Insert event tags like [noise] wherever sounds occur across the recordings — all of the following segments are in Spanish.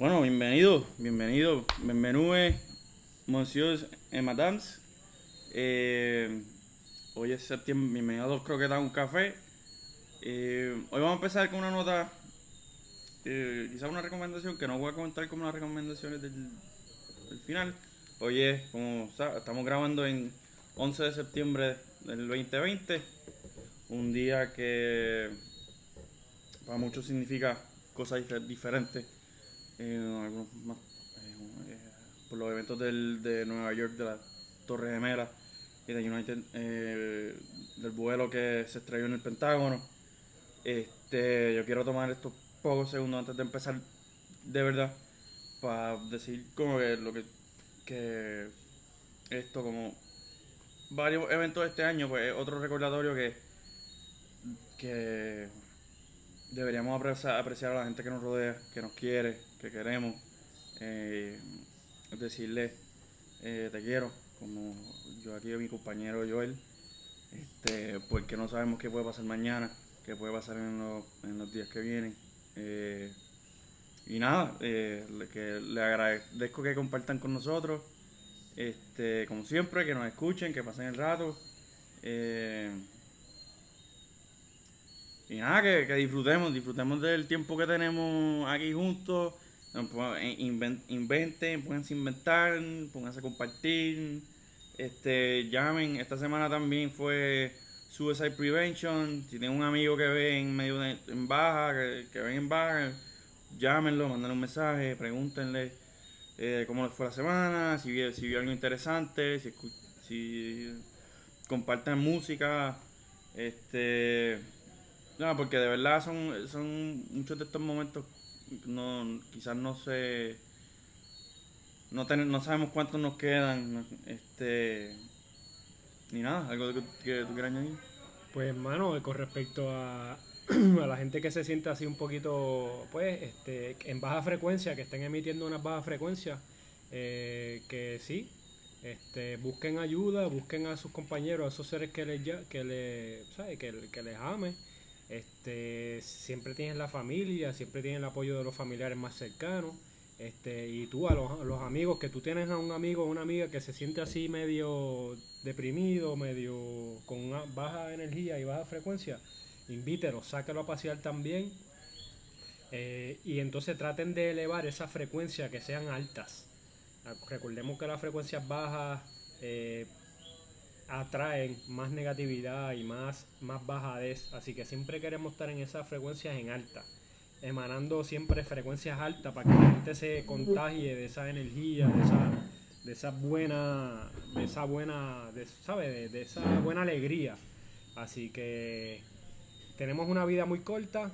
Bueno, bienvenido, bienvenido, bienvenue, monsieur et madame. Eh, hoy es septiembre, bienvenido a Dos Croquetas, un café. Eh, hoy vamos a empezar con una nota, eh, quizás una recomendación que no voy a comentar como las recomendaciones del, final. Hoy es, como estamos grabando en 11 de septiembre del 2020, un día que para muchos significa cosas difer- diferentes. Eh, algunos más, eh, eh, por los eventos del, de Nueva York, de la Torre Gemela y de United, eh, del vuelo que se estrelló en el Pentágono. Este, yo quiero tomar estos pocos segundos antes de empezar de verdad para decir como que lo que, que esto como varios eventos de este año pues es otro recordatorio que que deberíamos apreciar, apreciar a la gente que nos rodea, que nos quiere, que queremos. Eh, decirle eh, te quiero, como yo aquí mi compañero Joel, este, porque no sabemos qué puede pasar mañana, qué puede pasar en los, en los días que vienen. Eh, y nada, eh, que le agradezco que compartan con nosotros, este, como siempre, que nos escuchen, que pasen el rato. Y nada, que disfrutemos, disfrutemos del tiempo que tenemos aquí juntos. Pues, inven- Inventen, pónganse a inventar, pónganse a compartir. Este, llamen, esta semana también fue Suicide Prevention. Si tienen un amigo que ve en medio de, en baja, que, que ven en baja, llámenlo, mándenle un mensaje, pregúntenle eh, cómo les fue la semana, si vio, si vio algo interesante, si, si compartan música, este no, porque de verdad son, son muchos de estos momentos no quizás no sé no ten- no sabemos cuántos nos quedan este ni nada algo que, que tú quieras añadir Pues, hermano, con respecto a, [clears throat] a la gente que se siente así un poquito, pues, este, en baja frecuencia, que estén emitiendo unas bajas frecuencias, eh, que sí, este, busquen ayuda, busquen a sus compañeros, a esos seres que les, que le, ¿sabe? Que, que les amen. Este, siempre tienes la familia, siempre tienes el apoyo de los familiares más cercanos. Este, y tú a los, los amigos, que tú tienes a un amigo o una amiga que se siente así medio deprimido, medio con una baja energía y baja frecuencia, invítelo, sáquelo a pasear también. Eh, y entonces traten de elevar esa frecuencia que sean altas. Recordemos que las frecuencias bajas eh, atraen más negatividad y más, más bajadez. Así que siempre queremos estar en esas frecuencias en alta. Emanando siempre frecuencias altas para que la gente se contagie de esa energía, de esa, de esa buena, de esa buena, de, de esa buena alegría. Así que tenemos una vida muy corta,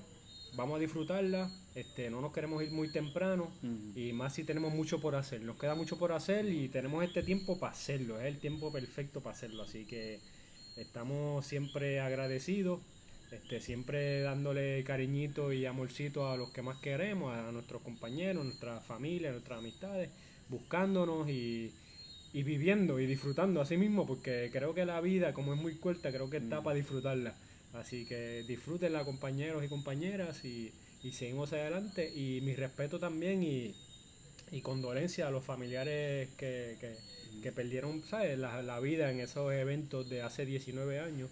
vamos a disfrutarla, este, no nos queremos ir muy temprano y más si tenemos mucho por hacer. Nos queda mucho por hacer y tenemos este tiempo para hacerlo, es el tiempo perfecto para hacerlo. Así que estamos siempre agradecidos, este, siempre dándole cariñito y amorcito a los que más queremos, a nuestros compañeros, a nuestra familia, a nuestras amistades, buscándonos y, y viviendo y disfrutando así mismo, porque creo que la vida, como es muy corta, creo que está Mm. para disfrutarla. Así que disfrútenla, compañeros y compañeras, y, y seguimos adelante. Y mi respeto también y, y condolencia a los familiares que, que, que perdieron ¿sabes? La, la vida en esos eventos de hace 19 años.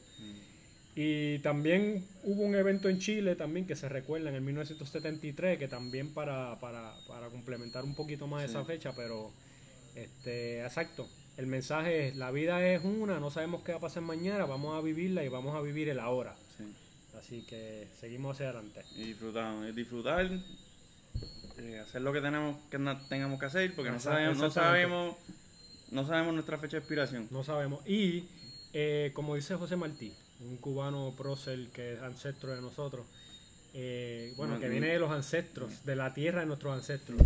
Y también hubo un evento en Chile también que se recuerda en el 1973, que también para, para, para complementar un poquito más Sí. esa fecha, pero este, exacto. El mensaje es, la vida es una, no sabemos qué va a pasar mañana, vamos a vivirla y vamos a vivir el ahora. Sí. Así que seguimos hacia adelante. y disfrutamos es disfrutar eh, hacer lo que tenemos que tengamos que hacer porque no sabemos no sabemos no sabemos nuestra fecha de expiración No sabemos. Y eh, como dice José Martí, un cubano prócer que es ancestro de nosotros, eh, bueno, No, que viene de los ancestros, de la tierra de nuestros ancestros,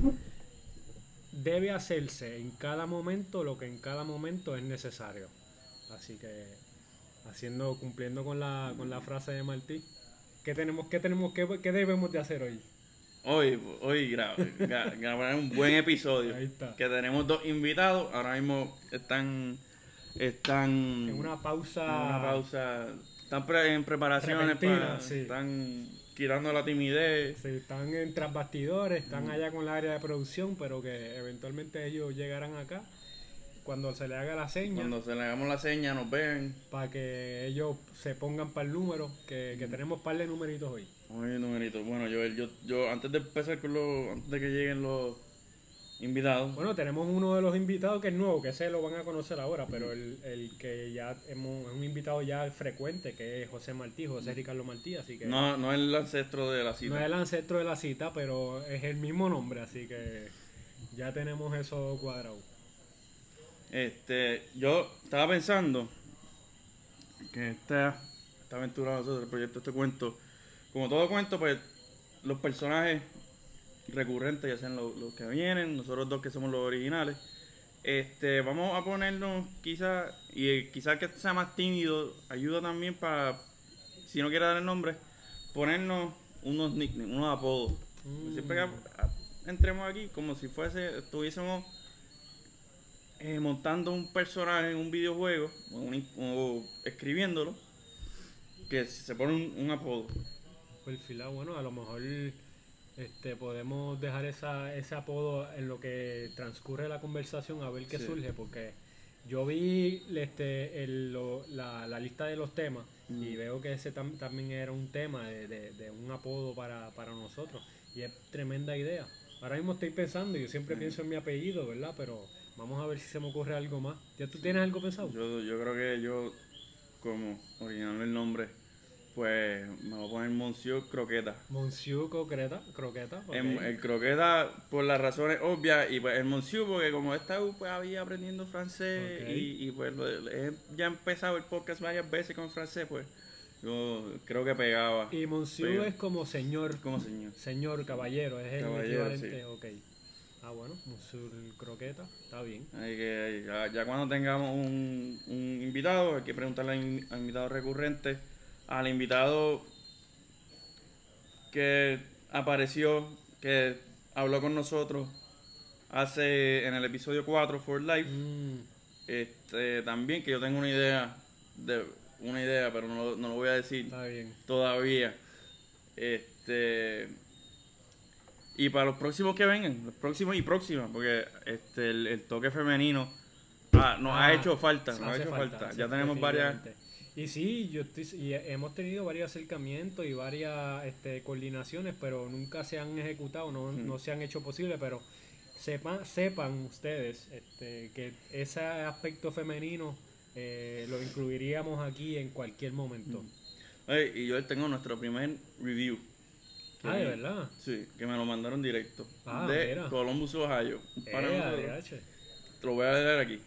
debe hacerse en cada momento lo que en cada momento es necesario. Así que haciendo, cumpliendo con la, con la frase de Martí, ¿qué tenemos, qué tenemos, qué, qué debemos de hacer hoy? hoy hoy gra- gra- [laughs] grabar un buen episodio Ahí está. que tenemos dos invitados ahora mismo están están En una pausa, en una pausa están pre- en preparaciones para- sí. están quitando la timidez. Sí, están en tras bastidores, están allá con la área de producción, pero que eventualmente ellos llegarán acá cuando se le haga la seña. Cuando se le hagamos la seña, nos ven. Para que ellos se pongan para el número, que, que tenemos par de numeritos hoy. Oye, numeritos. Bueno, yo, yo, yo antes de empezar con los, antes de que lleguen los invitados. Bueno, tenemos uno de los invitados que es nuevo, que ese lo van a conocer ahora, pero el, el que ya hemos, es un invitado ya frecuente, que es José Martí, José Ricardo Martí, así que... No, no es el ancestro de la cita. No es el ancestro de la cita, pero es el mismo nombre, así que ya tenemos eso cuadrado. Este, yo estaba pensando que esta, esta aventura nosotros, el proyecto, este cuento, como todo cuento, pues los personajes recurrentes, ya sean los, los que vienen, nosotros dos que somos los originales, este, vamos a ponernos quizás, y quizás que sea más tímido, ayuda también para, si no quiere dar el nombre, ponernos unos nicknames, unos apodos. Mm. Siempre que a- entremos aquí, como si fuese, estuviésemos eh, montando un personaje en un videojuego o, un- o escribiéndolo, que se pone un, un apodo. Perfilado, bueno, a lo mejor este, podemos dejar esa, ese apodo en lo que transcurre la conversación a ver qué Sí. surge, porque yo vi este, el- lo- la, la lista de los temas y veo que ese tam- también era un tema de, de- de un apodo para, para nosotros y es tremenda idea. Ahora mismo estoy pensando, yo siempre pienso en mi apellido, ¿verdad? Pero vamos a ver si se me ocurre algo más. ¿Ya tú tienes algo pensado? Yo, yo creo que yo, como original el nombre, pues me voy a poner Monsieur Croqueta. Monsieur Croqueta, croqueta. El, el croqueta por las razones obvias y pues el monsieur porque como he estado pues había aprendiendo francés y, y, pues he ya empezado el podcast varias veces con francés pues yo creo que pegaba Y Monsieur es como señor. como señor Señor caballero, es el Caballero, equivalente. Ok. Ah, bueno, Monsieur Croqueta, está bien. Que ya, ya cuando tengamos un, un invitado hay que preguntarle al invitado recurrente al invitado que apareció que habló con nosotros hace en el episodio 4 for life Mm, Este, también que yo tengo una idea de una idea, pero no, lo- no lo voy a decir está bien. todavía. Este y para los próximos que vengan, los próximos y próximas, porque este el, el toque femenino ah, nos ha Ah, hecho falta, nos ha hecho falta. Ya tenemos varias. Y sí, yo estoy, y hemos tenido varios acercamientos y varias este, coordinaciones, pero nunca se han ejecutado, no, no se han hecho posible, pero sepan, sepan ustedes este, que ese aspecto femenino eh, lo incluiríamos aquí en cualquier momento. Y yo tengo nuestro primer review. Ah, de verdad. Sí, que me lo mandaron directo. Ah, de mira. Columbus, Ohio. Para Eh. Te lo voy a leer aquí.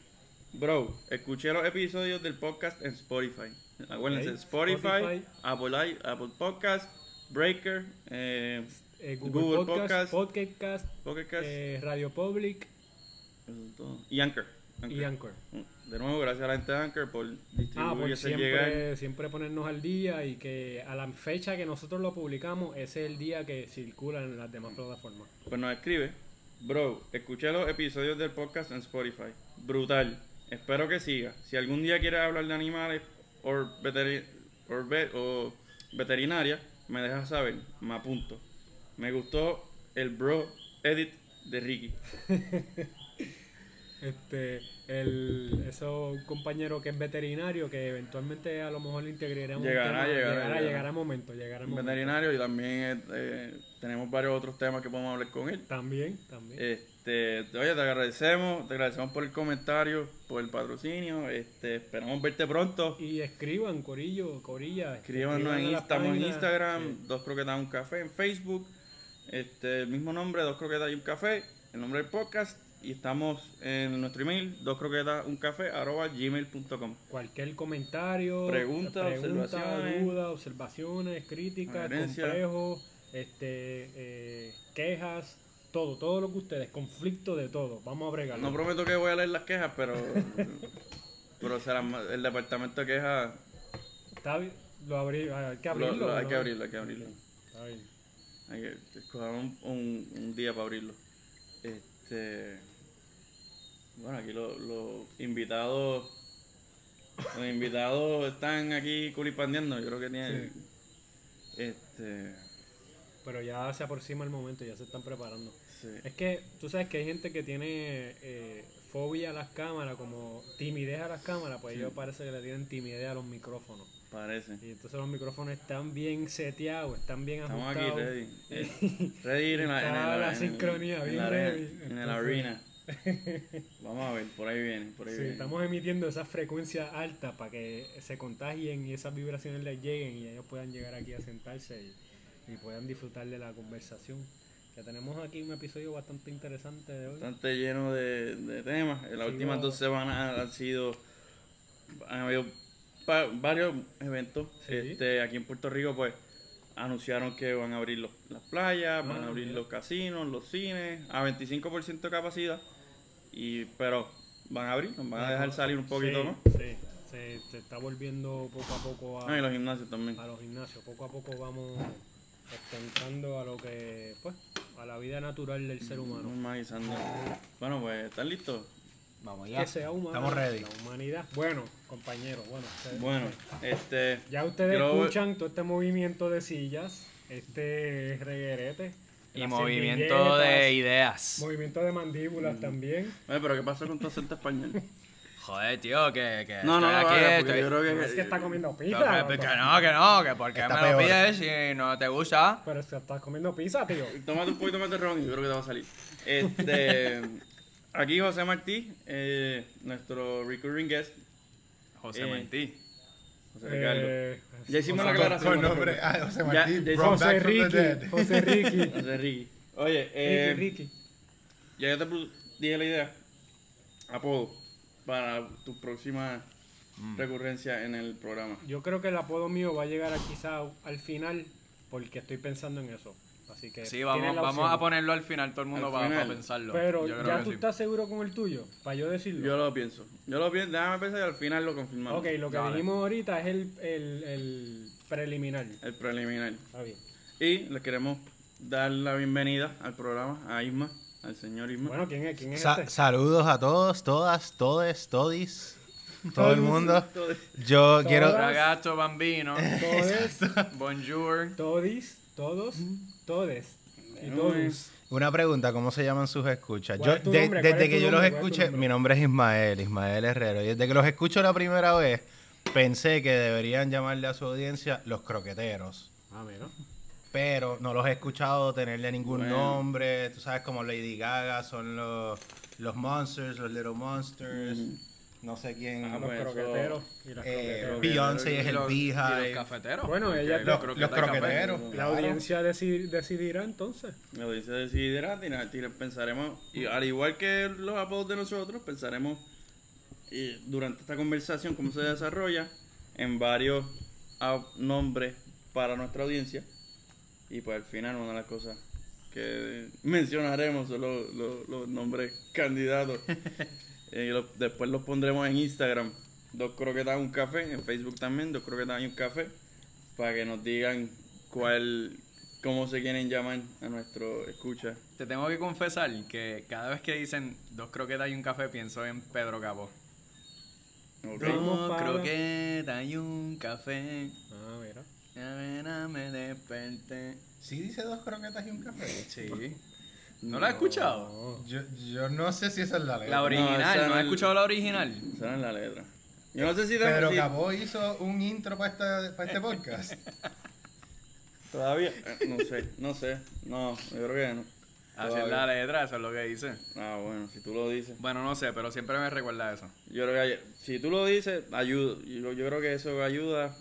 Bro, escuché los episodios del podcast en Spotify. Acuérdense, Spotify. Apple, Apple Podcast, Breaker, eh, Eh, Google, Google Podcast, Podcast, Podcast, eh, Radio Public eso es todo. y Anchor. Anchor. y Anchor. De nuevo, gracias a la gente de Anchor por distribuir Ah, por hacer llegar. siempre, siempre ponernos al día y que a la fecha que nosotros lo publicamos, ese es el día que circula en las demás plataformas. Pues nos escribe, bro, escuché los episodios del podcast en Spotify. Brutal. Espero que siga. Si algún día quieres hablar de animales veteri- or o veterinaria, me dejas saber. Me apunto. Me gustó el bro edit de Ricky. [laughs] Este, el, eso compañero que es veterinario que eventualmente a lo mejor le integraremos. un Llegará, tema, llegará, llegará, llegará. momento, llegará momento. Veterinario y también eh, tenemos varios otros temas que podemos hablar con él. También, también. Este, oye, te agradecemos, te agradecemos por el comentario, por el patrocinio. Este, esperamos verte pronto. y escriban, Corillo, Corilla. Escríbanos en, estamos en. Instagram, Sí. dos croquetas un café en Facebook, este, el mismo nombre, dos croquetas y un café, el nombre del podcast, y estamos en nuestro email, dos croquetas un café, arroba gmail.com. Cualquier comentario, Pregunta, observaciones. duda, observaciones, críticas, complejos, este, eh, quejas, todo, todo lo que ustedes, conflicto de todo. Vamos a bregar. No prometo que voy a leer las quejas, pero, pero será el departamento de quejas, Está bien, lo abrí, hay que lo- abrirlo. lo- hay ¿no? que abrirlo, hay que abrirlo. Está bien. Hay que escoger un, un- un día para abrirlo. Este. Bueno, aquí los, los invitados. Los invitados están aquí culipandeando. Yo creo que tienen. Este. pero ya se aproxima el momento, ya se están preparando. Sí. Es que tú sabes que hay gente que tiene eh, fobia a las cámaras, como timidez a las cámaras, pues ellos parece que le tienen timidez a los micrófonos. Parece. Y entonces los micrófonos están bien seteados, están bien Estamos aquí ajustados. ready. [laughs] Eh, ready en la, en el- la en el- sincronía, en bien la arena- ready. En el Entonces- arena. Vamos a ver, por ahí viene, por ahí Sí, viene. estamos emitiendo esas frecuencias altas para que se contagien y esas vibraciones les lleguen y ellos puedan llegar aquí a sentarse y, y puedan disfrutar de la conversación. Que tenemos aquí un episodio bastante interesante de hoy. Bastante lleno de, de temas. En las Sí, últimas no. dos semanas han sido. Han habido pa- varios eventos. Sí. Este, aquí en Puerto Rico, pues anunciaron que van a abrir los- las playas, van Ah, a abrir mira. los casinos, los cines, a 25% de capacidad. Y, pero van a abrir, nos van a dejar salir un poquito sí, más. Sí, se, se está volviendo poco a poco a, Ah, y los gimnasios también. a los gimnasios. Poco a poco vamos entrando a lo que, pues, a la vida natural del ser humano. Normalizando. Bueno, pues, ¿están listos? Vamos Que sea humano. Estamos ready. La humanidad. Bueno, compañeros, bueno. ustedes- Bueno, este. Ya ustedes escuchan todo este movimiento de sillas, este reguerete. Y movimiento de ideas. Movimiento de mandíbulas también. Oye, pero ¿qué pasa con tu acento español? [laughs] Joder, tío, que, que No, no, aquí, porque estoy- yo creo que. Es que está comiendo pizza. que- no, que no, que porque Está me lo peor. pides si no te gusta. Pero es que estás comiendo pizza, tío. [laughs] Tómate un poquito más de ron y yo creo que te va a salir. Este, [laughs] aquí José Martí, eh, nuestro recurring guest. José Eh, Martí. José Ricardo. Eh, Ya hicimos la aclaración. Con nombre, ah, José Martí, ya José Ricky. José [laughs] Ricky. José Ricky. Oye, eh, Ricky, Ricky. ya yo te dije la idea. Apodo para tu próxima Mm. recurrencia en el programa. Yo creo que el apodo mío va a llegar a quizá al final porque estoy pensando en eso. Así que Sí, vamos, vamos a ponerlo al final, todo el mundo va, a pensarlo. Pero ya tú sí. estás seguro con el tuyo, para yo decirlo. Yo lo pienso. Yo lo pienso. Déjame pensar y al final lo confirmamos. ok, lo que Dale. dijimos ahorita es el, el, el preliminar. El preliminar. Está bien. Y le queremos dar la bienvenida al programa a Isma, al señor Isma. Bueno, ¿quién es, quién es Sa- este? saludos a todos, todas, todes, todis, todo el mundo. [laughs] Yo Todas. quiero... Ragazzo bambino. Todos, [laughs] Bonjour. todis, todos, todes y todos. Una pregunta, ¿cómo se llaman sus escuchas? ¿Cuál Yo, es de- desde es que yo los es escuché, nombre? mi nombre es Ismael, Ismael Herrero, y desde que los escucho la primera vez, pensé que deberían llamarle a su audiencia los croqueteros. Ah, mira. Pero no los he escuchado tenerle ningún Bueno. nombre. Tú sabes, como Lady Gaga son los, los Monsters, los Little Monsters. No sé quién. Ah, Los pues, eso- croqueteros y las eh. Beyoncé es el los- y los cafeteros. Bueno, ella- Los, croquetas los y café. croqueteros. La claro. audiencia deci- decidirá entonces. La audiencia decidirá, pensaremos, y al igual que los apodos de nosotros, pensaremos y durante esta conversación cómo se desarrolla en varios ah, nombres para nuestra audiencia. Y pues al final una de las cosas que mencionaremos son los, los- los nombres candidatos. [laughs] Eh, y después los pondremos en Instagram. Dos croquetas, un café. En Facebook también, dos croquetas y un café. Para que nos digan cuál, cómo se quieren llamar a nuestro escucha. Te tengo que confesar que cada vez que dicen dos croquetas y un café pienso en Pedro Capó. Dos croquetas y un café. Ah, mira. Desperté. ¿Sí dice dos croquetas y un café? Sí. [laughs] ¿No la has escuchado? Yo, yo no sé si esa es la letra. La original, ¿no, no has es- escuchado la original? Esa es la letra. Yo no sé si, Pero Cabo hizo un intro para este, para este podcast. [laughs] todavía. eh, No sé, no sé. No, yo creo que no. Así es la letra, eso es lo que dice. Ah, bueno, si tú lo dices. Bueno, no sé, pero siempre me recuerda eso. Yo creo que si tú lo dices, ayuda. Yo, yo creo que eso ayuda.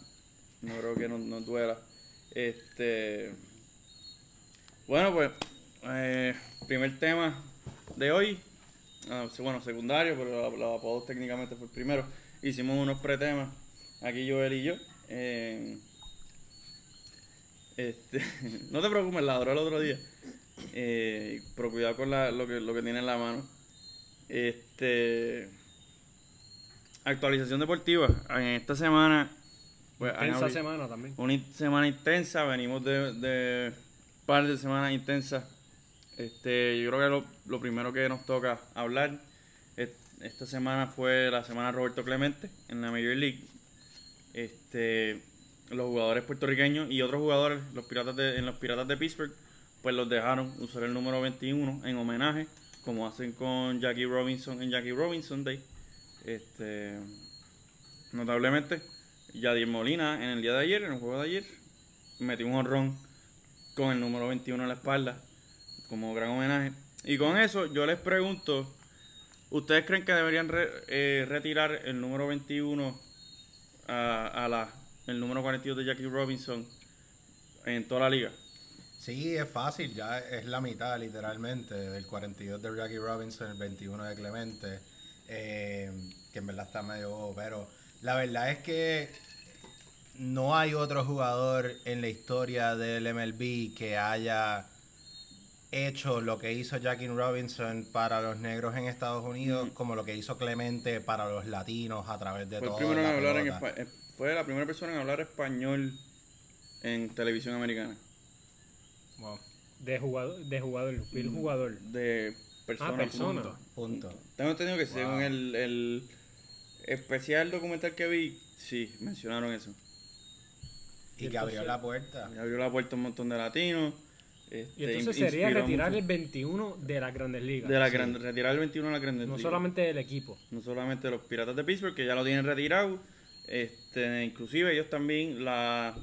No creo que no duela. Este. Bueno, pues. eh, primer tema de hoy. ah, bueno, secundario, pero los apodos técnicamente fue el primero. Hicimos unos pretemas. Aquí Joel y yo. eh, este, [laughs] no te preocupes, la adoré el otro día. Eh, pero cuidado con la- lo, que, lo que tiene en la mano. Este. Actualización deportiva. En esta semana. Pues, Intensa abri- semana también. una semana intensa. Venimos de, de un par de semanas intensas. Este, yo creo que lo, lo primero que nos toca hablar. es- esta semana fue la semana Roberto Clemente en la Major League. Este, los jugadores puertorriqueños y otros jugadores, los piratas de, en los Piratas de Pittsburgh, pues los dejaron usar el número 21 en homenaje, como hacen con Jackie Robinson en Jackie Robinson Day. Este, notablemente, Yadier Molina en el día de ayer, en el juego de ayer, metió un honrón con el número 21 en la espalda, como gran homenaje. Y con eso yo les pregunto, ¿ustedes creen que deberían re- eh, retirar el número 21 a, la, el número 42 de Jackie Robinson en toda la liga? Sí, es fácil, ya es la mitad literalmente del 42 de Jackie Robinson, el 21 de Clemente, eh, que en verdad está medio pero la verdad es que no hay otro jugador en la historia del MLB que haya hecho lo que hizo Jackie Robinson para los negros en Estados Unidos como lo que hizo Clemente para los latinos a través de espa- eh, fue la primera persona en hablar español en televisión americana. Wow. De jugador, de jugador, jugador. De persona. Ah, persona. punto. Punto. Tengo entendido que Wow. según el, el especial documental que vi, sí, mencionaron eso. Y que abrió la puerta. Y abrió la puerta a un montón de latinos. este, Y entonces in- sería retirar mucho. el 21 de las grandes ligas. de la gran- retirar el 21 a la Grandes no Ligas. solamente del equipo. no solamente los Piratas de Pittsburgh, que ya lo tienen retirado, este, inclusive ellos también, la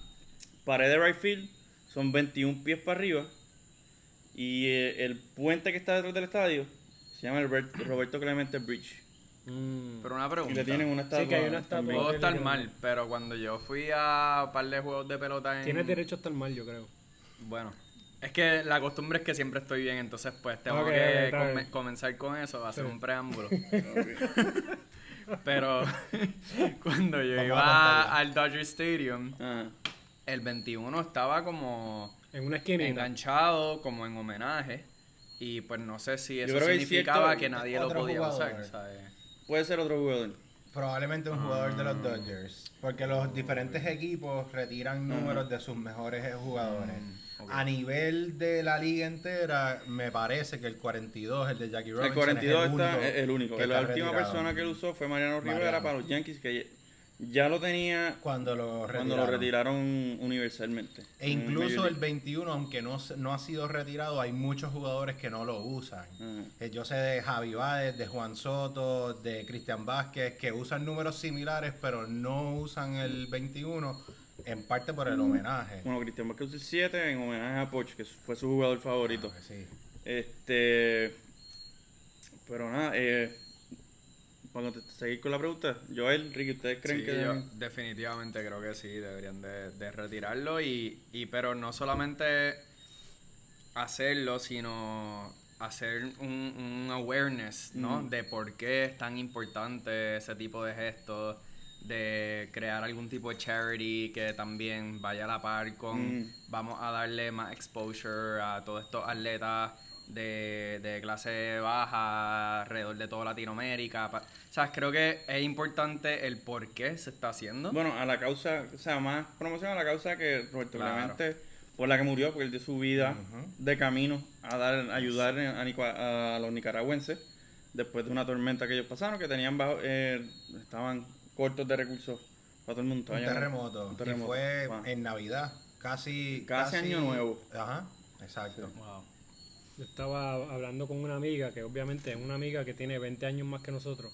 pared de right field son 21 pies para arriba y eh, el puente que está detrás del estadio se llama el Robert- Roberto Clemente Bridge. Mm. Pero una Y pregunta. le tienen una estatua. Sí, que hay una estatua. Puedo estar mal, pero cuando yo fui a un par de juegos de pelota en... Tienes derecho a estar mal, yo creo. Bueno, es que la costumbre es que siempre estoy bien, entonces pues tengo que comenzar con eso, hacer Sí. un preámbulo. [laughs] [laughs] Pero [laughs] cuando yo Vamos iba al Dodger Stadium, Ah, el 21 estaba como En una esquinita. enganchado, como en homenaje. Y pues no sé si eso significaba cierto- que nadie lo podía jugador. usar, ¿sabes? Puede ser otro jugador. Probablemente un jugador de los Dodgers. Porque los diferentes equipos retiran números de sus mejores jugadores. ok. A nivel de la liga entera, me parece que el 42, el de Jackie Robinson, El 42 es el está, es el único. que La última retirado. persona que lo usó fue Mariano Rivera Mariano. para los Yankees, que ya lo tenía Cuando lo retiraron. cuando lo retiraron universalmente. E incluso el League. 21, aunque no, se- no ha sido retirado, hay muchos jugadores que no lo usan. Ajá. Eh, Yo sé de Javi Báez, de Juan Soto, de Cristian Vázquez, que usan números similares, pero no usan el 21, en parte por el homenaje. Bueno, Cristian Vázquez usó el 7 en homenaje a Poch, que fue su jugador favorito. Ah, sí. Este. Pero nada, eh. Para seguir con la pregunta, Joel, Ricky, ¿ustedes creen Sí, que yo definitivamente creo que sí, deberían de, de retirarlo y, y pero no solamente hacerlo, sino hacer un, un awareness, ¿no? Mm. De por qué es tan importante ese tipo de gestos, de crear algún tipo de charity que también vaya a la par con Mm. vamos a darle más exposure a todos estos atletas de, de clase baja alrededor de toda Latinoamérica. Pa- O sea, creo que es importante el por qué se está haciendo. Bueno, a la causa, o sea, más promoción a la causa que Roberto Claro. Clemente, por la que murió, porque él dio su vida de camino a dar, a ayudar a, los nicaragüenses después de una tormenta que ellos pasaron, que tenían bajo, eh, estaban cortos de recursos para todo el mundo. Un Allá, ¿no? terremoto. Un Y terremoto. fue Wow. en Navidad, casi... Casi Año Nuevo. Ajá, exacto. Wow. Yo estaba hablando con una amiga, que obviamente es una amiga que tiene 20 años más que nosotros.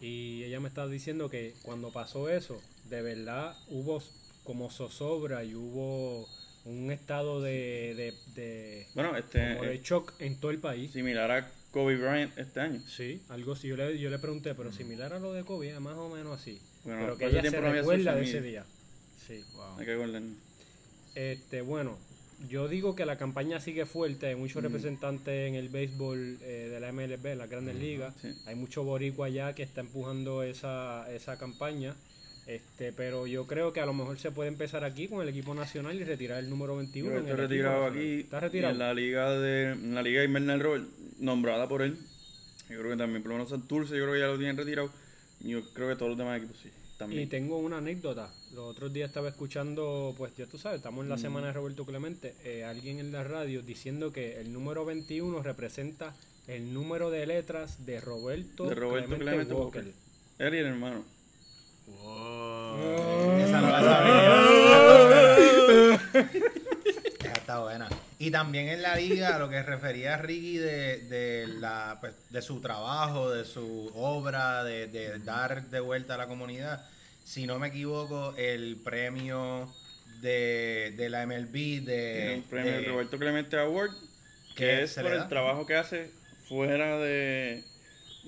Y ella me estaba diciendo que cuando pasó eso, de verdad hubo como zozobra y hubo un estado de, de, de- Bueno, este como de eh, shock en todo el país. similar a Kobe Bryant este año. Sí, algo así. Yo le, yo le pregunté, pero similar a lo de Kobe, más o menos así. Bueno, pero que ella se recuerda de ese día. Sí. Wow. Hay que acordar. Este, bueno, yo digo que la campaña sigue fuerte. Hay muchos representantes en el béisbol eh, de la MLB, en las grandes ligas. sí. Hay mucho boricua allá que está empujando esa, esa campaña. Este, pero yo creo que a lo mejor se puede empezar aquí con el equipo nacional y retirar el número 21. Yo en estoy el equipo retirado aquí. ¿Estás y retirado? En la liga de en la liga invernal Robert, nombrada por él. Yo creo que también, por lo menos Santurce, yo creo que ya lo tienen retirado. Yo creo que todos los demás equipos sí. Y tengo una anécdota. Los otros días estaba escuchando, pues ya tú sabes, estamos en la mm. semana de Roberto Clemente, eh, alguien en la radio diciendo que el número 21 representa el número de letras de Roberto, de Roberto Clemente, Clemente Walker. Él y el hermano. Wow. Oh. Esa no la sabía. [laughs] Esa está buena. Y también en la liga, lo que refería a Ricky de, de, la, pues, de su trabajo, de su obra, de, de dar de vuelta a la comunidad. Si no me equivoco, el premio de, de la MLB de, un premio de- Roberto Clemente Award, ¿Qué que es por el trabajo que hace fuera de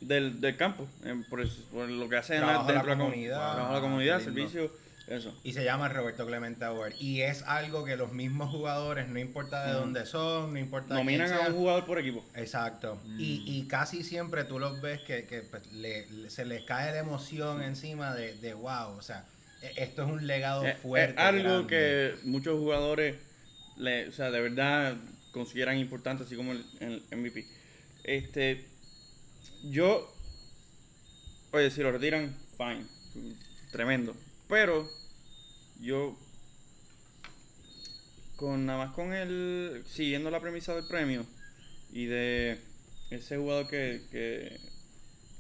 del, del campo, por, lo que hace en la, dentro comunidad. trabajo a la comunidad, Lindo. servicio, eso. y se llama Roberto Clemente Award. Y es algo que los mismos jugadores, no importa de Ujú. dónde son, no importa Nominan a un jugador por equipo. Exacto. Y, y casi siempre tú los ves que, que, pues, le- le- se les cae la emoción encima de, de wow, o sea, e- esto es un legado Es- fuerte. es algo grande. que muchos jugadores, le, o sea, de verdad consideran importante, así como el, el MVP. Este, yo, oye, si lo retiran, fine, tremendo. Pero yo, con nada más con el, siguiendo la premisa del premio y de ese jugador que, que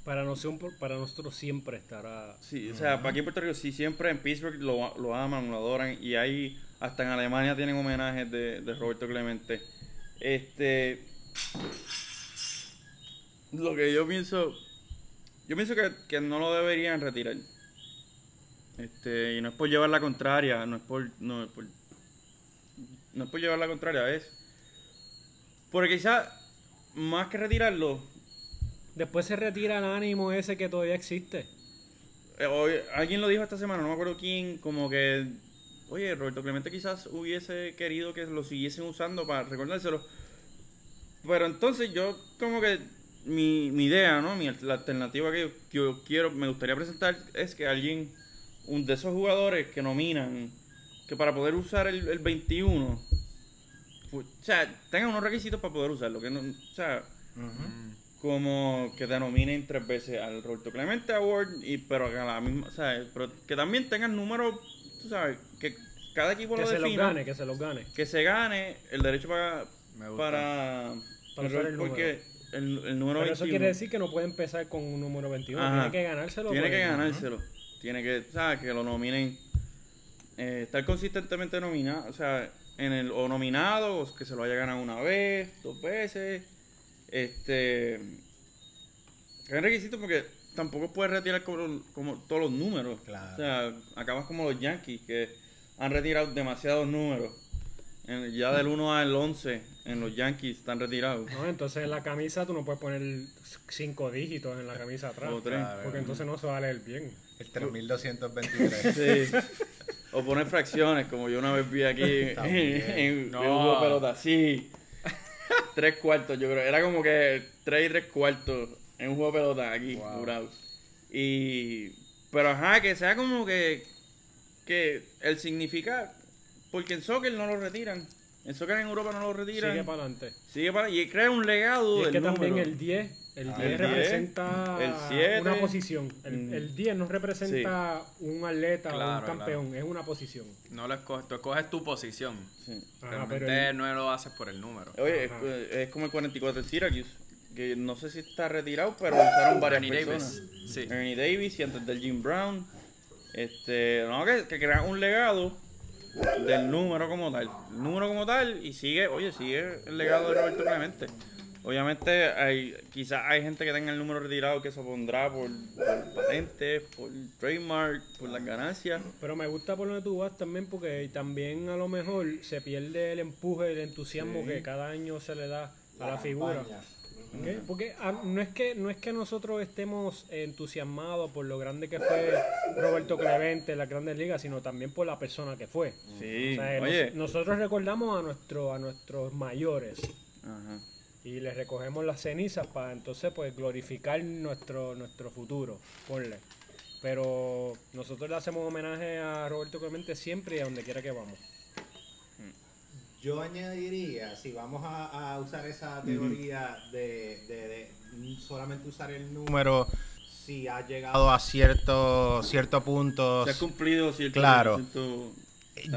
Para, nosotros, para nosotros siempre estará. Sí, o sea, para aquí en Puerto Rico, sí, siempre en Pittsburgh lo, lo aman, lo adoran. Y ahí, hasta en Alemania tienen homenajes de, de Roberto Clemente. Este. Lo que yo pienso. Yo pienso que, que no lo deberían retirar. Este, y no es por llevar la contraria, no es por. No es por, no es por llevar la contraria, es. Porque quizás, más que retirarlo, Después se retira el ánimo ese que todavía existe. Eh, alguien lo dijo esta semana, no me acuerdo quién, como que, oye, Roberto Clemente quizás hubiese querido que lo siguiesen usando para recordárselo. Pero entonces yo, como que, mi, mi idea, ¿no? Mi, la alternativa que yo, que yo quiero, me gustaría presentar es que alguien, un de esos jugadores que nominan, que para poder usar el, el 21, fu- o sea, tengan unos requisitos para poder usarlo, que no, o sea, como que te nominen tres veces al Roberto Clemente Award y pero que a la misma, ¿sabes? Pero que también tengan números, tú sabes, que cada equipo Que lo se los defina, gane, que se los gane. que se gane el derecho para Me gusta. para, Para usar el porque el, el número Pero eso 21 quiere decir que no puede empezar con un número 21. Ajá. Tiene que ganárselo. tiene pues. que ganárselo, tiene que, ¿sabes? Que lo nominen eh, estar consistentemente nominado, o sea, en el o nominado o que se lo haya ganado una vez, dos veces, este es requisito porque tampoco puedes retirar como, como todos los números. Claro. O sea, acabas como los Yankees que han retirado demasiados números. En- ya del 1 al 11 en los Yankees están retirados. No, entonces en la camisa tú no puedes poner cinco dígitos en la camisa atrás. O tres. Porque entonces no se va a leer bien. El 3223. Sí. O poner fracciones, como yo una vez vi aquí en, No. un juego de pelota. Sí. tres cuartos, yo creo. Era como que tres y tres cuartos en un juego de pelota aquí, Wow. jurado. Y. Pero ajá, que sea como que. Que el significado. Porque en soccer no lo retiran. En soccer en Europa no lo retiran. Sigue para adelante. Sigue para. Y crea un legado Y es del que también número. el 10, el Ah, 10 el 10, representa el 7. una posición. El, Mm. el 10 no representa un atleta o un campeón, es una posición. No lo escoges, tú escoges tu posición. Sí. Ajá, Realmente pero el- no lo haces por el número. Oye, es, como el 44 del Syracuse, que no sé si está retirado, pero usaron varias Ernie personas. Davis, sí. Ernie Davis y antes del Jim Brown. Este, no, que, que crean un legado del número como tal. El número como tal y sigue, oye, sigue el legado de Roberto Clemente. Obviamente hay, quizás hay gente que tenga el número retirado que se opondrá por, por patentes, por trademark, por las ganancias. Pero me gusta por donde tú vas también porque también a lo mejor se pierde el empuje, el entusiasmo Sí. que cada año se le da a la figura. Porque ah, no es que no es que nosotros estemos entusiasmados por lo grande que fue Roberto Clemente en las Grandes Ligas, sino también por la persona que fue. Sí, O sea, nos- oye. nosotros recordamos a nuestro, a nuestros mayores Ajá. y les recogemos las cenizas para entonces pues glorificar nuestro nuestro futuro, ponle. Pero nosotros le hacemos homenaje a Roberto Clemente siempre y a donde quiera que vamos. Yo añadiría, si vamos a, a usar esa teoría de, de- de solamente usar el número, si ha llegado a cierto cierto punto, Se ha cumplido cierto, Claro. cierto-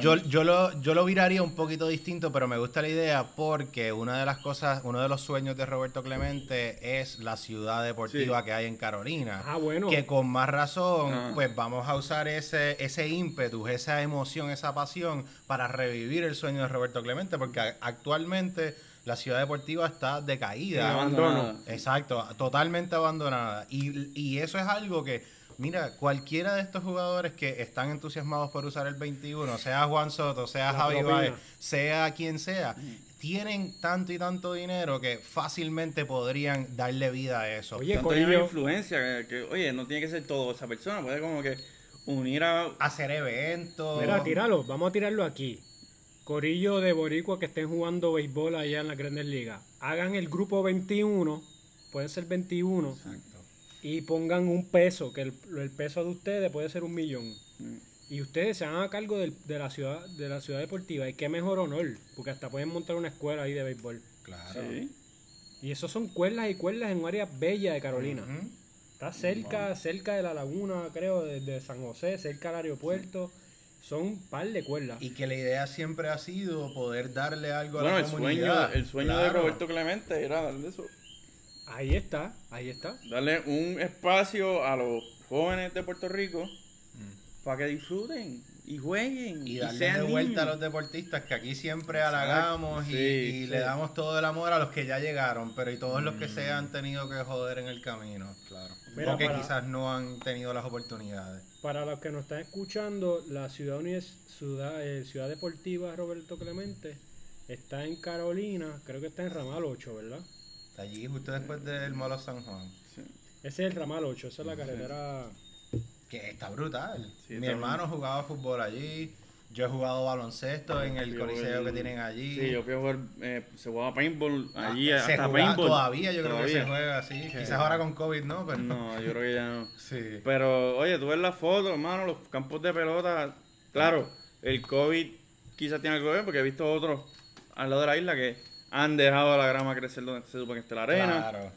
Yo, yo, lo, yo lo viraría un poquito distinto, pero me gusta la idea porque una de las cosas, uno de los sueños de Roberto Clemente es la ciudad deportiva Sí. que hay en Carolina. Ah, bueno. Que con más razón, Ah. pues vamos a usar ese, ese ímpetu, esa emoción, esa pasión para revivir el sueño de Roberto Clemente, porque actualmente la ciudad deportiva está decaída. Sí, abandonada. Exacto, totalmente abandonada. Y, y eso es algo que, mira, cualquiera de estos jugadores que están entusiasmados por usar el 21, sea Juan Soto, sea La Javi. Baez, sea quien sea, tienen tanto y tanto dinero que fácilmente podrían darle vida a eso. Oye, Tanto Corillo, influencia que, que, oye, no tiene que ser todo esa persona, puede como que unir a... Hacer eventos. mira, tíralo, vamos a tirarlo aquí. Corillo de Boricua que estén jugando béisbol allá en la Grandes Ligas. Hagan el grupo 21, pueden ser 21, Exacto. Y pongan un peso, que el, el peso de ustedes puede ser un millón. Mm. Y ustedes se hagan a cargo del- de, la ciudad de la ciudad deportiva. Y qué mejor honor, porque hasta pueden montar una escuela ahí de béisbol. Claro. Sí. Y esos son cuerdas y cuerdas en un área bella de Carolina. Está cerca, cerca de la laguna, creo, de, de San José, cerca del aeropuerto. Son un par de cuerdas. Y que la idea siempre ha sido poder darle algo a Bueno, la el sueño, el sueño de. Roberto Clemente era darle eso, Ahí está, ahí está. darle un espacio a los jóvenes de Puerto Rico para que disfruten y jueguen Mm. Y y, darle de vuelta a los deportistas que aquí siempre halagamos y, Sí, y sí. le damos todo el amor a los que ya llegaron, pero y todos los que se han tenido que joder en el camino, claro. Mira, o que para- quizás no han tenido las oportunidades. Para los que nos están escuchando, la ciudad, ciudad, eh, ciudad deportiva Roberto Clemente está en Carolina, creo que está en Ramal 8, ¿verdad? Allí justo después del Molo San Juan. Ese es el Ramal 8, esa es la carretera. Que está brutal. Sí, Mi está hermano jugaba fútbol allí. Yo he jugado baloncesto en el coliseo el- que tienen allí. Sí, yo fui a jugar, eh, se jugaba paintball Ah, allí, se hasta juega paintball. todavía, yo creo que se juega así. Quizás ahora con COVID no, pero No, yo creo que ya no. [laughs] sí. Pero, oye, tú ves las fotos, hermano, los campos de pelota. Claro, el COVID quizás tiene algo que ver porque he visto otros al lado de la isla que han dejado la grama crecer donde se supone que esté la arena. Claro.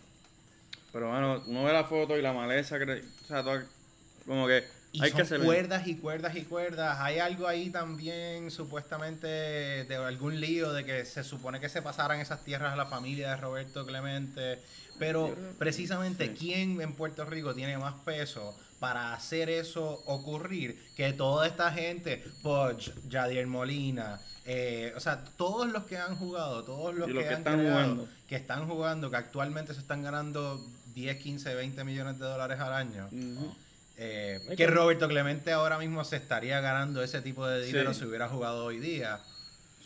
Pero, bueno, uno ve la foto y la maleza, cre- o sea, todo, como que Y hay son que hacer. cuerdas y cuerdas y cuerdas. Hay algo ahí también, supuestamente, de algún lío de que se supone que se pasaran esas tierras a la familia de Roberto Clemente. Pero precisamente, sí. ¿quién en Puerto Rico tiene más peso para hacer eso ocurrir que toda esta gente? Poch, Jadier Molina, eh, o sea, todos los que han jugado, todos los, que han están creado, jugando. que están jugando, que actualmente se están ganando 10, 15, 20 millones de dólares al año. Eh, que Roberto Clemente ahora mismo se estaría ganando ese tipo de dinero Sí. si hubiera jugado hoy día.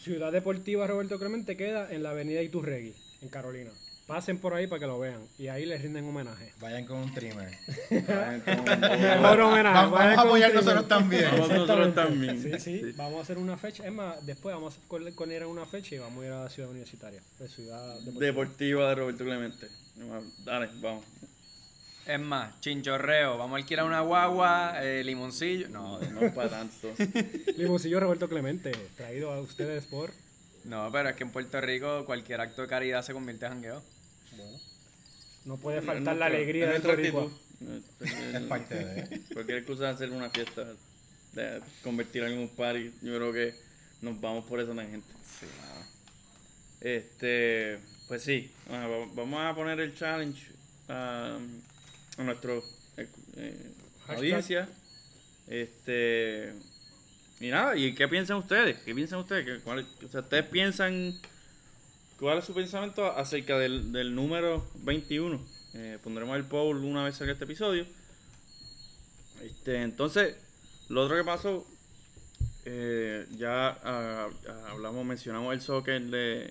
Ciudad deportiva Roberto Clemente queda en la avenida Iturregui, en Carolina. Pasen por ahí para que lo vean y ahí les rinden homenaje. Vayan con un trimmer. Vayan con- [laughs] Mejor homenaje. Vamos, a apoyar un nosotros también. Vamos nosotros también. Sí, sí, Sí. Vamos a hacer una fecha. Es más, después vamos a a una fecha y vamos a ir a la ciudad universitaria. De ciudad deportiva. Deportiva de Roberto Clemente. Dale, vamos. Es más, chinchorreo, vamos a alquilar una guagua, eh, limoncillo. No, No es para tanto. [laughs] Limoncillo Roberto Clemente, traído a ustedes por. no, pero es que en Puerto Rico cualquier acto de caridad se convierte en jangueo. No puede faltar la nuestra- alegría del nuestra boricua. Es parte de. [laughs] Cualquier cosa de hacer una fiesta, de convertirla en un party, yo creo que nos vamos por esa tangente. Sí, Este, pues sí, bueno, va- vamos a poner el challenge a, a nuestro eh, eh, audiencia. Este, y nada, ¿y qué piensan ustedes? ¿Qué piensan ustedes? ¿Qué- cuál- o sea, ¿Ustedes piensan, cuál es su pensamiento acerca del, del número 21? Eh, pondremos el poll una vez salga este episodio. Este, entonces, lo otro que pasó, eh, ya ah, ah, hablamos, mencionamos el soccer de,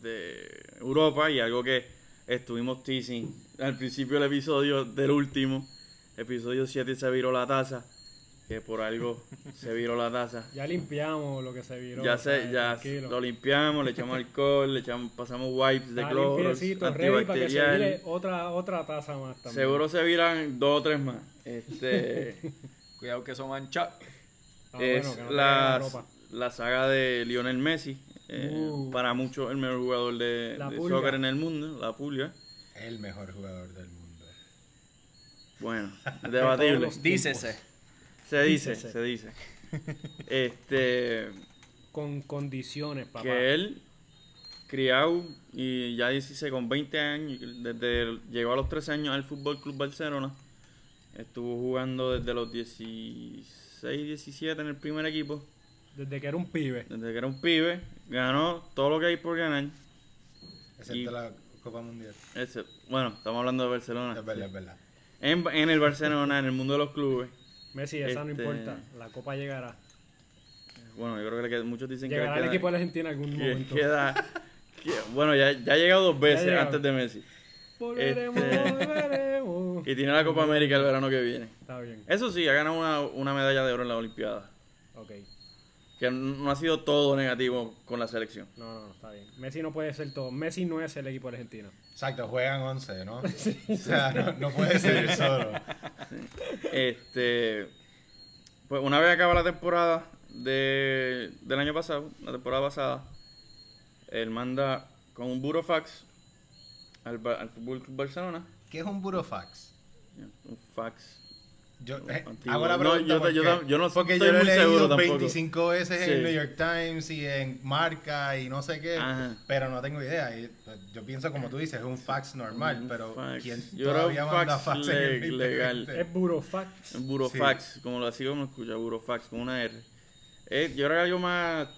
de Europa y algo que estuvimos teasing al principio del episodio del último, episodio 7 se viró la taza, que por algo se viró la taza. Ya limpiamos lo que se viró. Ya o sea, sé, ya tranquilo. lo limpiamos, le echamos alcohol, le echamos, pasamos wipes de cloro, ready para que se antibacterial. vire otra, otra taza más también. Seguro se viran dos o tres más. Este [laughs] Cuidado que eso mancha. Ah, es bueno, que no la, la ropa. la saga de Lionel Messi. eh, Uh. para muchos el mejor jugador de, soccer en el mundo, la pulga. El mejor jugador del mundo. Bueno, [laughs] debatible. Dícese. Se dice, Dícese. se dice. [laughs] Este, Con condiciones, papá. que él, criado y ya 16, con 20 años, desde llegó a los 13 años al Fútbol Club Barcelona, estuvo jugando desde los 16, 17 en el primer equipo, Desde que era un pibe. desde que era un pibe, ganó todo lo que hay por ganar. Excepto Y- la Copa Mundial. Bueno, estamos hablando de Barcelona. Es verdad, es verdad. En, en el Barcelona, en el mundo de los clubes. Messi, esa no Este- importa. La copa llegará. Bueno, yo creo que muchos dicen Llegará que el queda- equipo de Argentina en algún que momento. queda- que- bueno, ya, ya ha llegado dos veces llegado. antes de Messi. Volveremos, Este- volveremos. Y tiene la Copa América el verano que viene. Está bien. Eso sí, ha ganado una, una medalla de oro en la Olimpiada. Ok. Que no ha sido todo negativo con la selección. No, no, no, está bien. Messi no puede ser todo. Messi no es el equipo de Argentina. Exacto, juegan 11, ¿no? [laughs] O sea, no, no puede ser solo. Este, pues una vez acaba la temporada de, del año pasado, la temporada pasada, él manda con un burofax al, al Fútbol Club Barcelona. ¿Qué es un burofax? Un fax. Yo eh, hago la No, pregunta yo- porque, yo yo no porque estoy yo lo he muy leído seguro tampoco. 25 veces Sí. en New York Times y en Marca y no sé qué, Ajá. pero no tengo idea. Y, pues, yo pienso como tú dices, es un fax normal, Un pero fax. ¿quién Yo todavía un manda fax fax en el le- 2020? legal. Es Burofax. Un burofax, como lo así como escucha, burofax, con una R. Eh, yo creo que algo más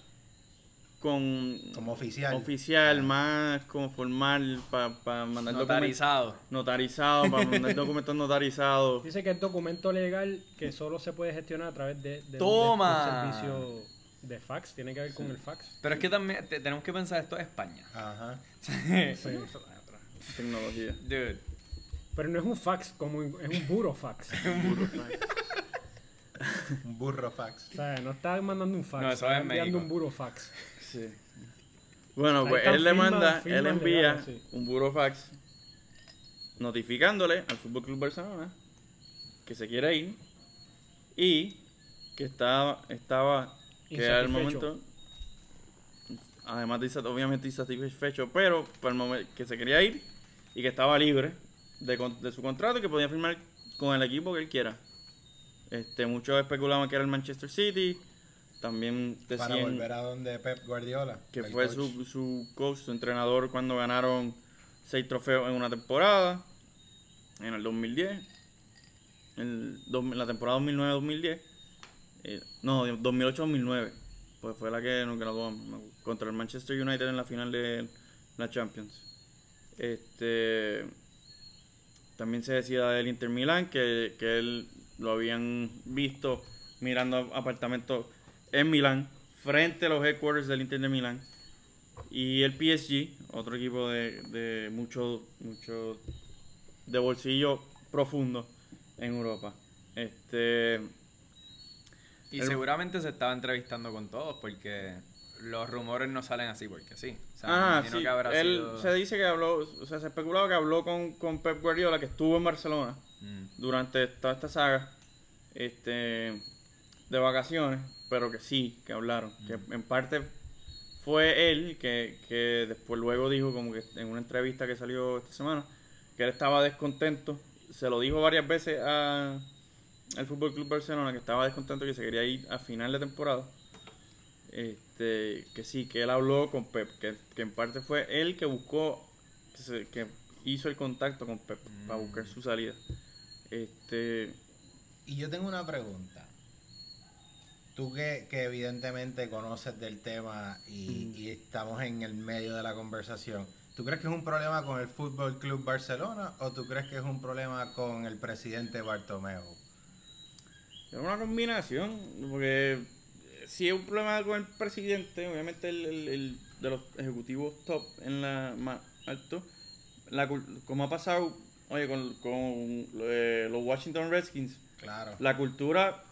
con Como oficial. oficial, más como formal para mandar documentos Notarizado. notarizado, para mandar [laughs] documentos notarizados. Dice que es documento legal que solo se puede gestionar a través de, de un- de Toma. un servicio de fax. Tiene que ver con el fax. Pero es que también te- tenemos que pensar esto es España. Ajá. [laughs] Sí. Tecnología. Dude. Pero no es un fax, como un- es un burofax. [laughs] [laughs] Un burro fax. o sea, no está mandando un fax, No, eso está es enviando México. un burofax. Sí. Bueno, pues él le manda, él envía legales, sí. un burofax notificándole al Fútbol Club Barcelona que se quiere ir y que estaba, estaba que al momento, además de obviamente insatisfecho, pero para el momento que se quería ir y que estaba libre de su contrato y que podía firmar con el equipo que él quiera. Este, muchos especulaban que era el Manchester City, también Para decían volver a donde Pep Guardiola. que fue coach. su, su coach, su entrenador cuando ganaron seis trofeos en una temporada, en el 2010, el, dos- la temporada 2009-2010, eh, no, 2008-2009, pues fue la que nos graduamos contra el Manchester United en la final de la Champions. Este también se decía del Inter Milan que, que él lo habían visto mirando apartamentos en Milán frente a los headquarters del Inter de Milán. Y el PSG otro equipo de, de mucho mucho de bolsillo profundo en Europa. Este Y El- seguramente se estaba entrevistando con todos porque los rumores no salen así porque sí. O sea, ah sí que habrá él sido- se dice que habló o sea se especulaba que habló con, con Pep Guardiola que estuvo en Barcelona Mm. durante toda esta saga este de vacaciones pero que sí que hablaron que en parte fue él que, que después luego dijo como que en una entrevista que salió esta semana que él estaba descontento se lo dijo varias veces a al Fútbol Club Barcelona que estaba descontento que se quería ir a final de temporada este que sí que él habló con Pep que, que en parte fue él que buscó que, se- que hizo el contacto con Pep para buscar su salida este Y yo tengo una pregunta. Tú que, que evidentemente conoces del tema y, y estamos en el medio de la conversación, ¿tú crees que es un problema con el Fútbol Club Barcelona o tú crees que es un problema con el presidente Bartomeu? Es una combinación, porque si es un problema con el presidente, obviamente el, el- el de los ejecutivos top en la más alto, la, como ha pasado, oye, con, con eh, los Washington Redskins, Claro. la cultura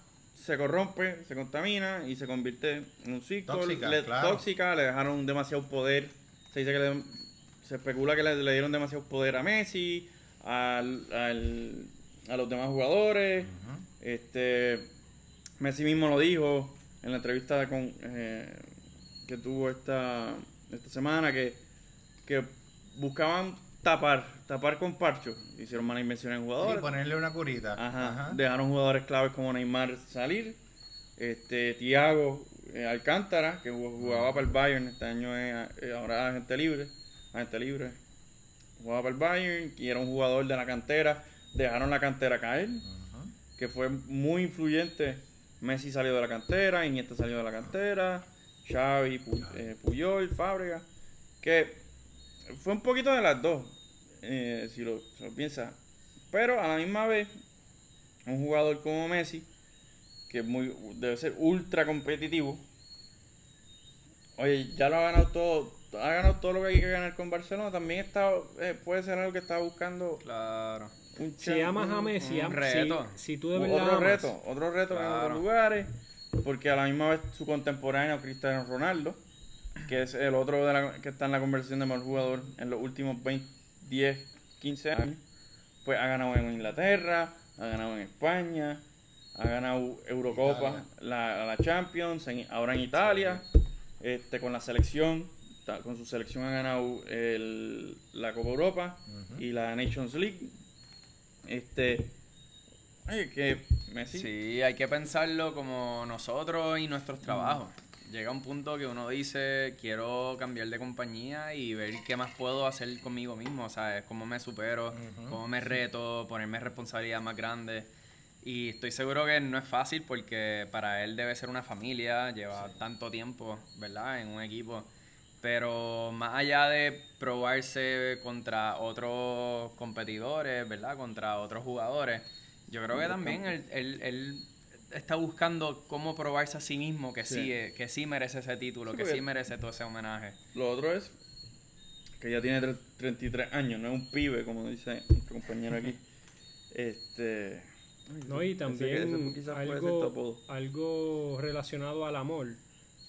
se corrompe, se contamina y se convierte en un ciclo Tóxica, le, claro. tóxica, le dejaron demasiado poder, se dice que le- se especula que le, le dieron demasiado poder a Messi, al, al- a los demás jugadores, este Messi mismo lo dijo en la entrevista con eh, que tuvo esta, esta semana que, que buscaban tapar, tapar con parcho. Hicieron malas inversiones en Y jugadores. ponerle una curita. Ajá. Ajá. Dejaron jugadores claves como Neymar salir Este, Tiago eh, Alcántara, que jug- jugaba para el Bayern, este año es eh, ahora agente libre, agente libre. Jugaba para el Bayern y era un jugador de la cantera. Dejaron la cantera caer, que fue muy influyente. Messi salió de la cantera, Iniesta salió de la cantera, Xavi, eh, Puyol, Fábrega, que fue un poquito de las dos, eh, si lo, si lo piensas. Pero a la misma vez, un jugador como Messi, que es muy, debe ser ultra competitivo, oye, ya lo ha ganado todo, ha ganado todo lo que hay que ganar con Barcelona, también está, eh, puede ser algo que está buscando Claro. un Si amas a Messi, un reto. Si, si tú de verdad otro amas- reto, otro reto en Claro. otros lugares, porque a la misma vez su contemporáneo Cristiano Ronaldo, que es el otro de la- que está en la conversación de mejor jugador en los últimos 20, 10, 15 años, pues ha ganado en Inglaterra, ha ganado en España, ha ganado Eurocopa, la, la Champions, en- ahora en Italia, este con la selección, con su selección ha ganado el- la Copa Europa y la Nations League. Este, que Messi Sí, hay que pensarlo como nosotros y nuestros trabajos. Llega un punto que uno dice, quiero cambiar de compañía y ver qué más puedo hacer conmigo mismo, ¿sabes? Cómo me supero, cómo me reto, ponerme responsabilidad más grande. Y estoy seguro que no es fácil porque para él debe ser una familia, lleva tanto tiempo, ¿verdad? En un equipo. Pero más allá de probarse contra otros competidores, ¿verdad? Contra otros jugadores, yo creo que también él, él- él está buscando cómo probarse a sí mismo que sí, Sí. que sí merece ese título, Sí, que sí merece todo ese homenaje. Lo otro es que ya tiene tre- 33 años, no es un pibe, como dice nuestro compañero aquí. [laughs] Este. No, y también ese algo, relacionado al amor.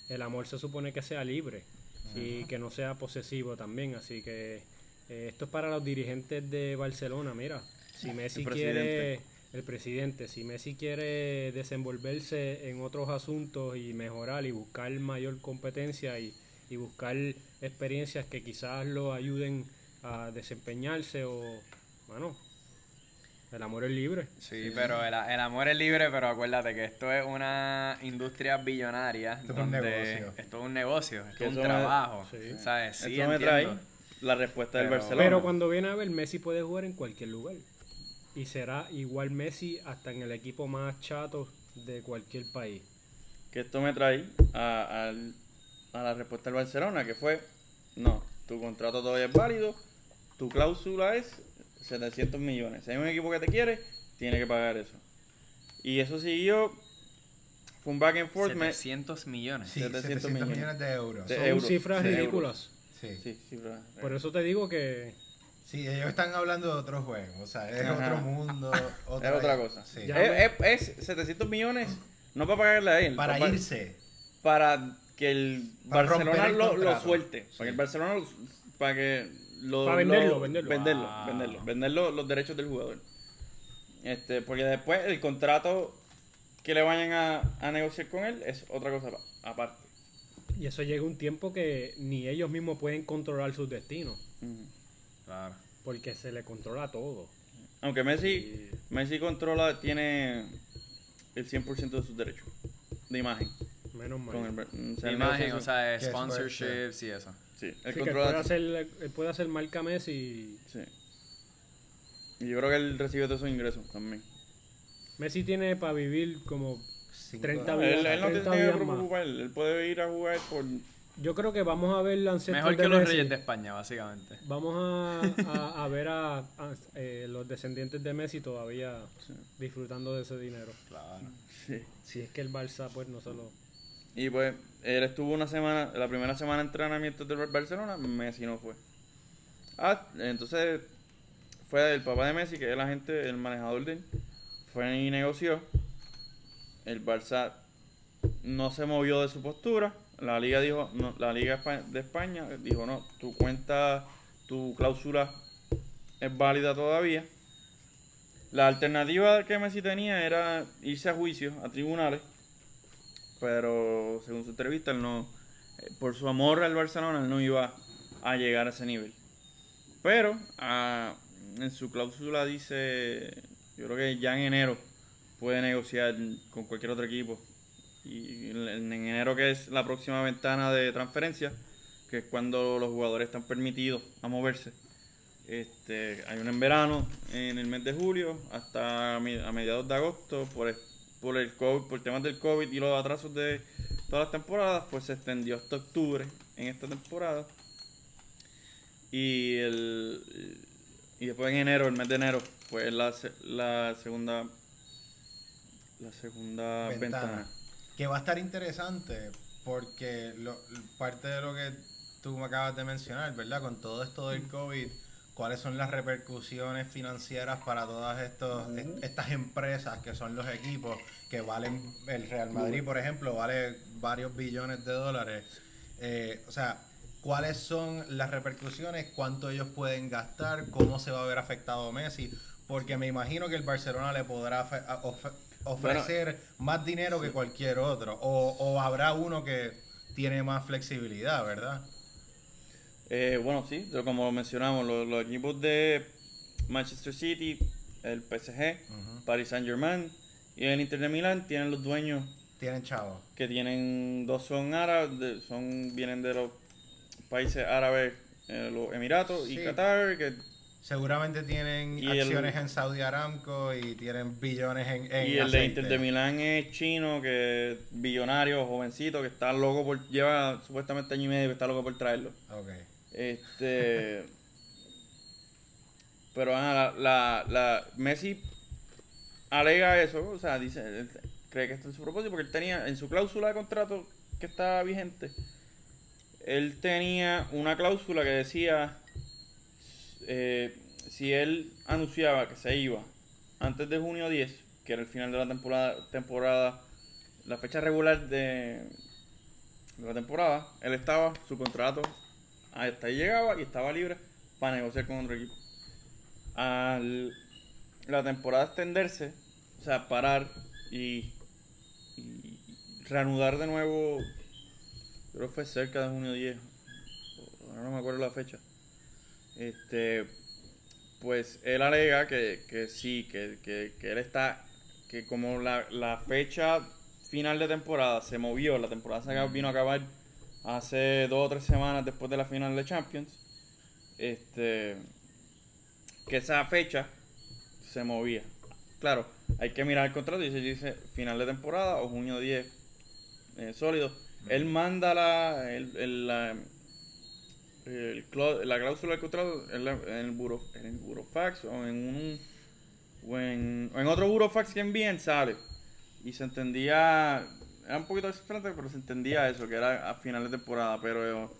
El amor se supone que sea libre y que no sea posesivo también. Así que eh, esto es para los dirigentes de Barcelona. Mira, si Messi quiere, presidente. El presidente, si Messi quiere desenvolverse en otros asuntos y mejorar y buscar mayor competencia y, y buscar experiencias que quizás lo ayuden a desempeñarse o, bueno, el amor es libre. Sí, pero el, el amor es libre, pero acuérdate que esto es una industria billonaria. Esto es un donde negocio. Esto es un negocio, esto es un me- trabajo. Sí. ¿Sabes? Sí, Eso me trae la respuesta del Pero- Barcelona. Pero cuando viene a ver, Messi puede jugar en cualquier lugar. Y será igual Messi hasta en el equipo más chato de cualquier país. Que esto me trae a, la respuesta del Barcelona, que fue: no, tu contrato todavía es válido, tu cláusula es 700 millones. Si hay un equipo que te quiere, tiene que pagar eso. Y eso siguió. Fue un back and forth. me- 700 millones. Sí, 700 700 millones. millones de euros. De Son euros, cifras de ridículas. Sí. Sí, sí, pero- Por eso te digo que Sí, ellos están hablando de otro juego. O sea, es Ajá. otro mundo. [laughs] es otra cosa. Sí. Es, es- es 700 millones, no para pagarle a él. Para pa- irse. para que el Para Barcelona el lo, suelte. Sí. Para que el Barcelona lo- para que lo, Para venderlo, lo- venderlo. venderlo, Wow. venderlo, vender los, los derechos del jugador. Este, porque después el contrato que le vayan a, a negociar con él es otra cosa pa- aparte. y eso llega un tiempo que ni ellos mismos pueden controlar sus destinos. Ujú. Claro. Porque se le controla todo. Aunque Messi, Messi controla, tiene el 100% de sus derechos de imagen. Menos mal. Con el, o sea, imagen, o sea, sponsorships y eso. sí, él Sí, que él controla puede hacer, él puede hacer marca Messi. Sí. Y yo creo que él recibe todos esos ingresos también. Messi tiene para vivir como Cinco- 30 No, vidas. él, él no 30 tiene que preocupar, él puede ir a jugar por... Yo creo que vamos a ver el ancestro Mejor de que los Messi. Reyes de España, básicamente. Vamos a, [laughs] a- a ver a, a, eh, los descendientes de Messi todavía disfrutando de ese dinero. Claro. Sí. Si es que el Barça pues no se lo... Y pues, él estuvo una semana, la primera semana de entrenamiento del Barcelona, Messi no fue. Ah, entonces fue el papá de Messi, que es el agente, el manejador de él, fue y negoció. El Barça no se movió de su postura. La liga dijo, la liga de España dijo, no, tu cuenta, tu cláusula es válida todavía. La alternativa que Messi tenía era irse a juicio, a tribunales, pero según su entrevista, él no, eh, por su amor al Barcelona, él no iba a llegar a ese nivel. Pero ah, en su cláusula dice, yo creo que ya en enero puede negociar con cualquier otro equipo y en en enero que es la próxima ventana de transferencia, que es cuando los jugadores están permitidos a moverse. Este, hay uno en verano, en el mes de julio, hasta a mediados de agosto, por el, por el COVID, por temas del COVID y los atrasos de todas las temporadas, pues se extendió hasta octubre en esta temporada. Y el y después en enero, el mes de enero, pues la, la segunda la segunda Ventana. ventana. Que va a estar interesante porque lo- parte de lo que tú me acabas de mencionar, ¿verdad? Con todo esto del COVID, ¿cuáles son las repercusiones financieras para todas estos, est- estas empresas que son los equipos que valen, el Real Madrid, por ejemplo, vale varios billones de dólares? Eh, o sea, ¿cuáles son las repercusiones? ¿Cuánto ellos pueden gastar? ¿Cómo se va a ver afectado Messi? Porque me imagino que el Barcelona le podrá ofrecer más dinero que cualquier otro. O, o habrá uno que tiene más flexibilidad, ¿verdad? Eh, bueno, sí, pero como lo mencionamos, los, los equipos de Manchester City, el PSG, Paris Saint Germain y el Inter de Milán tienen los dueños Tienen chavos. que tienen, dos son árabes, son, vienen de los países árabes, eh, los Emiratos y. Qatar, que Seguramente tienen Y el- acciones en Saudi Aramco y tienen billones en, en y el de. Inter de Milán es chino, que es billonario, jovencito, que está loco por, lleva supuestamente año y medio que está loco por traerlo. Ok. Este. [laughs] Pero ah, la, la, la- Messi alega eso, o sea, dice, cree que esto es su propósito, porque él tenía en su cláusula de contrato que está vigente, él tenía una cláusula que decía, eh, si él anunciaba que se iba antes de junio 10, que era el final de la temporada, temporada la fecha regular de, la temporada, él estaba, su contrato hasta ahí llegaba y estaba libre para negociar con otro equipo. Al la temporada extenderse, o sea, parar y, y reanudar de nuevo, creo que fue cerca de junio 10, ahora no me acuerdo la fecha. Este, pues él alega que, que sí, que, que, que él está, que como la, la fecha final de temporada se movió, la temporada se vino a acabar hace dos o tres semanas después de la final de Champions, este, que esa fecha se movía. Claro, hay que mirar el contrato y si dice final de temporada o junio 10 eh, sólido. Él manda la, el, el- la, el la cláusula del contrato en, la- en el buro, en el burofax o en un o en, en otro burofax que envíen sale. Y se entendía era un poquito diferente pero se entendía eso que era a final de temporada pero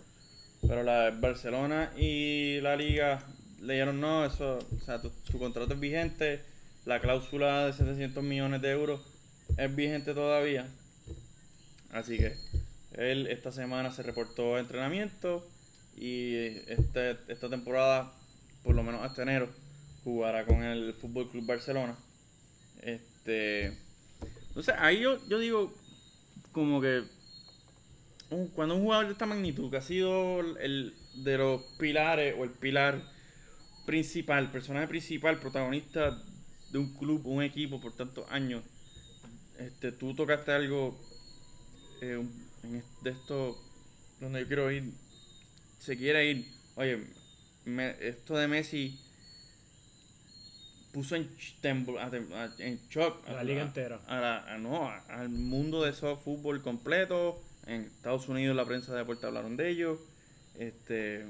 pero la Barcelona y la liga leyeron no eso o sea tu, tu contrato es vigente la cláusula de 700 millones de euros es vigente todavía así que él esta semana se reportó a entrenamiento y este, esta temporada, por lo menos hasta enero, jugará con el Fútbol Club Barcelona. Este, entonces ahí yo, yo digo como que cuando un jugador de esta magnitud, que ha sido el de los pilares o el pilar principal, personaje principal, protagonista de un club, un equipo por tantos años, este, tú tocaste algo eh, de esto donde yo quiero ir, se quiere ir. Oye, me- esto de Messi puso en, a a- en shock La liga entera. a la- a- no, a- al mundo de soft fútbol completo. En Estados Unidos la prensa de deporte hablaron de ello. Este,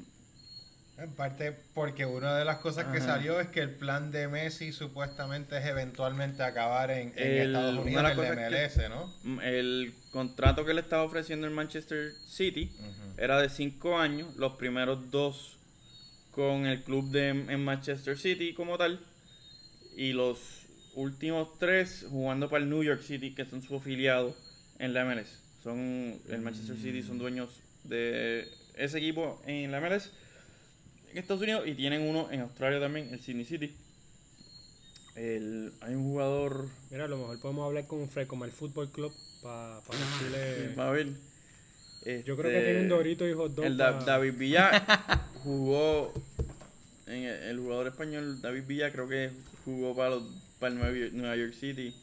En parte porque una de las cosas que salió es que el plan de Messi supuestamente es eventualmente acabar en, en El- Estados Unidos, en que- MLS, ¿no? mm, el contrato que le estaba ofreciendo el Manchester City era de 5 años, los primeros dos con el club de en Manchester City como tal y los últimos tres jugando para el New York City que son su afiliado en la MLS. Son el Manchester City son dueños de ese equipo en la MLS en Estados Unidos y tienen uno en Australia también, el Sydney City. El, hay un jugador Mira, a lo mejor podemos hablar con Fred como el Fútbol Club para decirle. va a ver. Yo creo que este, tienen Dorito y hot dog. El Da- pa- David Villa [laughs] jugó en el, el jugador español David Villa creo que jugó para los para el Nueva York City.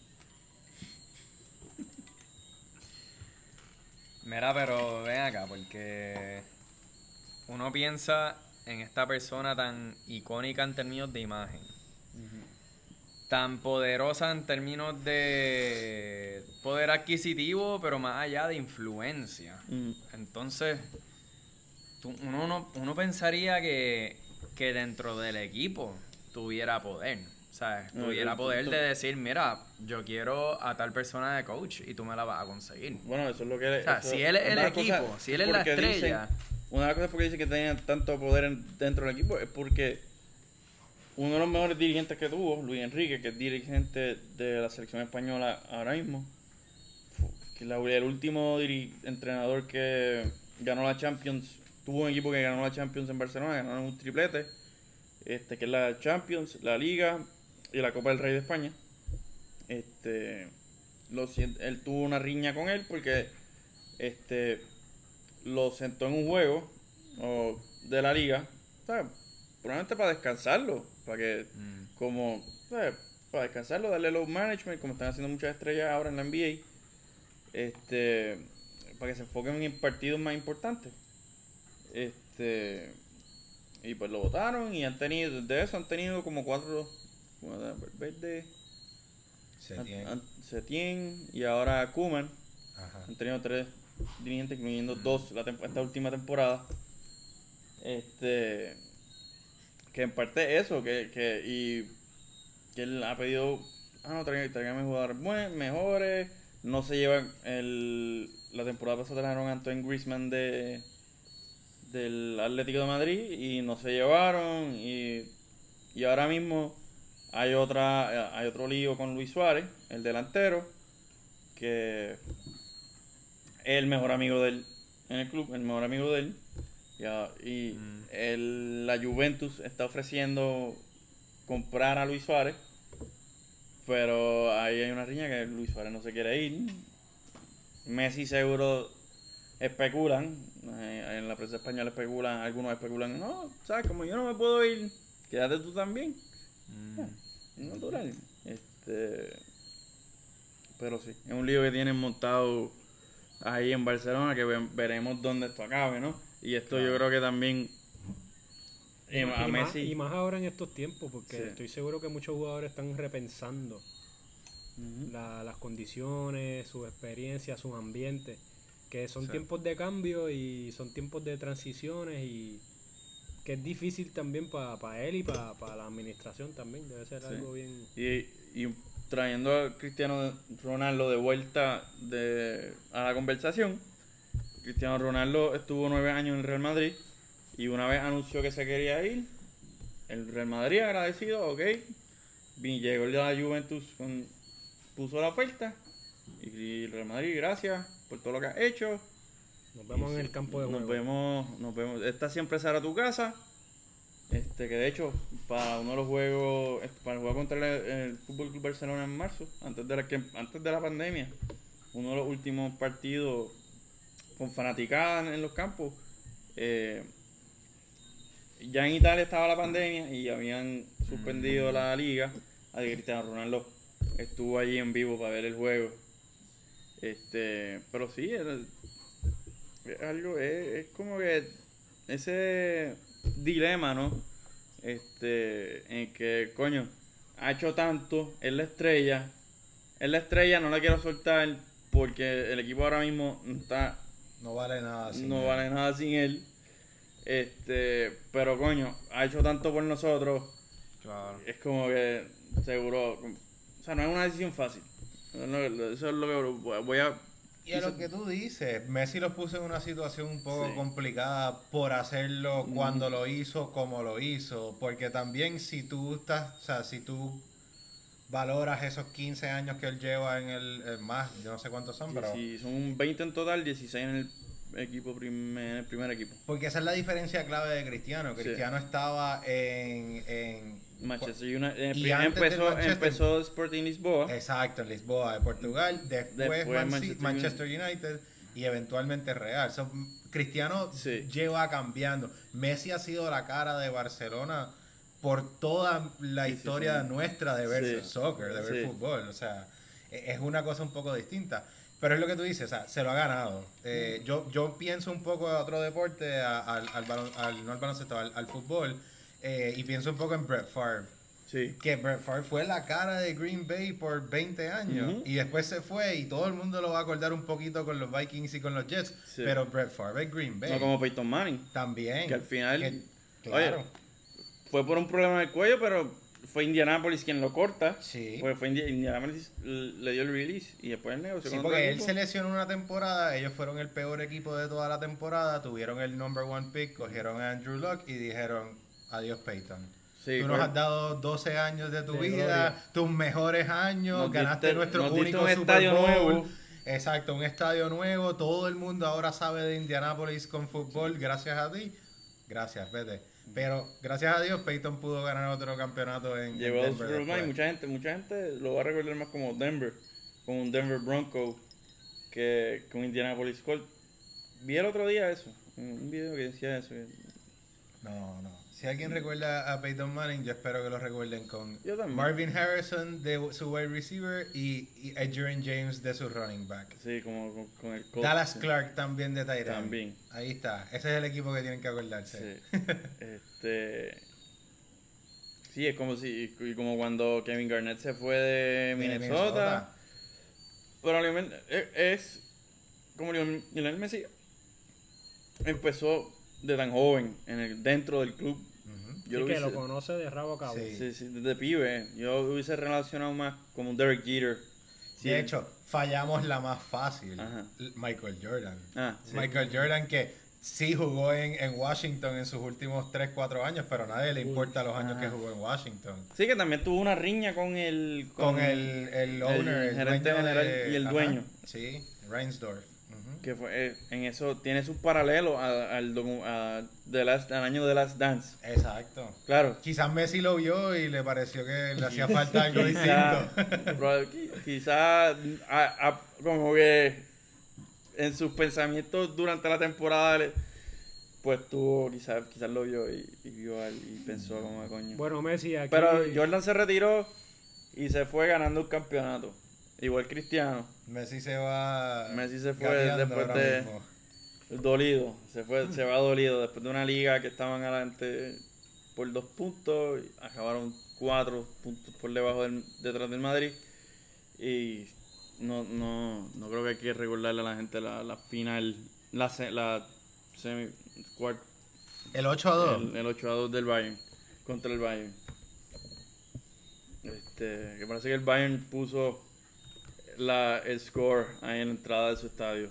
Mira, pero ven acá, porque uno piensa en esta persona tan icónica en términos de imagen, tan poderosa en términos de poder adquisitivo, pero más allá de influencia. Mm. Entonces, tú- uno, no- uno pensaría que, que dentro del equipo tuviera poder. O sea, No, tuviera poder de decir, mira, yo quiero a tal persona de coach y tú me la vas a conseguir. Bueno, eso es lo que... O sea, eso- si él es el equipo, si él es la dicen- estrella. Una de las cosas porque dice que tenía tanto poder en- dentro del equipo es porque uno de los mejores dirigentes que tuvo, Luis Enrique, que es dirigente de la selección española ahora mismo, que la- el último entrenador que ganó la Champions, tuvo un equipo que ganó la Champions en Barcelona, ganaron un triplete, este que es la Champions, la Liga y la Copa del Rey de España. Este, él tuvo una riña con él porque este lo sentó en un juego o, de la liga, ¿sabes? Probablemente para descansarlo, para que Mm. como ¿sabes? para descansarlo, darle low management, como están haciendo muchas estrellas ahora en la NBA, este para que se enfoquen en partidos más importantes. Este y pues lo votaron y han tenido, de eso han tenido como cuatro Verde, Setien. Y ahora Kuman. Ajá. Han tenido tres dirigentes, incluyendo dos la esta última temporada. Este. Que en parte eso, que, que, y que él ha pedido. Ah, no, tráigame, jugadores buen- mejores. No se llevan. El, la temporada pasada trajeron a Antoine Griezmann de, del Atlético de Madrid y no se llevaron. Y, y ahora mismo hay otra hay otro lío con Luis Suárez, el delantero, que el mejor amigo de él en el club, el mejor amigo de él. Ya, y Mm. el- la Juventus está ofreciendo comprar a Luis Suárez, pero ahí hay una riña que Luis Suárez no se quiere ir. Messi seguro especulan, eh, en la prensa española especulan, algunos especulan, no, sabes, como yo no me puedo ir, quédate tú también. Mm. Natural. Este. Pero sí, es un lío que tienen montado ahí en Barcelona que ve- veremos dónde esto acabe, ¿no? Y esto yo creo que también eh, a y, más, y más ahora en estos tiempos, porque Sí. estoy seguro que muchos jugadores están repensando la- las condiciones, sus experiencias, sus ambientes, que son Sí. tiempos de cambio y son tiempos de transiciones y que es difícil también para él y para la administración también, debe ser Sí. algo bien... Y, y trayendo a Cristiano Ronaldo de vuelta de, a la conversación, Cristiano Ronaldo estuvo nueve años en Real Madrid y una vez anunció que se quería ir, el Real Madrid agradecido, ok, llegó el de la Juventus, con, puso la oferta y el Real Madrid, gracias por todo lo que has hecho. Nos vemos Y en el campo de nos juego. vemos, nos vemos. Esta siempre será tu casa. Este, que de hecho, para uno de los juegos, para el juego contra el, el Fútbol Club Barcelona en marzo, antes de la que, antes de la pandemia, uno de los últimos partidos con fanaticada en, los campos. eh, ya en Italia estaba la pandemia y habían suspendido la liga. A Cristiano Ronaldo estuvo allí en vivo para ver el juego. Este, pero sí, era- es algo, es, es como que ese dilema, ¿no? Este, en que, coño, ha hecho tanto, es la estrella, es la estrella, no la quiero soltar porque el equipo ahora mismo no está, No vale nada. sin no él. vale nada sin él. Este, pero coño, ha hecho tanto por nosotros, Claro. es como que seguro, o sea, no es una decisión fácil. Eso es lo que voy a Y a lo que tú dices, Messi los puso en una situación un poco Sí. complicada por hacerlo cuando lo hizo, como lo hizo. Porque también si tú estás, o sea, si tú valoras esos 15 años que él lleva en el, el más, yo no sé cuántos son, pero... Sí, son 20 en total, 16 en el equipo primer, el primer equipo. Porque esa es la diferencia clave de Cristiano. Sí. Cristiano estaba en... en Manchester United Y empezó, empezó Sporting Lisboa. Exacto, Lisboa, de Portugal, después, Después Man- Manchester Manchester, United y eventualmente Real. So, Cristiano Sí. lleva cambiando. Messi ha sido la cara de Barcelona por toda la Sí, historia sí. nuestra de ver Sí. soccer, de ver fútbol. O sea, e- es una cosa un poco distinta. Pero es lo que tú dices, o sea, se lo ha ganado. Eh, yo, yo pienso un poco a otro deporte, al, al, balon- al- no al baloncesto, al, al fútbol, eh, y pienso un poco en Brett Favre. Sí. Que Brett Favre fue la cara de Green Bay por 20 años Ujú. y después se fue y todo el mundo lo va a acordar un poquito con los Vikings y con los Jets. Sí. Pero Brett Favre es Green Bay. No como Peyton Manning. También. Que al final- que- claro. Oye, Fue por un problema en el cuello, pero fue Indianapolis quien lo corta. Sí. Pues fue Indi- Indianapolis le dio el release y después el negocio Sí, porque él equipo. se lesionó una temporada, ellos fueron el peor equipo de toda la temporada, tuvieron el number one pick, cogieron a Andrew Luck y dijeron adiós Peyton. Sí, Tú pues, nos has dado 12 años de tu De vida, gloria. tus mejores años, Nos ganaste diste- nuestro único Super estadio Bowl. nuevo. Exacto, un estadio nuevo, todo el mundo ahora sabe de Indianapolis con fútbol, gracias a ti. Gracias, vete. Pero gracias a Dios Peyton pudo ganar otro campeonato en, Llegó Denver Super Bowl y mucha gente, mucha gente lo va a recordar más como Denver, como un Denver Bronco que, un Indianapolis Colt. Vi el otro día eso, un video que decía eso. que- No, no. Si alguien recuerda a Peyton Manning, yo espero que lo recuerden con. Marvin Harrison de su wide receiver y, y Adrian James de su running back. Sí, como con, con el. Dallas. Clark también de Tyrant. También. Ahí está. Ese es el equipo que tienen que acordarse. Sí. [laughs] este. Sí, es como si. y como cuando Kevin Garnett se fue de Minnesota. Probablemente es, es como Lionel Messi empezó de tan joven en el, dentro del club. Yo Sí, lo que hubiese, lo conoce de rabo a cabo. Sí. sí, sí, desde pibe. Yo hubiese relacionado más como un Derek Jeter. Sí, De hecho, fallamos la más fácil. Ajá. Michael Jordan. Ah, sí. Michael Jordan que sí jugó en, en Washington en sus últimos 3, 4 años, pero a nadie le importa los años Ajá. que jugó en Washington. Sí, que también tuvo una riña con el. Con el, el owner, el, gerente general de- y el ajá, dueño. Sí, Reinsdorf. Que fue, eh, en eso tiene sus paralelos a- al, docu- a The Last- al año de Last Dance. Exacto. Claro. Quizás Messi lo vio y le pareció que le hacía falta algo Quizá, distinto. proba- qui- quizá a- a- como que en sus pensamientos durante la temporada, le- pues tuvo, quizás quizás lo vio y, y vio al- y pensó como coño. Bueno, Messi aquí. Pero Jordan se retiró y se fue ganando un campeonato. Igual Cristiano, Messi se va. Messi se fue después de- mismo. dolido, se fue, [laughs] se va dolido después de una liga que estaban adelante por dos puntos, acabaron cuatro puntos por debajo del, detrás del Madrid y no, no, no creo que hay que recordarle a la gente la, la final, la, la semi, cuart- El 8 a 2. el, el 8 a 2 del Bayern contra el Bayern. Este, que parece que el Bayern puso la, el score ahí en la entrada de su estadio.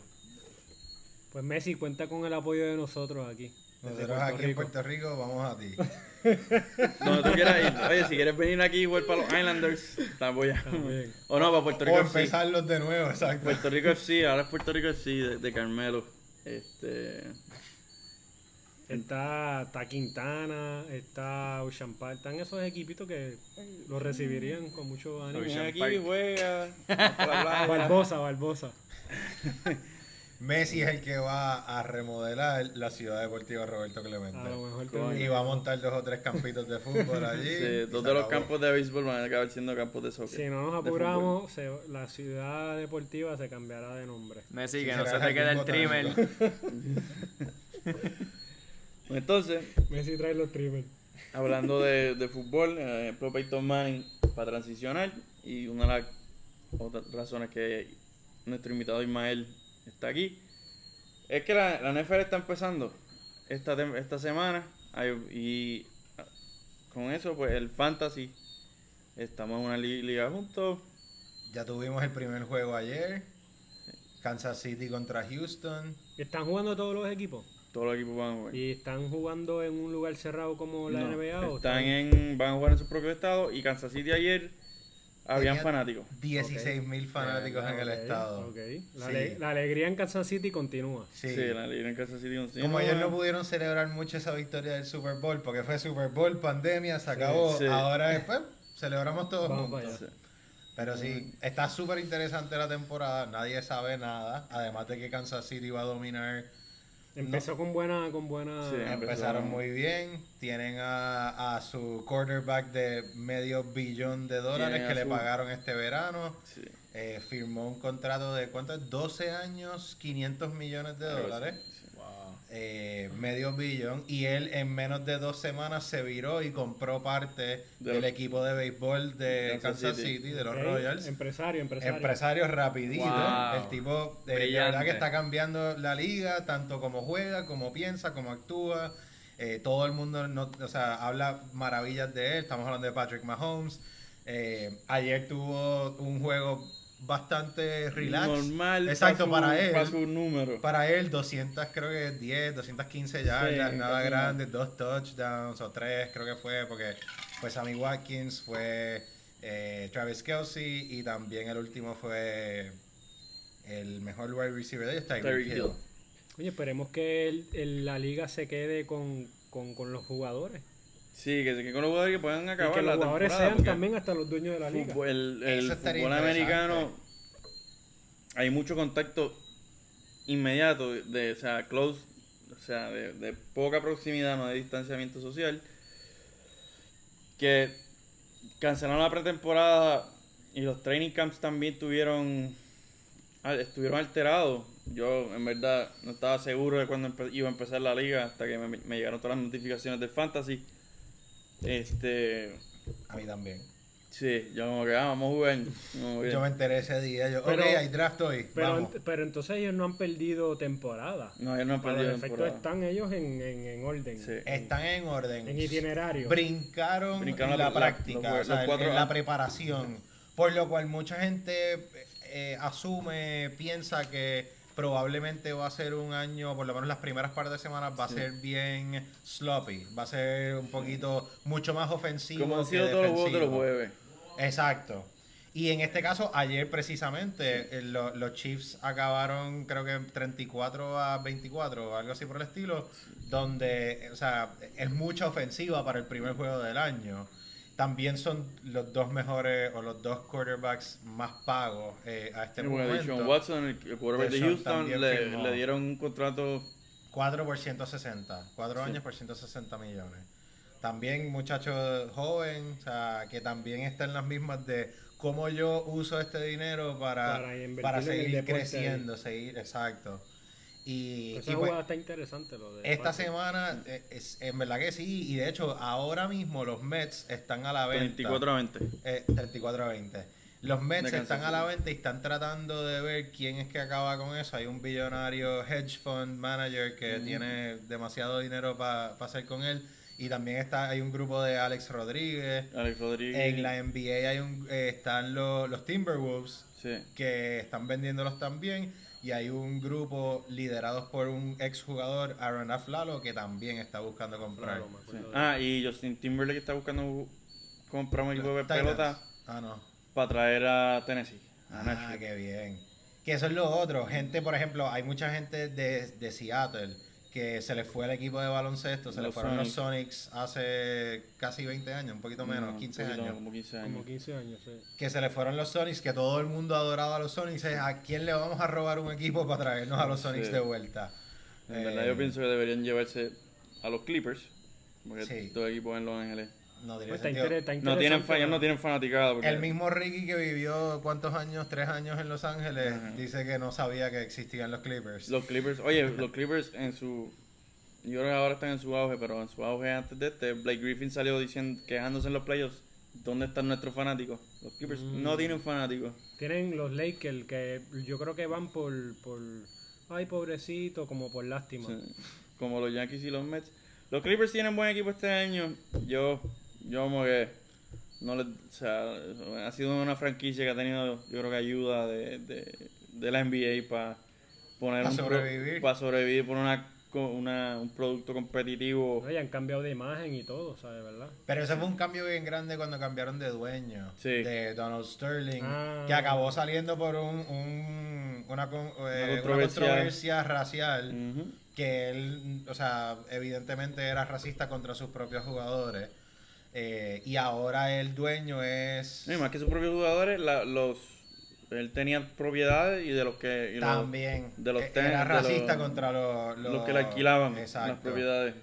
Pues Messi cuenta con el apoyo de nosotros aquí. Nosotros aquí en. Puerto Rico vamos a ti. [laughs] Donde tú quieras ir. Oye, si quieres venir aquí igual para los Islanders, te apoyamos. También. O no, para Puerto O Rico FC. empezarlos de nuevo, exacto. Puerto Rico FC, ahora es Puerto Rico FC de, de Carmelo. Este. Está, está Quintana, está Ocean Park, están esos equipitos que lo recibirían con mucho ánimo. Ocean aquí, Park. juega. Barbosa, Barbosa. [laughs] Messi es el que va a remodelar la ciudad deportiva Roberto A lo Clemente. mejor Y va a montar dos o tres campitos de fútbol allí. Sí, dos de los campos de béisbol van a acabar siendo campos de soccer. Si no nos apuramos, se- la ciudad deportiva se cambiará de nombre. Messi, que no será se te quede el trimmer. [laughs] Entonces, Messi trae los trimmers. hablando de, de fútbol, eh, Peyton Manning para transicionar y una de las otras razones que nuestro invitado Ismael está aquí es que la, la NFL está empezando esta, esta semana hay- y con eso pues el fantasy estamos en una li- liga juntos Ya tuvimos el primer juego ayer. Kansas City contra Houston. ¿Están jugando todos los equipos? Todos los equipos van a jugar ¿Y están jugando en un lugar cerrado como la No, NBA? o están en van a jugar en su propio estado y Kansas City ayer habían Tenía fanáticos [laughs] 16 mil fanáticos en el estado. ok. La, Sí. ale- la alegría en Kansas City continúa. Sí. Sí, la liga en Kansas City continúa. Como ellos no pudieron celebrar mucho esa victoria del Super Bowl, porque fue Super Bowl, pandemia, se acabó. sí. Ahora después celebramos todos Vamos juntos. Pero sí, está súper interesante la temporada, nadie sabe nada, además de que Kansas City va a dominar. Empezó con buena, con buena. Sí. Empezaron muy bien, tienen a, a su quarterback de medio billón de dólares que le su- pagaron este verano. Sí. eh, firmó un contrato de ¿cuánto es? 12 años, 500 millones de dólares. Eh, medio billón y él en menos de dos semanas se viró y compró parte De del equipo de béisbol de Kansas Kansas City. City, de los Royals. Empresario, empresario. Empresario rapidito. Wow. El tipo eh, de verdad que está cambiando la liga, tanto como juega, como piensa, como actúa. Eh, todo el mundo no, o sea, habla maravillas de él. Estamos hablando de Patrick Mahomes. Eh, ayer tuvo un juego bastante relax. Normal. Exacto, su- para él. Para su número. Para él, 200, creo que 10, 215 yardas, Sí, nada grande, dos touchdowns o tres, creo que fue, porque fue Sammy Watkins, fue eh, Travis Kelsey y también el último fue el mejor wide receiver de ellos, Tyreek Tyreek Hill. Hill. Oye, esperemos que el- el- la liga se quede con, con, con los jugadores. Sí, que se queden con los jugadores que puedan Y acabar que los la jugadores temporada, sean también hasta los dueños de la liga. fútbol- el, el fútbol americano hay mucho contacto inmediato de, o sea, close, o sea, de, de poca proximidad, no de distanciamiento social. Que cancelaron la pretemporada y los training camps también tuvieron al- estuvieron alterados. Yo en verdad no estaba seguro de cuándo iba a empezar la liga hasta que me, me llegaron todas las notificaciones del fantasy. Este, A mí también. sí, yo como que ah, vamos a jugar. Vamos a Yo me enteré ese día, yo, Pero- ok, hay draft hoy, Pero, vamos. pero entonces ellos no han perdido temporada. No, ellos no han perdido los efectos temporada. están ellos en, en, en orden. Sí. Están en orden. En itinerario. Brincaron, Brincaron en la- práctica, los- o sea, los en- cuatro en la preparación. Por lo cual mucha gente eh, asume, piensa que probablemente va a ser un año, por lo menos las primeras par de semanas, va a ser bien sloppy. Va a ser un poquito, mucho más ofensivo. Como han sido todos los juegos de los defensivo. jueves. Exacto. Y en este caso, ayer precisamente, eh, lo- los Chiefs acabaron, creo que 34 a 24 o algo así por el estilo, donde, o sea, es mucha ofensiva para el primer juego del año. También son los dos mejores o los dos quarterbacks más pagos eh, a este Y bueno, momento. Watson, el quarterback de Houston, le, dieron un contrato 4 por 160. 4 Sí. años por 160 millones. También muchacho joven, o sea, que también está en las mismas de cómo yo uso este dinero para, Para seguir creciendo, seguir, exacto. Y, Esa y pues, está interesante lo de esta semana, eh, es, en verdad que sí, y de hecho ahora mismo los Mets están a la venta. 24 a 20. Eh, 34 a 20. Los Mets están a la venta y están tratando de ver quién es que acaba con eso. Hay un billonario hedge fund manager que tiene demasiado dinero para hacer con él. Y también está hay un grupo de Alex Rodríguez. Alex Rodríguez. En la NBA hay un, eh, están los, los Timberwolves Sí. que están vendiéndolos también. Y hay un grupo liderados por un exjugador, Aaron Aflalo, que también está buscando comprar. Ah, y Justin Timberlake está buscando comprar un equipo de pelota Ah, no. para traer a Tennessee. a Ah, Nashville. qué bien. Que eso es lo otro. Gente, por ejemplo, hay mucha gente de, de Seattle que se les fue el equipo de baloncesto, se les Los fueron los Sonics hace casi 20 años, un poquito menos, No, 15 un poquito, años. Como 15 años. Como 15 años, sí. Que se les fueron los Sonics, que todo el mundo adoraba a los Sonics. ¿A quién le vamos a robar un equipo para traernos a los Sonics Sí. de vuelta? En verdad, Eh, yo pienso que deberían llevarse a los Clippers. Porque Sí. todo equipo en Los Ángeles. No tiene Pues está, sentido. inter- está No tienen, interesante fa- ellos la- no tienen fanaticada. Porque El mismo Ricky que vivió, ¿cuántos años? Tres años en Los Ángeles, Ajá. dice que no sabía que existían los Clippers. Los Clippers, oye, los Clippers en su. Yo creo que ahora están en su auge, pero en su auge antes de este, Blake Griffin salió diciendo, quejándose en los playoffs. ¿Dónde están nuestros fanáticos? Los Clippers Mm. no tienen fanáticos. Tienen los Lakers que yo creo que van por, por ay pobrecito, como por lástima. Sí, Como los Yankees y los Mets. Los Clippers tienen buen equipo este año. Yo, yo como que no les, o sea, ha sido una franquicia que ha tenido, yo creo que ayuda de, de, de la NBA para poner Pa' un pro- sobrevivir. para sobrevivir por una, una un producto competitivo. Oye, han cambiado de imagen y todo, ¿sabes? ¿Verdad? Pero ese fue un cambio bien grande cuando cambiaron de dueño. Sí. De Donald Sterling. Ah. Que acabó saliendo por un, un- una, eh, una controversia. controversia racial. Que él, o sea, evidentemente era racista contra sus propios jugadores. Eh, y ahora el dueño es. No, y más que sus propios jugadores, la- los él tenía propiedades y de los que y los- También. de los Eh, ten- era de los- racista contra los, los, que le alquilaban Exacto. las propiedades.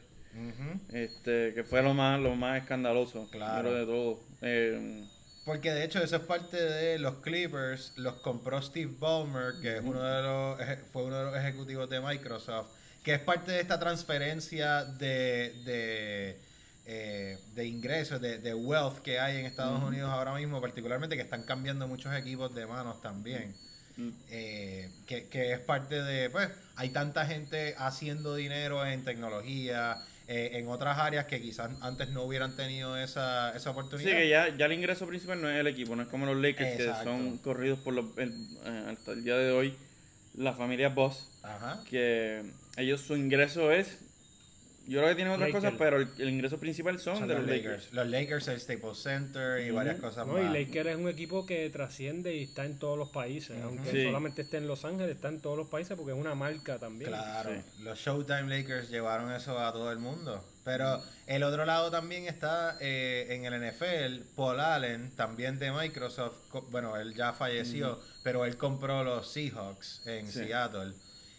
Este que fue lo más lo más escandaloso Claro. de todo Eh, Porque de hecho eso es parte de los Clippers, los compró Steve Ballmer, que es uno de los, fue uno de los ejecutivos de Microsoft, que es parte de esta transferencia de, de, eh, de ingresos, de, de wealth que hay en Estados Unidos ahora mismo, particularmente que están cambiando muchos equipos de manos también. Mm. Eh, que, que es parte de, pues, hay tanta gente haciendo dinero en tecnología, eh, en otras áreas que quizás antes no hubieran tenido esa, esa Sí, oportunidad. que ya, ya el ingreso principal no es el equipo, no es como los Lakers Exacto. que son corridos por los, el- hasta el día de hoy, la familia Boss, Ajá. que ellos su ingreso es, yo creo que tienen otras Lakers. cosas, pero el, el ingreso principal son, Son de los Lakers. Lakers. Los Lakers, el Staples Center y varias cosas No, y más. Lakers es un equipo que trasciende y está en todos los países. Aunque Sí. solamente esté en Los Ángeles, está en todos los países porque es una marca también. Claro, Sí. los Showtime Lakers llevaron eso a todo el mundo. Pero el otro lado también está eh, en el NFL, Paul Allen, también de Microsoft. Bueno, él ya falleció, pero él compró los Seahawks en Sí. Seattle.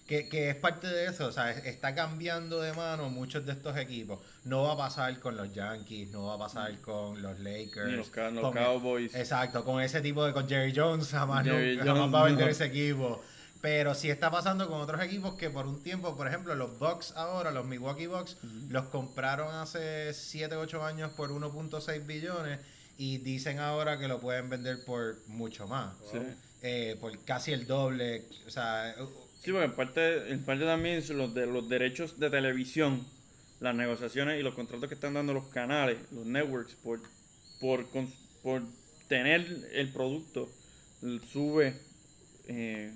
Que, que es parte de eso, o sea, es- está cambiando de mano muchos de estos equipos. No va a pasar con los Yankees, no va a pasar con los Lakers. Ni los, Ca- los con- Cowboys. Exacto, con ese tipo de, con Jerry Jones jamás, Jerry nunca- jamás Jones, va a vender no. ese equipo. Pero sí está pasando con otros equipos que por un tiempo, por ejemplo, los Bucks ahora, los Milwaukee Bucks, los compraron hace 7, 8 años por 1.6 billones y dicen ahora que lo pueden vender por mucho más. Sí. Eh, por casi el doble. O sea, Sí, porque en parte, en parte también los, de, los derechos de televisión, las negociaciones y los contratos que están dando los canales, los networks, por, por, por tener el producto, sube eh,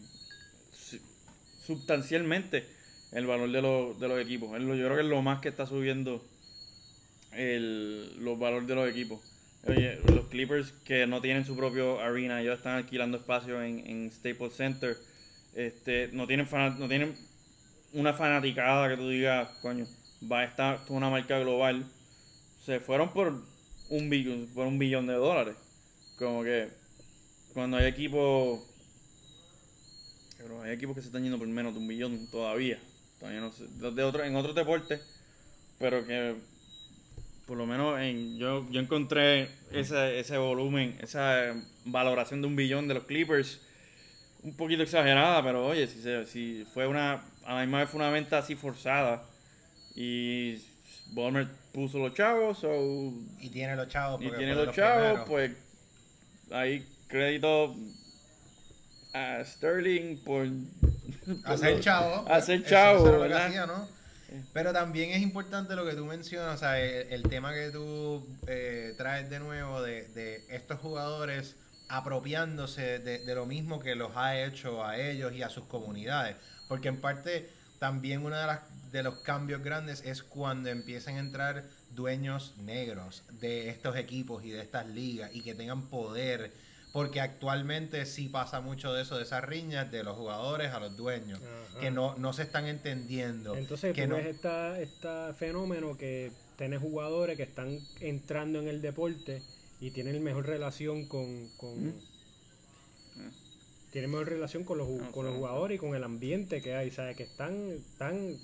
su- sustancialmente el valor de, los de los equipos. Lo- Yo creo que es lo más que está subiendo el, los valores de los equipos. Oye, los Clippers que no tienen su propio arena, ellos están alquilando espacio en, en Staples Center. Este, no tienen fana- no tienen una fanaticada que tú digas, coño, va a estar es una marca global. Se fueron por un billón, por un billón de dólares. Como que cuando hay equipos hay equipos que se están yendo por menos de un billón todavía. Todavía no sé, de otro, en otros deportes, pero que por lo menos en, yo, yo encontré ese, ese volumen, esa valoración de un billón de los Clippers un poquito exagerada, pero oye, si, se- si fue una, a la misma vez fue una venta así forzada y Ballmer puso los chavos o, y tiene los chavos. y tiene los chavos, primeros. pues ahí crédito a Sterling por Hacer chavo. [laughs] Hacer chavo, ¿verdad? hacía, ¿no? Pero también es importante lo que tú mencionas, o sea, el, el tema que tú eh, traes de nuevo de, de estos jugadores apropiándose de, de lo mismo que los ha hecho a ellos y a sus comunidades. Porque en parte también uno de, las, de los cambios grandes es cuando empiezan a entrar dueños negros de estos equipos y de estas ligas y que tengan poder. Porque actualmente sí pasa mucho de eso, de esas riñas de los jugadores a los dueños, Ajá. que no, no se están entendiendo. Entonces que no, esta, este fenómeno que tenés jugadores que están entrando en el deporte y tienen mejor relación con, con Mm. tienen mejor relación con los, No, con los sí. jugadores y con el ambiente que hay, ¿sabes? Que están, están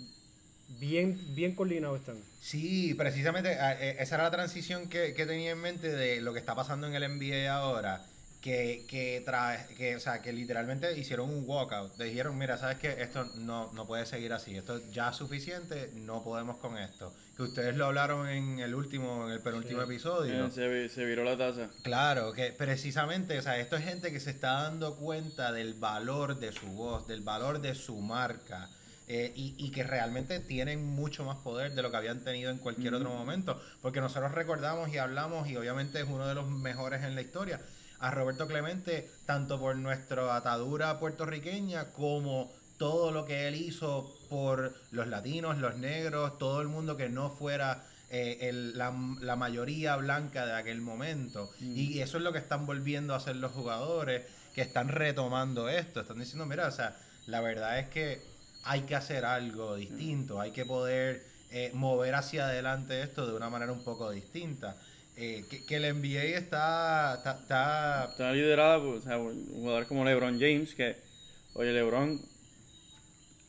bien, bien coordinados están. Sí, precisamente a- eh, esa era la transición que, que tenía en mente de lo que está pasando en el NBA ahora. Que, que, trae, que, o sea, que literalmente hicieron un walkout. Dijeron, mira, ¿sabes qué? Esto no, no puede seguir así. Esto ya es suficiente. No podemos con esto. Que ustedes lo hablaron en el último, en el penúltimo Sí. episodio. Eh, se, se viró la taza. Claro, que precisamente, o sea, esto es gente que se está dando cuenta del valor de su voz, del valor de su marca, eh, y, y que realmente tienen mucho más poder de lo que habían tenido en cualquier otro momento, porque nosotros recordamos y hablamos, y obviamente es uno de los mejores en la historia, a Roberto Clemente, tanto por nuestra atadura puertorriqueña como todo lo que él hizo por los latinos, los negros, todo el mundo que no fuera eh, el- la, la mayoría blanca de aquel momento. Y eso es lo que están volviendo a hacer los jugadores, que están retomando esto. Están diciendo, mira, o sea, la verdad es que hay que hacer algo distinto, hay que poder eh, mover hacia adelante esto de una manera un poco distinta. Eh, que, que NBA está, está, liderada por o por jugadores como LeBron James, que, oye, LeBron,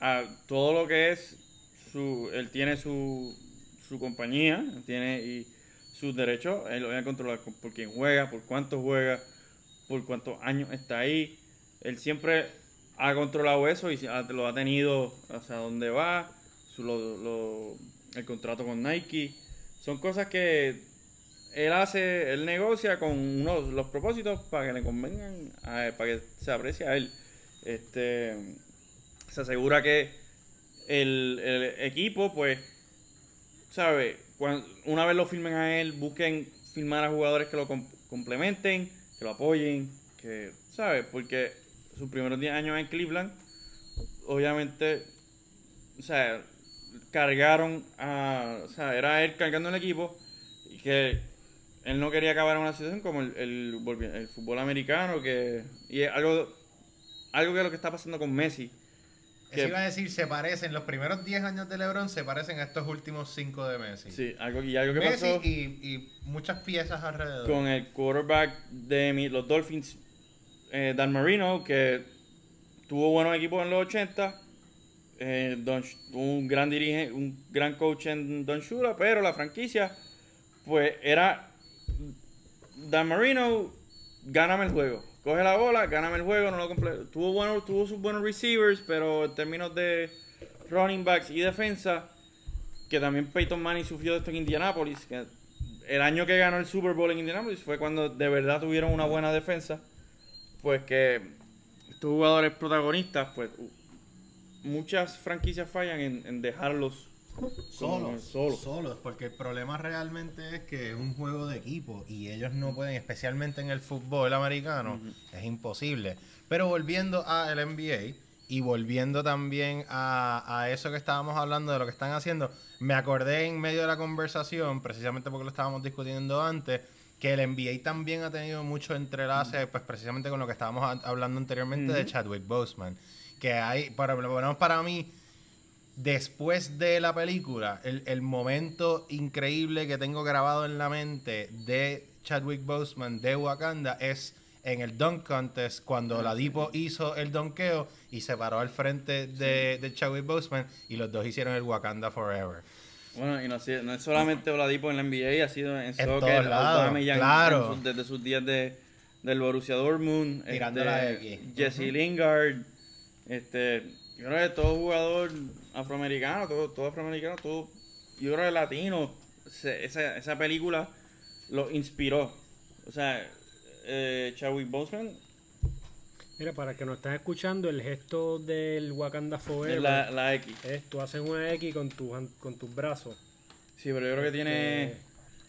a todo lo que es su. Él tiene su, su compañía, tiene y sus derechos, él lo va a controlar con- por quién juega, por cuánto juega, por cuántos años está ahí. Él siempre ha controlado eso y lo ha tenido hacia dónde va, su- el contrato con Nike. Son cosas que él hace, él negocia con unos, los propósitos para que le convengan, a él, para que se aprecie a él. Este, se asegura que el, el equipo, pues, ¿sabe? Cuan- una vez lo filmen a él, busquen filmar a jugadores que lo com- complementen, que lo apoyen, que, ¿sabe? Porque sus primeros 10 años en Cleveland, obviamente, o sea, cargaron a, o sea, era él cargando el equipo y que él no quería acabar en una situación como el, el, volvi- el fútbol americano, que, y es algo, algo que es lo que está pasando con Messi. Eso que- iba a decir, se parecen, los primeros 10 años de LeBron se parecen a estos últimos 5 de Messi. Sí, algo, y algo que Messi pasó y, y muchas piezas alrededor. con el quarterback de los Dolphins, eh, Dan Marino, que tuvo buenos equipos en los 80. eh, Don un gran dirige, un gran coach en Don Shula, pero la franquicia, pues era Dan Marino, gáname el juego. Coge la bola, gáname el juego, no lo Tuvo, bueno, tuvo sus buenos receivers, pero en términos de running backs y defensa, que también Peyton Manning sufrió de esto en Indianapolis. Que el año que ganó el Super Bowl en Indianapolis fue cuando de verdad tuvieron una buena defensa. Pues que estos jugadores protagonistas, pues muchas franquicias fallan en, en dejarlos Solos, solos. solos, porque el problema realmente es que es un juego de equipo y ellos no pueden, especialmente en el fútbol americano, es imposible. Pero volviendo al NBA y volviendo también a, a eso que estábamos hablando de lo que están haciendo, me acordé en medio de la conversación, precisamente porque lo estábamos discutiendo antes, que el NBA también ha tenido mucho entrelace, pues precisamente con lo que estábamos hablando anteriormente de. Chadwick Boseman. Que hay, por lo menos para mí, después de la película, el, el momento increíble que tengo grabado en la mente de Chadwick Boseman de Wakanda es en el dunk contest cuando la Dipo hizo el donkeo y se paró al frente de, de Chadwick Boseman y los dos hicieron el Wakanda Forever. Bueno, y no, no es solamente Oladipo en la NBA, ha sido en, todos soccer, claro. en desde sus días de, del Borussia Dortmund, este. Jesse Ujú. Lingard, este, yo creo que todo jugador afroamericano, todo, todo afroamericano, todo, yo creo que latino, se- esa, esa película lo inspiró. O sea, eh, Chadwick Boseman Mira, para que nos están escuchando, el gesto del Wakanda Forever es la, la X. es tú haces una X con, tus an- con tus brazos. Sí, pero yo creo que tiene... Este-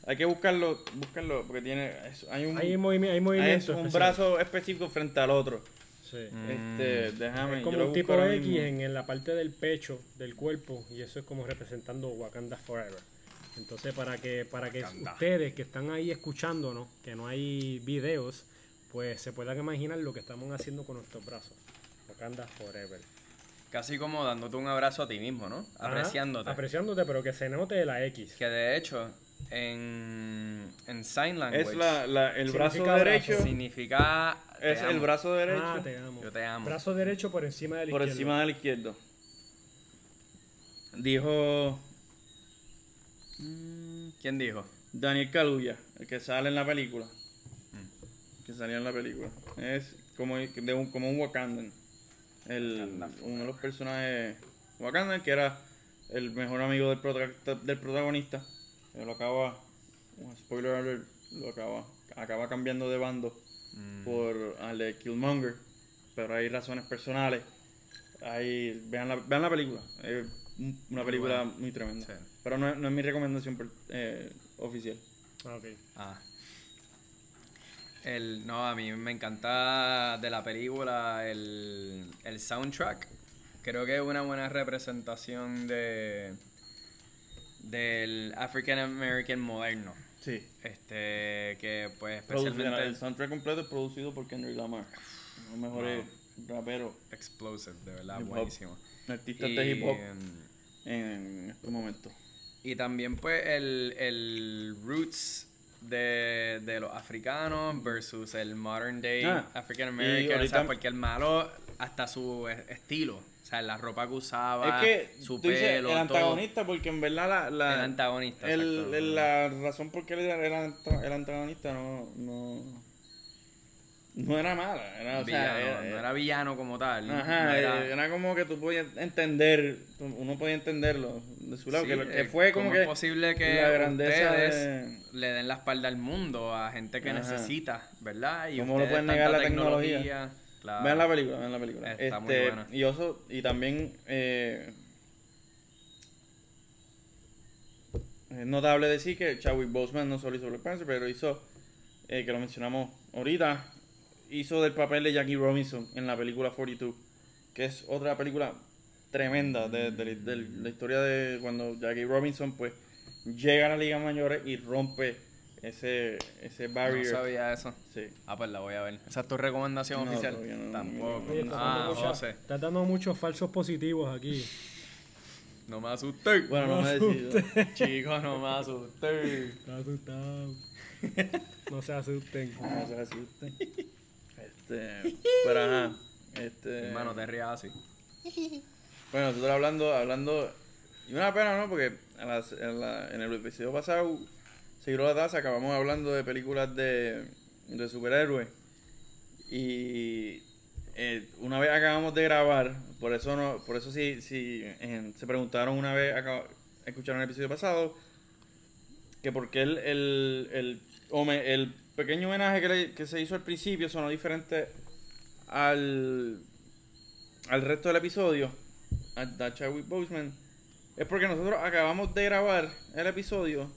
Hay que buscarlo, buscarlo, porque tiene... es- hay un, Hay, movimi- hay hay movimientos. un brazo específico frente al otro. Sí. Este, déjame, Es como lo un tipo X en, en la parte del pecho del cuerpo y eso es como representando Wakanda Forever. Entonces para que para que Wakanda. ustedes que están ahí escuchándonos, que no hay videos, pues se puedan imaginar lo que estamos haciendo con nuestros brazos. Wakanda Forever. Casi como dándote un abrazo a ti mismo, ¿no? Ajá, Apreciándote. apreciándote, pero que se note la X. que de hecho, en, en Sign Language, Es la, la- el brazo derecho. brazo. significa. Es el brazo derecho Ah, te amo. Yo te amo. Brazo derecho por encima del por izquierdo. encima del izquierdo. Dijo ¿Quién dijo? Daniel Kaluuya, el que sale en la película. Mm. Que salía en la película. Es como, de un, como un Wakandan. El, uno de los personajes Wakandan, que era el mejor amigo del, prota- del protagonista. Lo acaba, un spoiler alert, lo acaba, acaba cambiando de bando Mm. por al de Killmonger. Pero hay razones personales. Ahí, vean la, vean la película. Es un- una Muy película muy tremenda. Sí. Pero no, es- no es mi recomendación per- eh, oficial. Ah, ok. Ah. El, no, a mí me encanta de la película el, el soundtrack. Creo que es una buena representación de del African American moderno. Sí. Este, que pues Producido- especialmente el soundtrack completo es producido por Kendrick Lamar. Uno de los mejores raperos, explosive, de verdad, Hip hop. buenísimo. artistas Y, de hip hop em, en estos momentos. Y también pues el, el roots de, de los africanos versus el modern day Ah, African American, ahorita- o sea, porque el malo hasta su estilo. O sea, la ropa que usaba, Es que su dices pelo, el todo. antagonista, porque en verdad la, la- El antagonista, el- la razón por qué él era el, anta- el antagonista no, no, no era mala. Era, o sea, Villano, no era villano como tal. Ajá, no era, como que tú podías entender, uno podía entenderlo de su lado, Sí, que, eh, fue como ¿cómo que es posible que la grandeza de- le den la espalda al mundo a gente que Ajá. necesita, ¿verdad? Y ¿Cómo lo pueden negar la tecnología? Claro. Vean la película, vean la película. Está muy Este, buena. Y, oso- y también eh, es notable decir que Chadwick Boseman no solo hizo Black Panther, pero hizo, eh, que lo mencionamos ahorita, hizo del papel de Jackie Robinson en la película 42, que es otra película tremenda de, de- de la historia de cuando Jackie Robinson pues llega a la Liga Mayores y rompe ese, ese No barrier. sabía eso. Sí. Ah, pues la voy a ver. ¿Esa es tu recomendación No, oficial? no, Tampoco. no, Oye, ah, dando, mucha- José. estás dando muchos falsos positivos aquí. No me asusté. Bueno, no me decido. Chicos, no me asusté. [laughs] Estás asustado. No se asusten. [laughs] No se asusten. Este, pero ajá. Este, Hermano, te rías así. bueno, nosotros hablando, hablando. Y una pena, ¿no? Porque en, las- en la- en el episodio pasado, Seguiró la taza, acabamos hablando de películas de, de superhéroes. Y eh, una vez acabamos de grabar, por eso no, por eso si, si se preguntaron una vez, acá, escucharon el episodio pasado, que porque el, el, el, home- el pequeño homenaje que, le- que se hizo al principio sonó diferente al, al resto del episodio, a Chadwick Boseman, es porque nosotros acabamos de grabar el episodio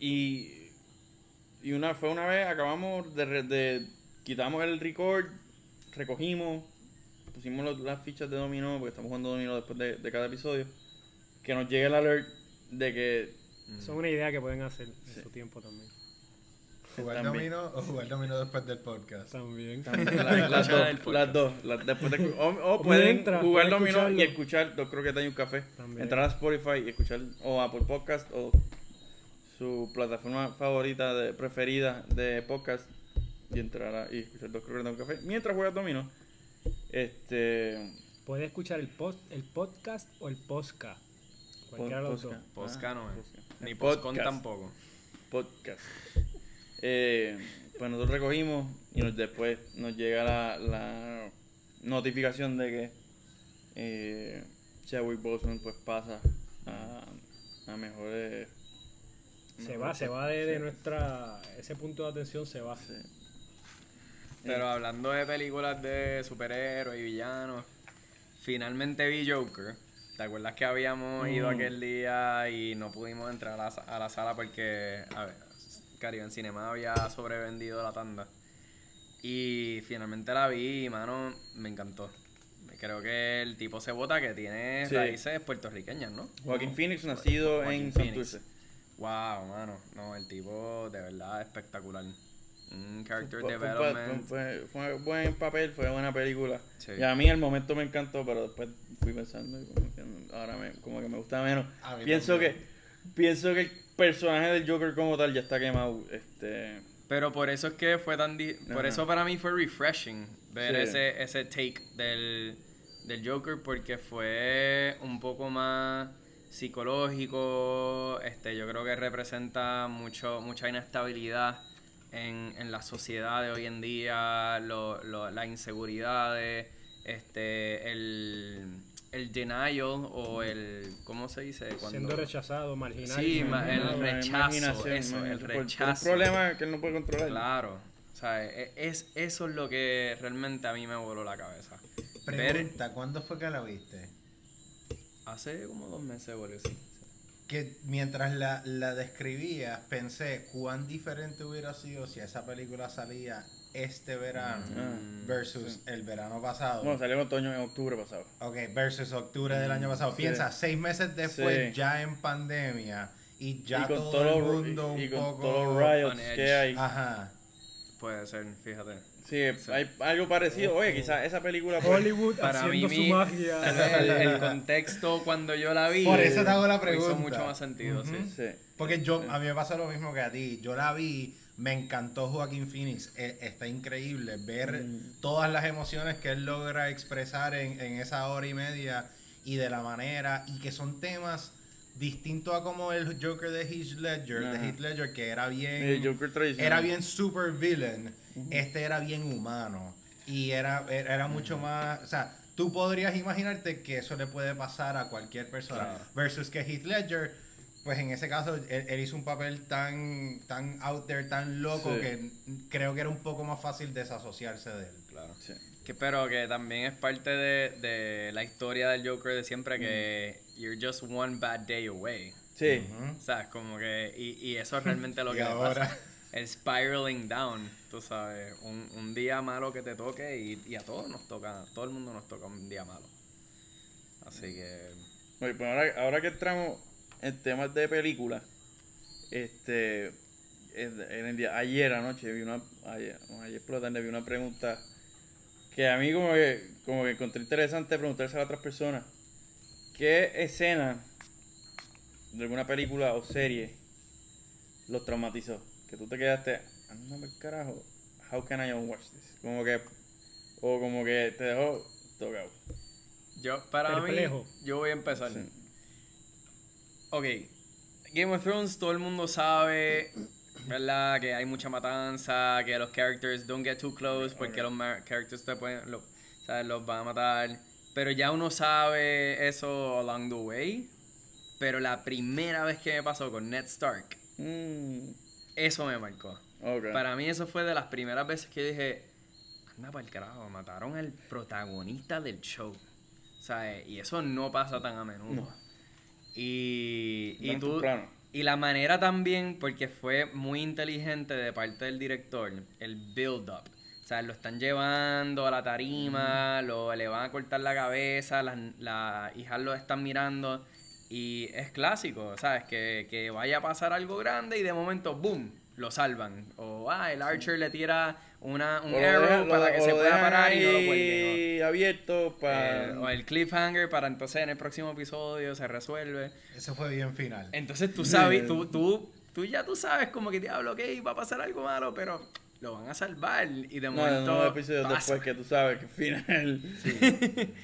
y, y una fue una vez, acabamos de, re- de quitamos el record, recogimos, pusimos los- las fichas de dominó, porque estamos jugando dominó después de, de cada episodio, que nos llegue el alert de que Son una idea que pueden hacer en su tiempo también. ¿Jugar También. domino o jugar domino después del podcast? También. [laughs] La- las, dos, las dos, las- después de- o, o pueden jugar dominó y escuchar dos croquetas y un café. También. Entrar a Spotify y escuchar o Apple Podcast o su plataforma favorita de, preferida de podcast y entrar a, y escuchar dos croquetas y un café mientras juegas dominó. Este Puedes escuchar el, post, el podcast o el posca. Cualquiera de los dos. Posca Ah, no es. podcast. Ni Podcast. Poscon tampoco. podcast. Eh, pues nosotros recogimos y nos- después nos llega la, la notificación de que eh, Chadwick Boseman pues pasa a, a mejores... Se va, se va de, de nuestra. Ese punto de atención se va. Sí. Pero hablando de películas de superhéroes y villanos, finalmente vi Joker. ¿Te acuerdas que habíamos ido Mm. aquel día y no pudimos entrar a la, a la sala porque a ver, Caribe Cinema había sobrevendido la tanda? Y finalmente la vi y, mano, me encantó. Creo que el tipo se vota que tiene Sí. raíces puertorriqueñas, ¿no? Joaquín Phoenix nacido en Phoenix. Santurce. Wow, mano. No, el tipo de verdad espectacular. Un character Fue, fue- development. fue- buen papel, fue buena película. Sí. Y a mí el momento me encantó, pero después fui pensando y como que ahora me, como que me gusta menos. Pienso también. que pienso que el personaje del Joker como tal ya está quemado. Este, Pero por eso es que fue tan... di- Por Ajá. eso para mí fue refreshing ver Sí. ese, ese take del, del Joker porque fue un poco más psicológico. Este, yo creo que representa mucho mucha inestabilidad en, en la sociedad de hoy en día, lo, lo- las inseguridades, este, el, el denial o el... ¿Cómo se dice? Cuando, Siendo rechazado, marginal. Sí, ma- el rechazo, eso, el por- por un rechazo. problema que él no puede controlar. Claro. O sea, e- es, eso es lo que realmente a mí me voló la cabeza. Ver, Pregunta, ¿cuándo fue que la viste? Hace como dos meses, boludo, sí. Que mientras la, la describías, pensé cuán diferente hubiera sido si esa película salía este verano Ah, versus el verano pasado. Bueno, salió en otoño en octubre pasado. Ok, versus octubre del año pasado. Sí. Piensa, seis meses después, Sí. ya en pandemia, y ya y con todo todos el los- mundo y, y un con poco... todos los riots que hay. Ajá. Puede ser, fíjate. Sí, hay algo parecido. Oye, quizás esa película pues, Hollywood Para mí, haciendo su mi- magia. el, el contexto cuando yo la vi Por eso te hago la hizo pregunta. mucho más sentido, Ujú. sí. sí. Porque yo, a mí me pasa lo mismo que a ti. Yo la vi Me encantó Joaquín Phoenix, e- está increíble ver Mm. todas las emociones que él logra expresar en, en esa hora y media y de la manera, y que son temas distintos a como el Joker de Heath Ledger, Ajá. de Heath Ledger, que era bien... El Joker tradicional. Era bien super villain. Este era bien humano. Y era, era, era mucho más. O sea, tú podrías imaginarte que eso le puede pasar a cualquier persona. Claro. Versus que Heath Ledger, pues en ese caso, él, él hizo un papel tan, tan out there, tan loco, Sí. que creo que era un poco más fácil desasociarse de él. Claro. Sí. Que, pero que también es parte de, de la historia del Joker de siempre que you're just one bad day away. Sí. O sea, es como que. Y, y eso es [laughs] realmente lo Y que le ahora- pasa. El spiraling down, tú sabes. Un, un día malo que te toque y, a todos nos toca. Todo el mundo nos toca un día malo. Así que. Oye, pues ahora, ahora que entramos en temas de películas, este, ayer anoche vi una, ayer, ayer por la tarde vi una pregunta que a mí como que, como que encontré interesante preguntarse a otras personas. ¿Qué escena de alguna película o serie los traumatizó? Que tú te quedaste, anda por carajo, how can I unwatch this? Como que, o como que te dejó tocado. Yo, para Perplejo. mí, yo voy a empezar. Sí. Ok, Game of Thrones, todo el mundo sabe, ¿verdad? Que hay mucha matanza, que los characters don't get too close porque los characters te pueden, lo- ¿sabes? los van a matar. Pero ya uno sabe eso along the way. Pero la primera vez que me pasó con Ned Stark, Mm, eso me marcó. ok. Para mí eso fue de las primeras veces que dije, anda para el carajo, mataron al protagonista del show. Sea, y eso no pasa tan a menudo. No. Y, y Tan tú... temprano. Y la manera también, porque fue muy inteligente de parte del director, el build-up. O sea, lo están llevando a la tarima, lo, le van a cortar la cabeza, las las hijas lo están mirando. Y es clásico, ¿sabes? Que, que vaya a pasar algo grande y de momento, ¡boom! Lo salvan. O, ah, el Archer le tira una, un arrow dejan- para lo- que se pueda parar y no lo cuelguen. ahí abierto o- para... eh, o el cliffhanger para entonces en el próximo episodio se resuelve. Eso fue bien final. Entonces tú sabes, tú, tú, tú ya tú sabes como que diablo, ok, va a pasar algo malo, pero lo van a salvar y de no, momento no, no, episodios pasa. después que tú sabes que final... [laughs]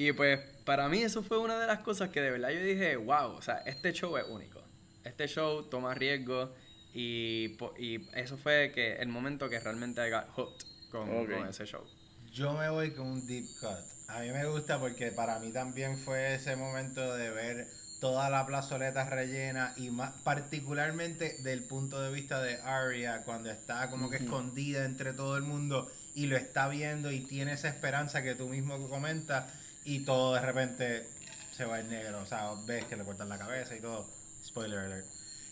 Y pues para mí eso fue una de las cosas que de verdad yo dije, wow, o sea, este show es único. Este show toma riesgo y, y eso fue que el momento que realmente I got hooked con, con ese show. Yo me voy con un deep cut. A mí me gusta porque para mí también fue ese momento de ver toda la plazoleta rellena y más particularmente del punto de vista de Arya cuando está como que escondida entre todo el mundo y lo está viendo y tiene esa esperanza que tú mismo comentas y todo de repente se va en negro, o sea, ves que le cortan la cabeza y todo. Spoiler alert.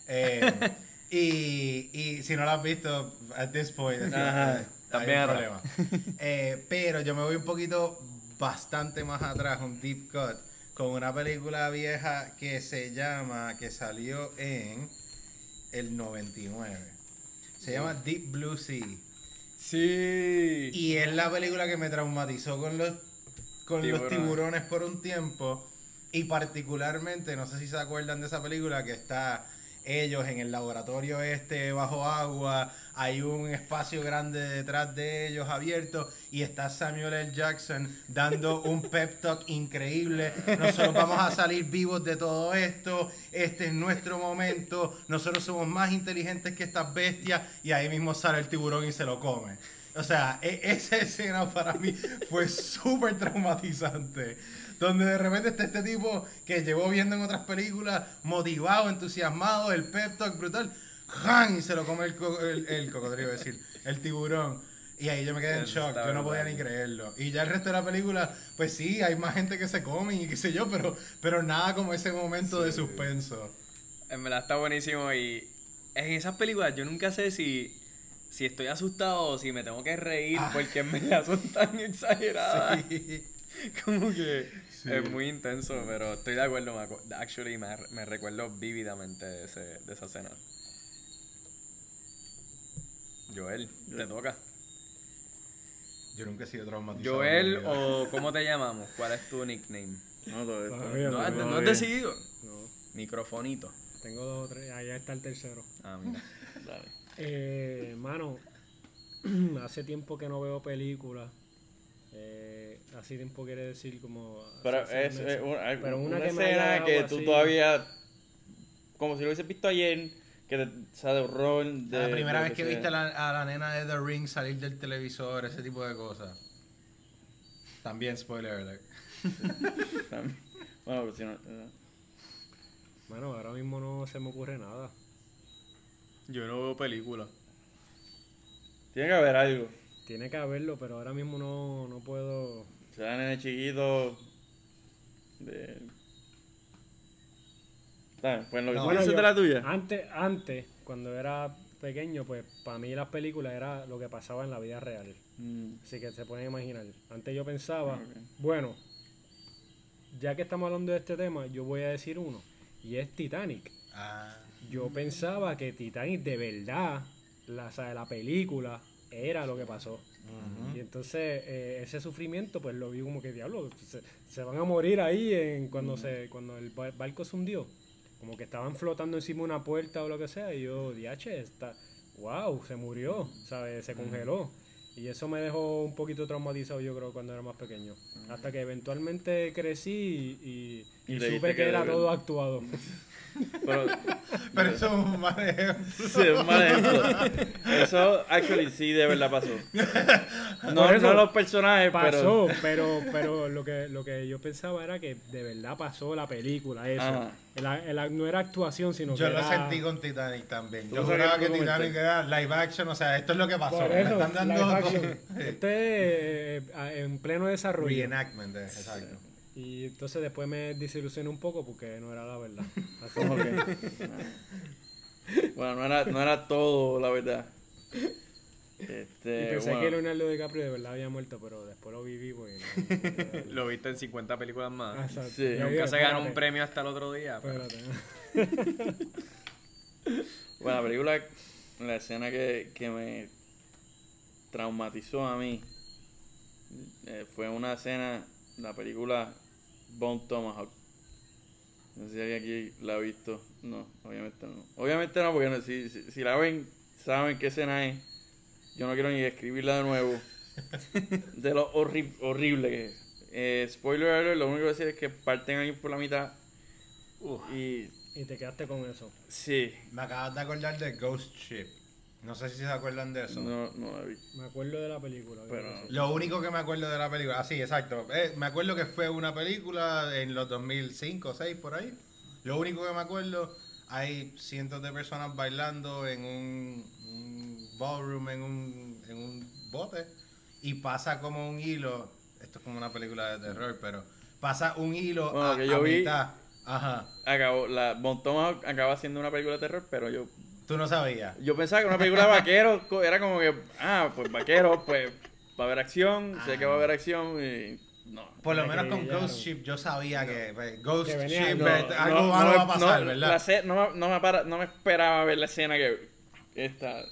Eh, [laughs] y, y si no lo has visto, at this point, Ajá. hay También un atrás. problema. Eh, pero yo me voy un poquito bastante más atrás, un deep cut, con una película vieja que se llama, que salió en el 99. Se llama Deep Blue Sea. Sí. Y es la película que me traumatizó con los, con los Tiburones. tiburones por un tiempo. Y particularmente, no sé si se acuerdan de esa película, que está ellos en el laboratorio este bajo agua, hay un espacio grande detrás de ellos abierto y está Samuel L. Jackson dando [laughs] un pep talk increíble. Nosotros vamos a salir vivos de todo esto, este es nuestro momento, nosotros somos más inteligentes que estas bestias y ahí mismo sale el tiburón y se lo come. O sea, e- esa [laughs] escena para mí fue súper traumatizante. Donde de repente está este tipo que llevó viendo en otras películas, motivado, entusiasmado, el pep talk brutal, ¡jan! y se lo come el, co- el, el cocodrilo, es decir, el tiburón. Y ahí yo me quedé en shock, yo no podía ni creerlo. Y ya el resto de la película, pues sí, hay más gente que se come y qué sé yo, pero, pero nada como ese momento de suspenso. En verdad está buenísimo y en esas películas yo nunca sé si, si estoy asustado o si me tengo que reír Ah. porque en verdad [laughs] son tan exageradas. Sí. [laughs] Como que Sí. es muy intenso, pero estoy de acuerdo. Me, acu- actually, me, me recuerdo vívidamente de, ese, de esa escena. Joel, te toca. Yo nunca he sido traumatizado. Joel o [laughs] ¿cómo te llamamos? ¿Cuál es tu nickname? No, todo esto. Todavía ¿No has, no, no has todavía. decidido? No. Microfonito. Tengo dos o tres. Allá está el tercero. Ah, mira. Dale. Eh, mano, [clears throat] hace tiempo que no veo películas. Eh, hace tiempo quiere decir como. Pero es, una, Pero una que escena que tú así. todavía, como si lo hubieses visto ayer, que te sale horror de... la primera vez que sea. viste a la, a la nena de The Ring salir del televisor, ese tipo de cosas. También spoiler alert. [laughs] También. Bueno, pero si no... eh, Bueno, ahora mismo no se me ocurre nada. Yo no veo películas. Tiene que haber algo. Tiene que haberlo, pero ahora mismo no, no puedo. Se da nene chiquito... De... ¿Sabes? Pues lo que No, tú Bueno, dices yo- de la tuya. Antes, antes, cuando era pequeño, pues para mí las películas era lo que pasaba en la vida real. Mm, Así que se pueden imaginar. Antes yo pensaba, Ok. bueno, ya que estamos hablando de este tema, yo voy a decir uno. Y es Titanic. Ah, Yo pensaba que Titanic de verdad, la, o sea, la película, era lo que pasó. Y entonces eh, ese sufrimiento, pues lo vi como que diablo, se, se van a morir ahí en cuando se cuando el ba- barco se hundió. Como que estaban flotando encima de una puerta o lo que sea. Y yo, diache, está, wow, se murió, ¿sabes? Se congeló. Y eso me dejó un poquito traumatizado, yo creo, cuando era más pequeño. Hasta que eventualmente crecí y, y- Y supe que que era de todo actuado. [laughs] Pero, Pero eso es un mal ejemplo. sí, es un mal ejemplo. Eso, actually, sí, de verdad pasó. [laughs] No, eso, no los personajes, Pasó, pero... pero, pero lo que lo que yo pensaba era que de verdad pasó la película, eso. Ajá. El- el- no era actuación, sino Yo que lo era... sentí con Titanic también. Yo juraba que Titanic comentaste. era live action, o sea, esto es lo que pasó. Por Me eso, están dando live todo- action. [laughs] Este eh, en pleno desarrollo. Reenactment, exacto. Y entonces después me desilusioné un poco porque no era la verdad. [laughs] Así. Bueno, no era, no era todo, la verdad. Este, y pensé bueno, que Leonardo DiCaprio de verdad había muerto, pero después lo viví y no- [laughs] Lo viste en 50 películas más. Ah, exacto. Sí. Yo Nunca se ganó un premio hasta el otro día. pero- Espérate. [laughs] Bueno, la película, la escena que, que me traumatizó a mí eh, fue una escena, la película Bone Tomahawk. No sé si alguien aquí la ha visto. No, obviamente no. Obviamente no, porque no- si, si, si la ven, saben qué escena es. Yo no quiero ni escribirla de nuevo. [laughs] De lo horri- horrible que es. Eh, spoiler alert, lo único que voy a decir es que parten ahí por la mitad. Y Y te quedaste con eso. sí, Me acabas de acordar de Ghost Ship. No sé si se acuerdan de eso. no, no la vi. Me acuerdo de la película. Pero-. Lo único que me acuerdo de la película, ah, sí, exacto. Eh, me acuerdo que fue una película en los 2005 o 6 por ahí. Lo único que me acuerdo, hay cientos de personas bailando en un, un ballroom, en un, en un bote, y pasa como un hilo. Esto es como una película de terror, pero pasa un hilo Bueno, a, que yo a vi- mitad. Ajá. acabó, la Tomahawk acaba siendo una película de terror, pero yo Tú no sabías. yo pensaba que una película de vaqueros co- era como que, ah, pues vaqueros, pues va a haber acción, sé que va a haber acción y no. Por lo Me menos con. Ghost Ship yo sabía que pues, Ghost Que venía- Ship No, eh, algo malo va a pasar, no, ¿verdad? la no, me- no me para- no me esperaba ver la escena que esta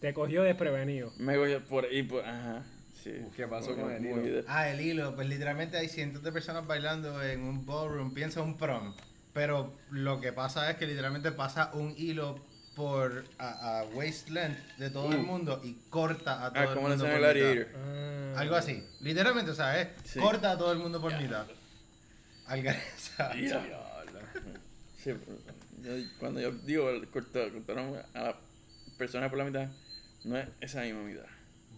Te cogió desprevenido. me cogió por y por, ajá, sí. ¿Qué pasó con el hilo? de- Ah, el hilo, pues literalmente hay cientos de personas bailando en un ballroom, piensa un prom, pero lo que pasa es que literalmente pasa un hilo por a, a waist length de todo el Uh. mundo y corta a todo Ah, el mundo por mitad. Ah. Algo así, literalmente, o sea, es Sí. corta a todo el mundo por mitad. [laughs] Sea, Sí, yo- cuando yo digo cortar- cortaron a la persona por la mitad, no es esa misma mitad.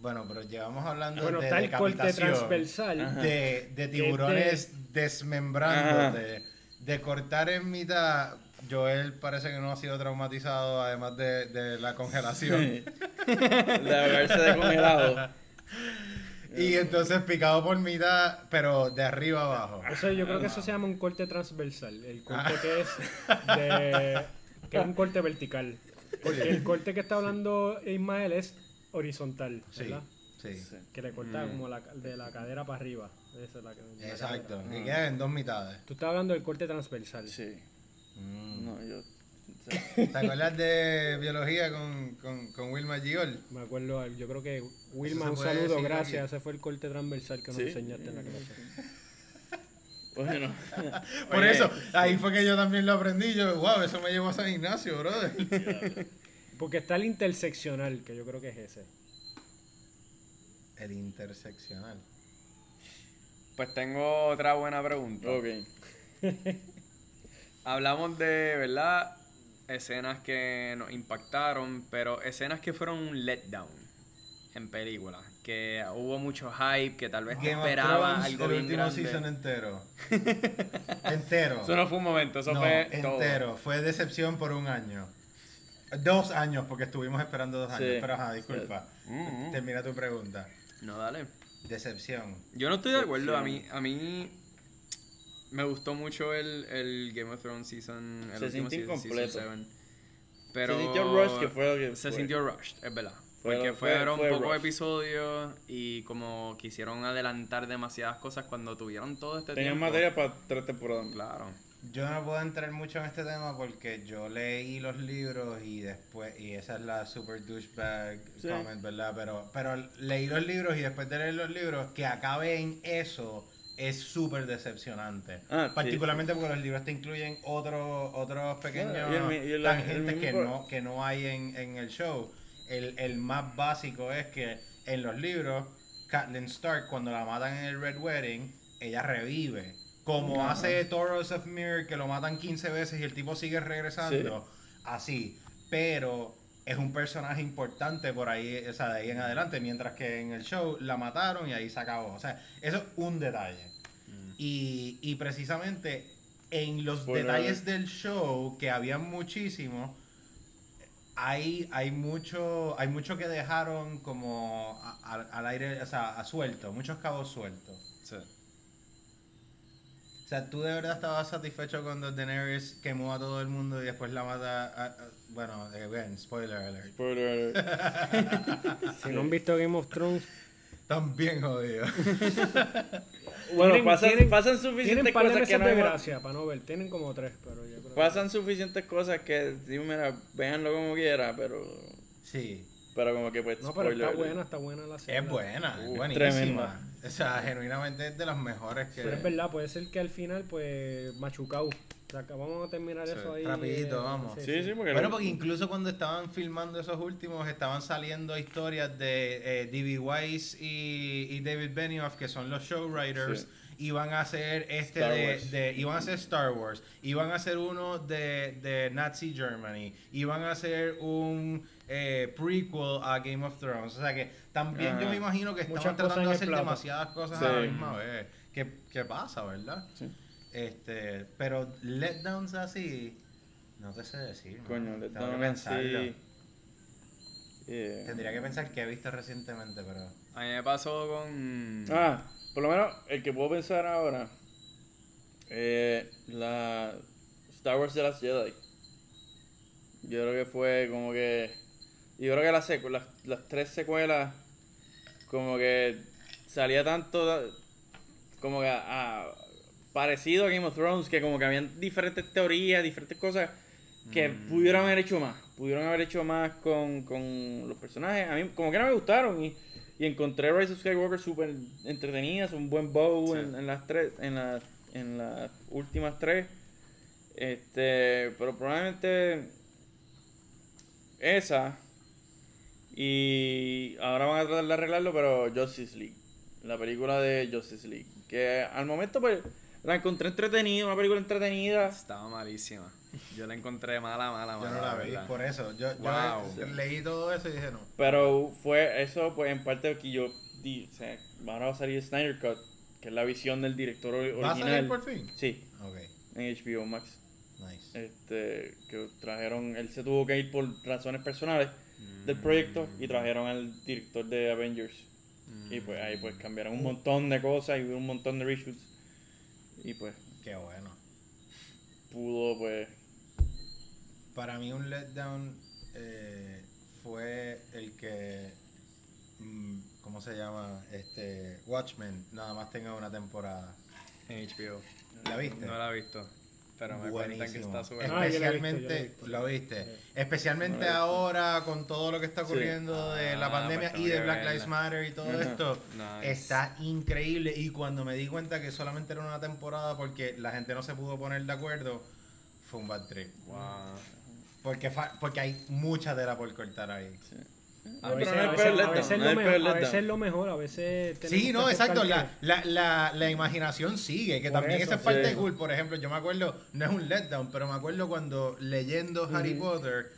Bueno, pero llevamos hablando Bueno, de el corte transversal. De, de tiburones desmembrándote, de cortar en mitad. Joel parece que no ha sido traumatizado, además de, de la congelación. de haberse descongelado. y entonces picado por mitad, pero de arriba abajo. Eso, yo creo que eso se llama un corte transversal. El corte que es de, que es un corte vertical. Porque el corte que está hablando Ismael es horizontal, ¿verdad? sí, Sí. Que le corta como la, de la cadera para arriba. Esa es la, que- la exacto. cadera. Y queda en dos mitades. Tú estás hablando del corte transversal. Sí. Mm. No, yo. ¿Te acuerdas de biología con, con, con Wilma Giol? Me acuerdo, yo creo que Wilma, un saludo, gracias. aquí. Ese fue el corte transversal que nos Sí. enseñaste en la clase. Bueno. [laughs] Por Oye. eso, ahí fue que yo también lo aprendí. Yo, wow, eso me llevó a San Ignacio, brother. [laughs] Porque está el interseccional, que yo creo que es ese. El interseccional. Pues tengo otra buena pregunta. Ok. [laughs] Hablamos de, ¿verdad? Escenas que nos impactaron, pero escenas que fueron un letdown en películas. Que hubo mucho hype, que tal vez te Game of esperaba Thrones, algo el bien último grande. season entero. [laughs] entero. Eso no fue un momento, eso no, fue todo. entero. Fue decepción por un año. Dos años, porque estuvimos esperando dos años. Sí. Pero ajá, disculpa. Mm, mm. Termina tu pregunta. No, dale. Decepción. Yo no estoy de acuerdo. A mí, a mí me gustó mucho el, el Game of Thrones season. El Se último sintió season, incompleto. season seven. Pero Se sintió rush, que fue lo que Se fue. sintió rushed, es verdad. Fue- Porque fue- fueron fue pocos episodios y como quisieron adelantar demasiadas cosas cuando tuvieron todo este Tenían tiempo. materia para tres temporadas. Claro. Yo no puedo entrar mucho en este tema porque yo leí los libros y después, y esa es la super douchebag Sí. comment, ¿verdad? Pero, pero leí los libros y después de leer los libros, que acabe en eso es súper decepcionante. Ah, sí, Particularmente porque los libros te incluyen otros otros pequeños Bueno, y el mi- y el- el tangentes que, no, que no hay en, en el show. El, el más básico es que en los libros, Catelyn Stark, cuando la matan en el Red Wedding, ella revive. Como hace Thoros of Mir, que lo matan 15 veces y el tipo sigue regresando. Así. Pero es un personaje importante por ahí, o sea, de ahí en adelante. Mientras que en el show la mataron y ahí se acabó. O sea, eso es un detalle. Y, y precisamente en los Spoiler detalles del show, que había muchísimo, hay, hay mucho hay mucho que dejaron como a- a- al aire, o sea, a suelto, muchos cabos sueltos. O sea, ¿tú de verdad estabas satisfecho cuando Daenerys quemó a todo el mundo y después la mata? a- a- bueno, again, spoiler alert. Spoiler alert. [laughs] Si no han visto Game of Thrones, También jodido. [laughs] Bueno, pasan, tienen- pasan suficientes cosas que no de hemos- gracia para no ver. Tienen como tres, pero yo creo que- Pasan suficientes cosas que, digo, mira, véanlo como quiera, pero... Sí. Pero como que pues... No, pero spoiler está buena, está buena la serie. Es buena, es Uh, buenísima. tremenda. O sea, genuinamente es de las mejores que... Pero es verdad, puede ser que al final, pues, machucao. O sea, que vamos a terminar Sí, eso ahí. rapidito, eh, vamos. Sí, sí, porque... Bueno, porque incluso cuando estaban filmando esos últimos, estaban saliendo historias de eh, D.B. Weiss y, y David Benioff, que son los showwriters, Sí. iban a hacer este de, de- iban a hacer Star Wars, iban a hacer uno de, de Nazi Germany, iban a hacer un eh, prequel a Game of Thrones. O sea que también yo me imagino que cosas tratando de hacer plato. demasiadas cosas Sí. a la misma vez. ¿Qué, qué pasa, verdad? Sí. Este, pero letdowns así, no te sé decir. Coño, mano. le Tengo que pensarlo. Yeah. Tendría que pensar que he visto recientemente, pero. A mí me pasó con. Ah, por lo menos el que puedo pensar ahora. Eh, la Star Wars de las Jedi. Yo creo que fue como que. Yo creo que las, secu- las, las tres secuelas. Como que salía tanto. Como que ah, parecido a Game of Thrones. Que como que habían diferentes teorías, diferentes cosas. Que pudieron haber hecho más. Pudieron haber hecho más con, con los personajes. A mí, como que no me gustaron. Y, y encontré Rise of Skywalker súper entretenida. Un buen bow Sí. en, en las tres. En, las en las últimas tres. Este. Pero probablemente. Esa. Y ahora van a tratar de arreglarlo, pero Justice League. La película de Justice League. Que al momento, pues, la encontré entretenida, una película entretenida. Estaba malísima. Yo la encontré mala, mala, Yo mala. no la vi, verdad. por eso. Yo, yo leí todo eso y dije no. Pero fue eso, pues, en parte que yo di, o sea, ahora va a salir Snyder Cut, que es la visión del director or- ¿Va a original. salir por fin? Sí, Ok, en HBO Max. nice. Este, que trajeron, él se tuvo que ir por razones personales del proyecto y trajeron al director de Avengers. Y pues ahí pues cambiaron un montón de cosas y hubo un montón de reshoots. Y pues Qué bueno. pudo pues Para mí un letdown eh, fue el que, mm, ¿cómo se llama? Este, Watchmen, nada más tenga una temporada. En HBO. ¿La viste? No la he visto. Pero me cuentan que buenísimo. está súper Ah, yo lo he visto, yo lo he Especialmente, lo viste. Especialmente No lo ahora con todo lo que está Sí. ocurriendo de la Ah, pandemia pues y de Black Lives. Matter y todo esto. Nice. Está increíble. Y cuando me di cuenta que solamente era una temporada porque la gente no se pudo poner de acuerdo, fue un bad trip. Wow. Porque, porque hay mucha tela por cortar ahí. Sí. A veces, no a hay veces- peor a letdown, veces no lo mejor, a veces letdown. es lo mejor, a veces tenemos Sí, no, exacto. La, la, la, la imaginación sigue, que Por también eso, esa es parte sí. cool. Por ejemplo, yo me acuerdo, no es un letdown, pero me acuerdo cuando leyendo Harry Potter,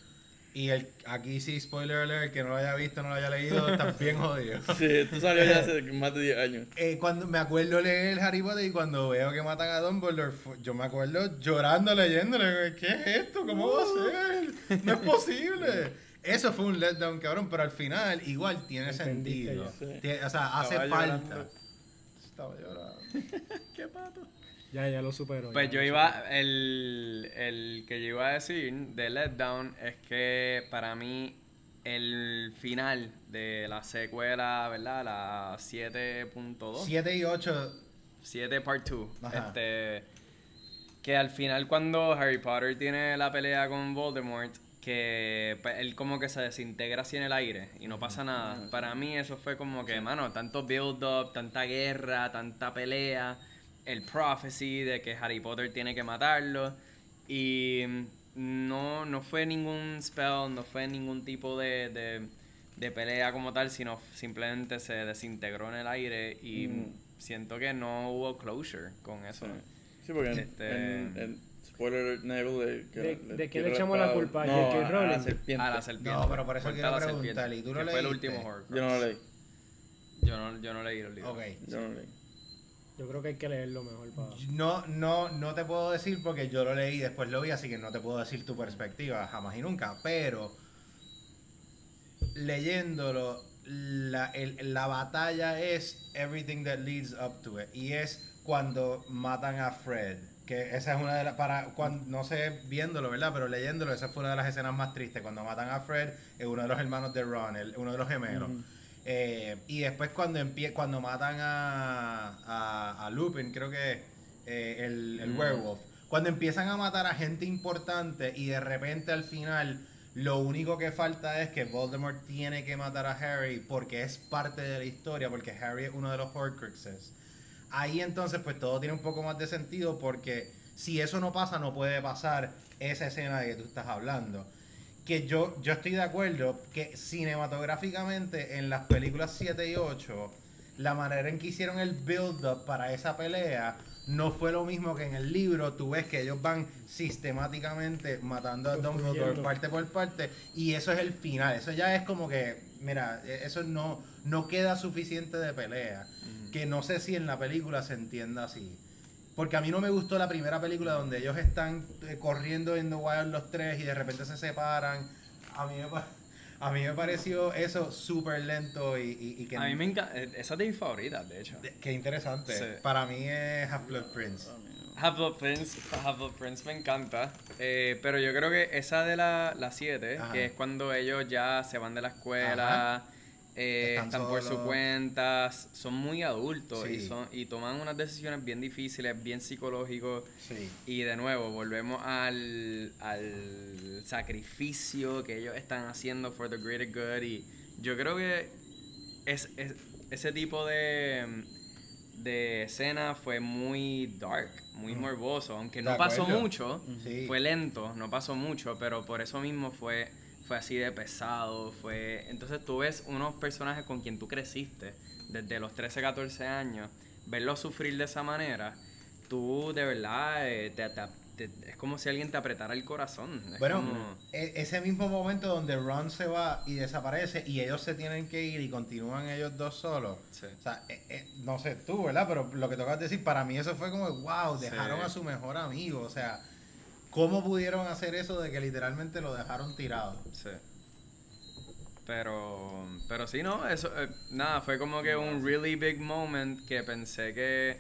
y el aquí sí, spoiler alert, que no lo haya visto, no lo haya leído, [laughs] está bien jodido. Sí, esto salió ya hace [laughs] más de 10 años. Eh, cuando me acuerdo leer Harry Potter y cuando veo que matan a Dumbledore, yo me acuerdo llorando leyéndole, ¿qué es esto? ¿Cómo va a ser? No es posible. [laughs] Eso fue un letdown, cabrón, pero al final igual tiene Entendiste sentido. O sea, hace Estaba falta. llorando. Estaba llorando. [laughs] Qué pato. Ya, ya lo superó. Pues yo iba, el, el que yo iba a decir de Letdown es que para mí el final de la secuela, ¿verdad? La 7.2. 7 y 8. 7 Part 2. Ajá. Este, que al final cuando Harry Potter tiene la pelea con Voldemort, que pues, él como que se desintegra así en el aire y no pasa nada. Para mí eso fue como que, mano, tanto build-up, tanta guerra, tanta pelea, el prophecy de que Harry Potter tiene que matarlo y no, no fue ningún spell, no fue ningún tipo de, de, de pelea como tal, sino simplemente se desintegró en el aire y Mm. siento que no hubo closure con eso. Sí, Sí, porque en, Este- en- en spoiler negro de que ¿De- le de qué le echamos la culpa? ¿A No, a- a la serpiente. A la serpiente. No, pero por eso quiero preguntarle, ¿y tú lo que fue el leíste? último. Yo no lo leí. Yo no, yo no leí los libros. Ok. Yo no leí. Yo creo que hay que leerlo mejor para... No, no, no te puedo decir porque yo lo leí y después lo vi, así que no te puedo decir tu perspectiva jamás y nunca. Pero leyéndolo, la, el- la batalla es everything that leads up to it. Y es cuando matan a Fred. Que esa es una de las. Para, cuando, no sé viéndolo, ¿verdad? Pero leyéndolo, esa fue una de las escenas más tristes. Cuando matan a Fred, es uno de los hermanos de Ron, el- uno de los gemelos. Eh, y después cuando empie cuando matan a, a, a Lupin, creo que eh, el, el werewolf, cuando empiezan a matar a gente importante y de repente al final lo único que falta es que Voldemort tiene que matar a Harry porque es parte de la historia, porque Harry es uno de los Horcruxes. Ahí entonces pues todo tiene un poco más de sentido porque si eso no pasa no puede pasar esa escena de que tú estás hablando que yo, yo estoy de acuerdo que cinematográficamente en las películas 7 y 8, la manera en que hicieron el build-up para esa pelea no fue lo mismo que en el libro. Tú ves que ellos van sistemáticamente matando a Dumbledore Construyendo. parte por parte y eso es el final. Eso ya es como que, mira, e- eso no, no queda suficiente de pelea. Que no sé si en la película se entienda así. Porque a mí no me gustó la primera película donde ellos están eh, corriendo en The Wild los tres y de repente se separan. A mí me, pa- a mí me pareció eso súper lento y, y- y que... A mí me encanta. Esa es de mis favoritas, de hecho. de- Qué interesante. Sí. Para mí es Half-Blood Prince. Half-Blood Prince, Half-Blood Prince me encanta. Eh, pero yo creo que esa de la 7, Ajá. que es cuando ellos ya se van de la escuela, eh, Están están, por su cuenta, son muy adultos y, son, y toman unas decisiones bien difíciles, bien psicológicos. Sí. Y de nuevo, volvemos al, al sacrificio que ellos están haciendo for the greater good. Y yo creo que es, es- ese tipo de, de escena fue muy dark, muy morboso. Aunque no pasó mucho, fue lento, no pasó mucho, pero por eso mismo fue, fue así de pesado. fue Entonces tú ves unos personajes con quien tú creciste desde los 13, 14 años, verlos sufrir de esa manera, tú de verdad eh, te- te- te- es como si alguien te apretara el corazón. Es Bueno, como- e- ese mismo momento donde Ron se va y desaparece y ellos se tienen que ir y continúan ellos dos solos. Sí. O sea, eh, eh, no sé tú, ¿verdad? Pero lo que tocas decir, para mí eso fue como, wow, dejaron Sí. a su mejor amigo. O sea, ¿cómo pudieron hacer eso de que literalmente lo dejaron tirado? Sí. Pero, pero sí, no, eso, eh, nada, fue como que un really big moment que pensé que,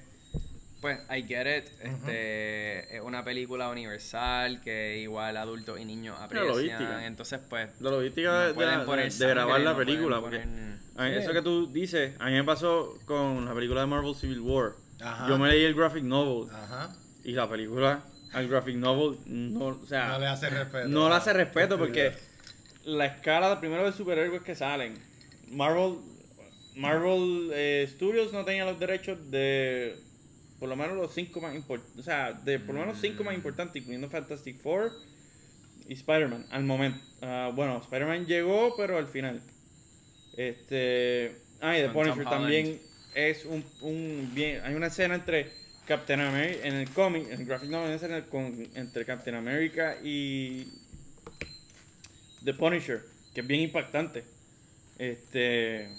pues, I get it, este, es una película universal que igual adultos y niños La aprecian, logística. entonces, pues, La logística no de, grabar la no película. Porque poner- Sí. eso que tú dices, a mí me pasó con la película de Marvel Civil War. Ajá. Yo me leí el graphic novel Ajá. y la película al graphic novel no, o sea, No le hace respeto. no le hace respeto porque la escala primero de superhéroes que salen. Marvel Marvel eh, Studios no tenía los derechos de por lo menos los cinco más importantes, o sea, de por lo menos cinco más importantes, incluyendo Fantastic Four y Spider-Man al momento. Ah, bueno, Spider-Man llegó, pero al final. Este, ah, y The Punisher también es un, un bien, hay una escena entre Captain America en el cómic, en el graphic novel, hay una escena con, entre Captain America y The Punisher, que es bien impactante. Este,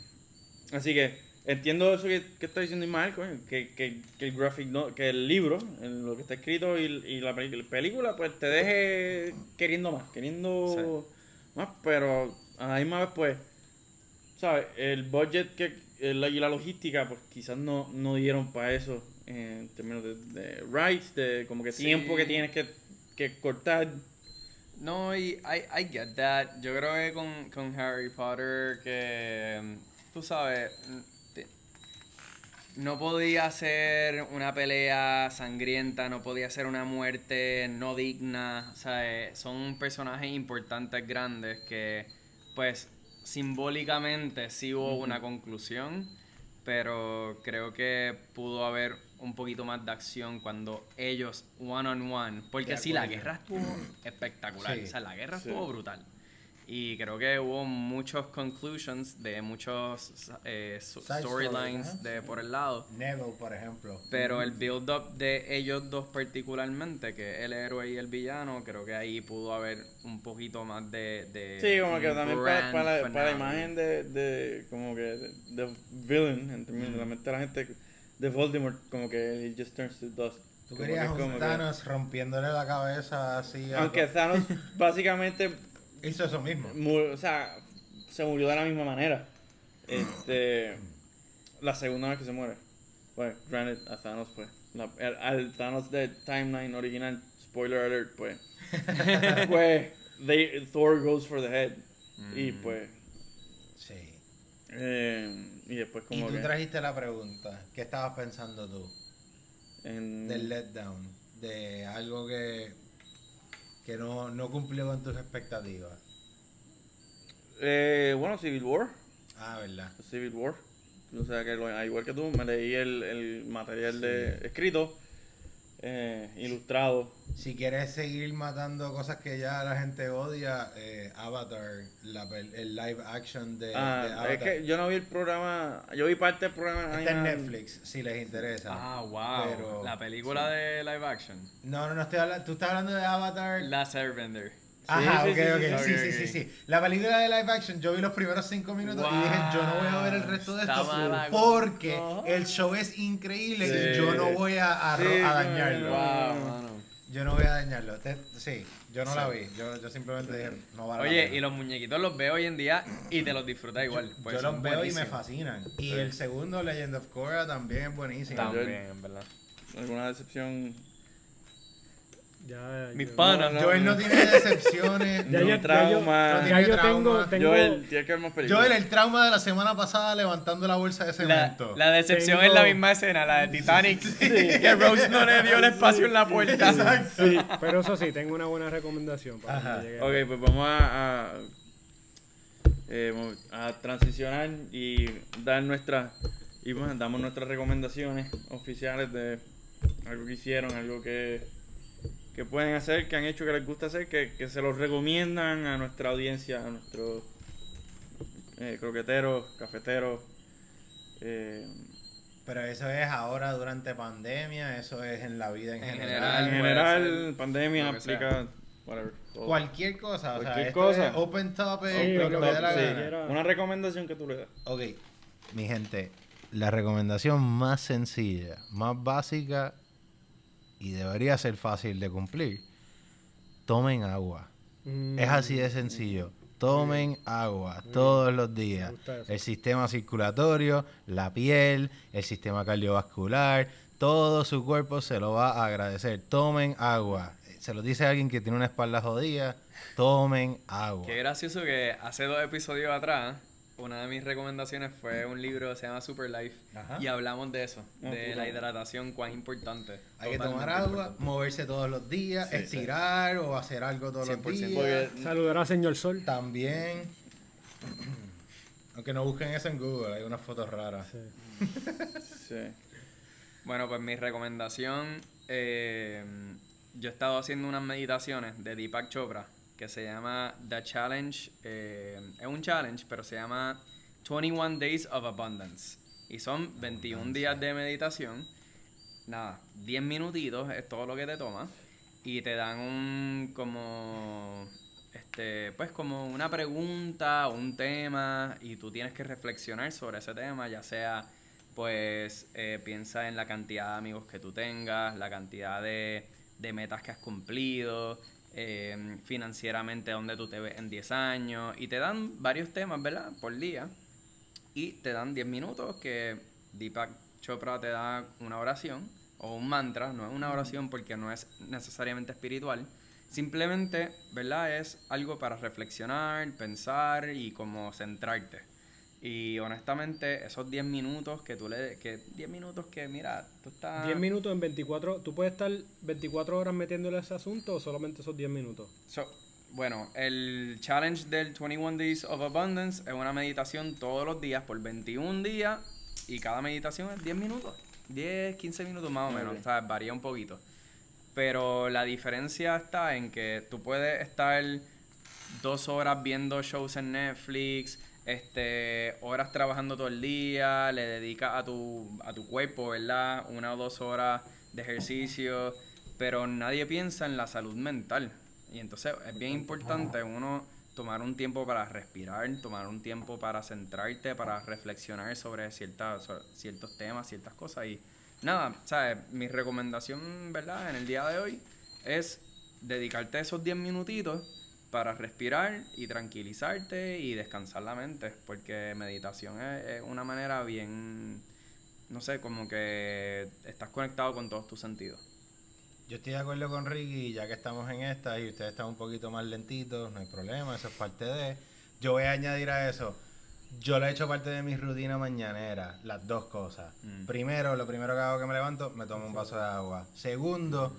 así que entiendo eso que, que está diciendo Ismael, que, que, que el graphic no, que el libro, en lo que está escrito y, y la película, pues te deje queriendo más, queriendo más, pero a la misma vez, pues, ¿sabes? El budget que, el- y la logística, pues quizás no, no dieron para eso en términos de, de rights, de como que Sí. tiempo que tienes que, que cortar. No, y I, I get that. Yo creo que con, con Harry Potter que, mm, tú sabes, mm, no podía ser una pelea sangrienta, no podía ser una muerte no digna. O sea, eh, son personajes importantes, grandes, que pues simbólicamente sí hubo una conclusión, pero creo que pudo haber un poquito más de acción cuando ellos one on one, porque sí, la guerra estuvo espectacular, Sí. o sea, la guerra Sí. estuvo brutal. Y creo que hubo muchos conclusions de muchos eh, storylines ajá. de por el lado. Neville, por ejemplo. Pero el build-up de ellos dos particularmente, que es el héroe y el villano, creo que ahí pudo haber un poquito más de... de Sí, como que también para, para, la- para la imagen de, de como que de, de villain, en términos de la mente de la gente de Voldemort, como que he just turns to dust. Tú Como querías que Thanos rompiéndole la cabeza así. aunque Thanos [laughs] básicamente, Hizo eso mismo. o sea, se murió de la misma manera. Este, la segunda vez que se muere. Pues, granted, a Thanos, pues, la- al Thanos de Timeline original, spoiler alert, pues, [laughs] pues, they, Thor goes for the head. Y Mm. pues, Sí. eh, y después Y como tú que... trajiste la pregunta. ¿Qué estabas pensando tú? en- Del letdown. De algo que, que no, no cumplió con tus expectativas. Eh, bueno, Civil War. Ah, ¿verdad? Civil War. O sea que, lo- al igual que tú, me leí el, el material de escrito, eh, ilustrado. Si quieres seguir matando cosas que ya la gente odia, eh, Avatar, la pel- el live action de, de Ah, Avatar. es que yo no vi el programa, yo vi parte del programa. Está en. Netflix, si les interesa. Ah, wow. Pero- la película de live action. No, no, no estoy hablando. Tú estás hablando de Avatar. La Airbender. Ajá, Sí, ok, sí, sí, ok. sí, Sí, sí. sí, Ok, sí, ok. sí. La película de live action, yo vi los primeros cinco minutos y dije, yo no voy a ver el resto de esto mala- porque No. el show es increíble Sí. y yo no voy a, a dañarlo. no. Wow, mano. Yo no voy a dañarlo. Te- sí, yo no la vi. Yo, yo simplemente dije, no vale la Oye, y los muñequitos los veo hoy en día y te los disfrutas igual. pues yo son los veo y me fascinan. Y el segundo, Legend of Korra, también es buenísimo. También, en verdad. ¿Alguna decepción? Ya, Mis yo- panas. no, Joel no tiene decepciones. Ya No, yo- ya trauma. no tiene yo trauma. tengo, tengo Joel, tienes que ver más películas. Joel, el trauma de la semana pasada levantando la bolsa de La, cemento. la decepción Tengo- es la misma escena, la de Titanic, [laughs] que Rose no le dio el espacio en la puerta. Sí, pero eso sí, tengo una buena recomendación para Ajá. Ok, pues vamos a, a, eh, a transicionar y dar nuestras y bueno, damos nuestras recomendaciones oficiales de algo que hicieron, algo que, que pueden hacer, que han hecho, que les gusta hacer, que, que se los recomiendan a nuestra audiencia, a nuestros eh, croqueteros, cafeteros. eh, Pero eso es ahora durante pandemia, eso es en la vida en, En general. en general, ser pandemia, aplica, whatever. todo. Cualquier cosa, o sea, Cualquier esto cosa. es open topic, Sí, lo que dé la sí. gana. quiera. Una recomendación que tú le das. Ok, mi gente, la recomendación más sencilla, más básica y debería ser fácil de cumplir. Tomen agua. Mm, Es así de sencillo. Tomen agua todos los días. El sistema circulatorio, la piel, el sistema cardiovascular, todo su cuerpo se lo va a agradecer. Tomen agua. Se lo dice alguien que tiene una espalda jodida. Tomen agua. Qué gracioso que hace dos episodios atrás una de mis recomendaciones fue un libro que se llama Super Life Ajá. y hablamos de eso, Ah, de la hidratación, cuán importante. Hay que tomar agua, importante. moverse todos los días, Sí, estirar o hacer algo todos los 100%. días. Porque Saludar al señor Sol. También, aunque no busquen eso en Google, hay unas fotos raras. Sí. sí. Bueno, pues mi recomendación, eh, yo he estado haciendo unas meditaciones de Deepak Chopra que se llama The Challenge, eh, es un challenge, pero se llama 21 Days of Abundance. Y son 21 días de meditación, nada, 10 minutitos es todo lo que te toma. Y te dan un como este pues como una pregunta o un tema y tú tienes que reflexionar sobre ese tema ya sea pues eh, piensa en la cantidad de amigos que tú tengas la cantidad de, de metas que has cumplido eh, financieramente dónde tú te ves en 10 años y te dan varios temas verdad por día y te dan 10 minutos que Deepak Chopra te da una oración o un mantra, no es una oración porque no es necesariamente espiritual, simplemente, ¿verdad? Es algo para reflexionar, pensar y como centrarte. Y honestamente, esos 10 minutos que tú le... que 10 minutos que, mira, tú estás... 10 minutos en 24. ¿Tú puedes estar 24 horas metiéndole a ese asunto o solamente esos 10 minutos? So, bueno, el challenge del 21 Days of Abundance es una meditación todos los días por 21 días y cada meditación es 10 minutos. 10, 15 minutos más o menos, Ok. o sea, varía un poquito. Pero la diferencia está en que tú puedes estar dos horas viendo shows en Netflix, este, horas trabajando todo el día, le dedicas a tu, a tu cuerpo, ¿verdad? Una o dos horas de ejercicio, pero nadie piensa en la salud mental. Y entonces es bien importante uno tomar un tiempo para respirar, tomar un tiempo para centrarte, para reflexionar sobre ciertas, sobre ciertos temas, ciertas cosas. Y nada, ¿sabes? Mi recomendación, ¿verdad? En el día de hoy es dedicarte esos 10 minutitos para respirar y tranquilizarte y descansar la mente, porque meditación es, es una manera bien, no sé, como que estás conectado con todos tus sentidos. Yo estoy de acuerdo con Ricky, ya que estamos en esta y ustedes están un poquito más lentitos, no hay problema, eso es parte de. Yo voy a añadir a eso, yo le he hecho parte de mi rutina mañanera, las dos cosas. Mm. Primero, lo primero que hago que me levanto, me tomo un vaso de agua. Segundo,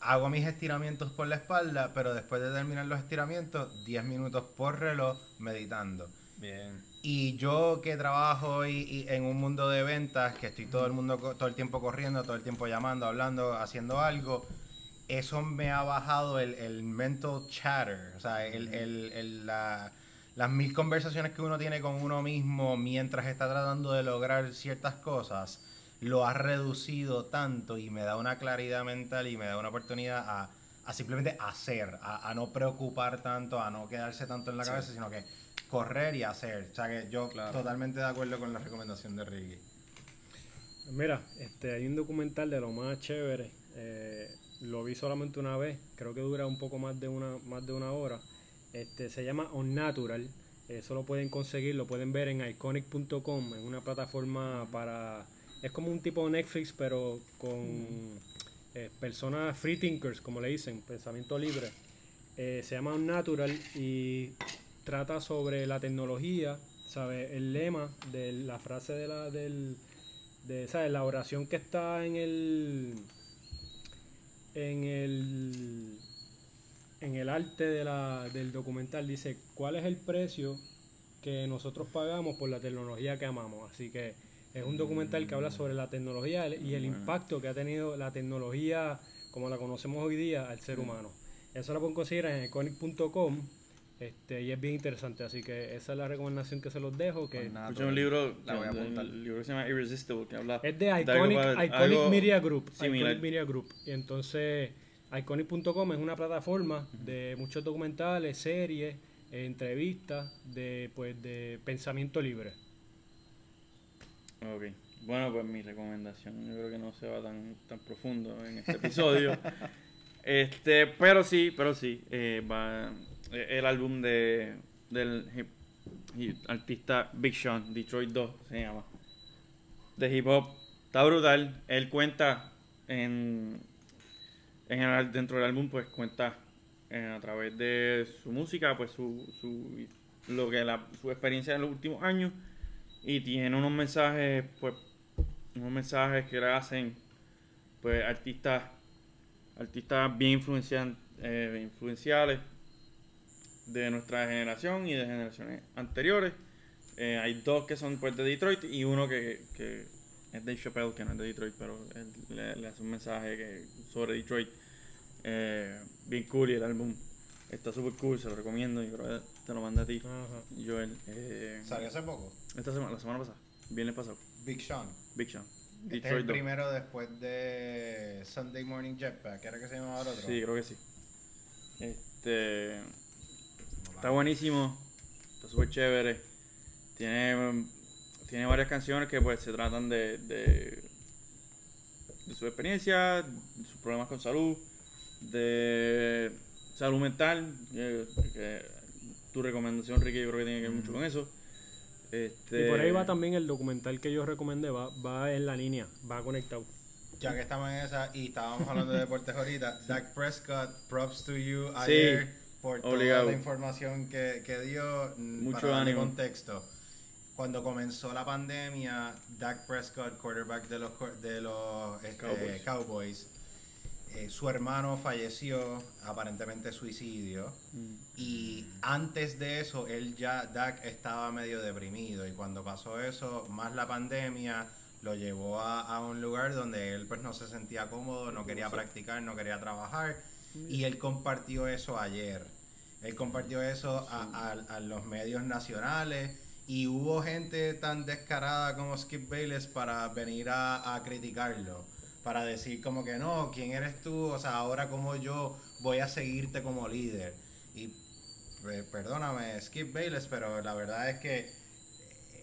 hago mis estiramientos por la espalda, pero después de terminar los estiramientos, 10 minutos por reloj meditando. Bien. Y yo que trabajo y, y en un mundo de ventas, que estoy todo el mundo todo el tiempo corriendo, todo el tiempo llamando, hablando, haciendo algo, eso me ha bajado el, el mental chatter, o sea, el, el- el- la- las mil conversaciones que uno tiene con uno mismo mientras está tratando de lograr ciertas cosas, lo ha reducido tanto y me da una claridad mental y me da una oportunidad a, a simplemente hacer, a, a no preocupar tanto, a no quedarse tanto en la Sí. cabeza, sino que correr y hacer. O sea que yo Claro. totalmente de acuerdo con la recomendación de Ricky. Mira, este, hay un documental de lo más chévere. eh, lo vi solamente una vez. Creo que dura un poco más de una, más de una hora. Este, se llama Unnatural. Eso lo pueden conseguir, lo pueden ver en iconic.com, en una plataforma para... Es como un tipo de Netflix, pero con eh, personas free thinkers, como le dicen, pensamiento libre. Eh, se llama Unnatural y trata sobre la tecnología, ¿sabe? El lema de la frase de la, del, de ¿sabes? la oración que está en el en el en el arte de la, del documental dice cuál es el precio que nosotros pagamos por la tecnología que amamos así que es un documental que habla sobre la tecnología y el impacto que ha tenido la tecnología como la conocemos hoy día al ser humano eso lo pueden conseguir en iconic.com este, y es bien interesante así que esa es la recomendación que se los dejo que Pues nada, Escuché un libro, La voy a que- apuntar. el libro que se llama Irresistible, que habla Es de Iconic, Iconic algo Media Group. similar. Iconic Media Group. Y entonces, iconic.com es una plataforma de muchos documentales, series, eh, entrevistas de pues de pensamiento libre. Ok. Bueno, pues mi recomendación yo creo que no se va tan, tan profundo en este episodio. [laughs] este, pero sí, pero sí. eh, va, eh, el álbum de del hip, hip- artista Big Sean, Detroit 2 se llama. De hip hop. Está brutal. Él cuenta en, en el- dentro del álbum, pues cuenta eh, a través de su música, pues su, su lo que la, su experiencia en los últimos años y tiene unos mensajes, pues, unos mensajes que le hacen, pues, artistas, artistas bien influencian, eh, influenciales de nuestra generación y de generaciones anteriores. Eh, hay dos que son pues de Detroit y uno que, que es de Chappelle, que no es de Detroit, pero él le, le hace un mensaje que, sobre Detroit. Eh, bien cool y el álbum está súper cool, se lo recomiendo. Yo creo que te lo mandé a ti, Ajá. Joel. Eh, Salió hace poco. Esta semana, la semana pasada, viernes pasado. Big Sean. Big Sean. Este es el Detroit 2. primero después de Sunday Morning Jetpack. ¿Era que se llamaba el otro? Sí, creo que sí. Este. Está buenísimo. Está súper chévere. Tiene, tiene varias canciones que pues se tratan de, de, de su experiencia, de sus problemas con salud, de salud mental. eh, que tu recomendación, Ricky, yo creo que tiene que ver mucho con eso. Este, Y por ahí va también el documental que yo recomendé, va, va en la línea, va conectado. Ya que estamos en esa y estábamos hablando de deportes ahorita, [laughs] Dak Prescott, props to you Sí, ayer por toda obligado. la información que, que dio. mm, Mucho para ánimo. contexto. Cuando comenzó la pandemia, Dak Prescott, quarterback de los, de los este, Cowboys. Cowboys, eh, su hermano falleció, aparentemente suicidio. Mm. Y antes de eso, él ya, Dak estaba medio deprimido. Y cuando pasó eso, más la pandemia, lo llevó a, a un lugar donde él pues no se sentía cómodo, no quería practicar, no quería trabajar. Y él compartió eso ayer. Él compartió eso a, a- a los medios nacionales. Y hubo gente tan descarada como Skip Bayless para venir a, a criticarlo. Para decir como que no, ¿quién eres tú? O sea, ahora como yo voy a seguirte como líder. Y perdóname, Skip Bayless, pero la verdad es que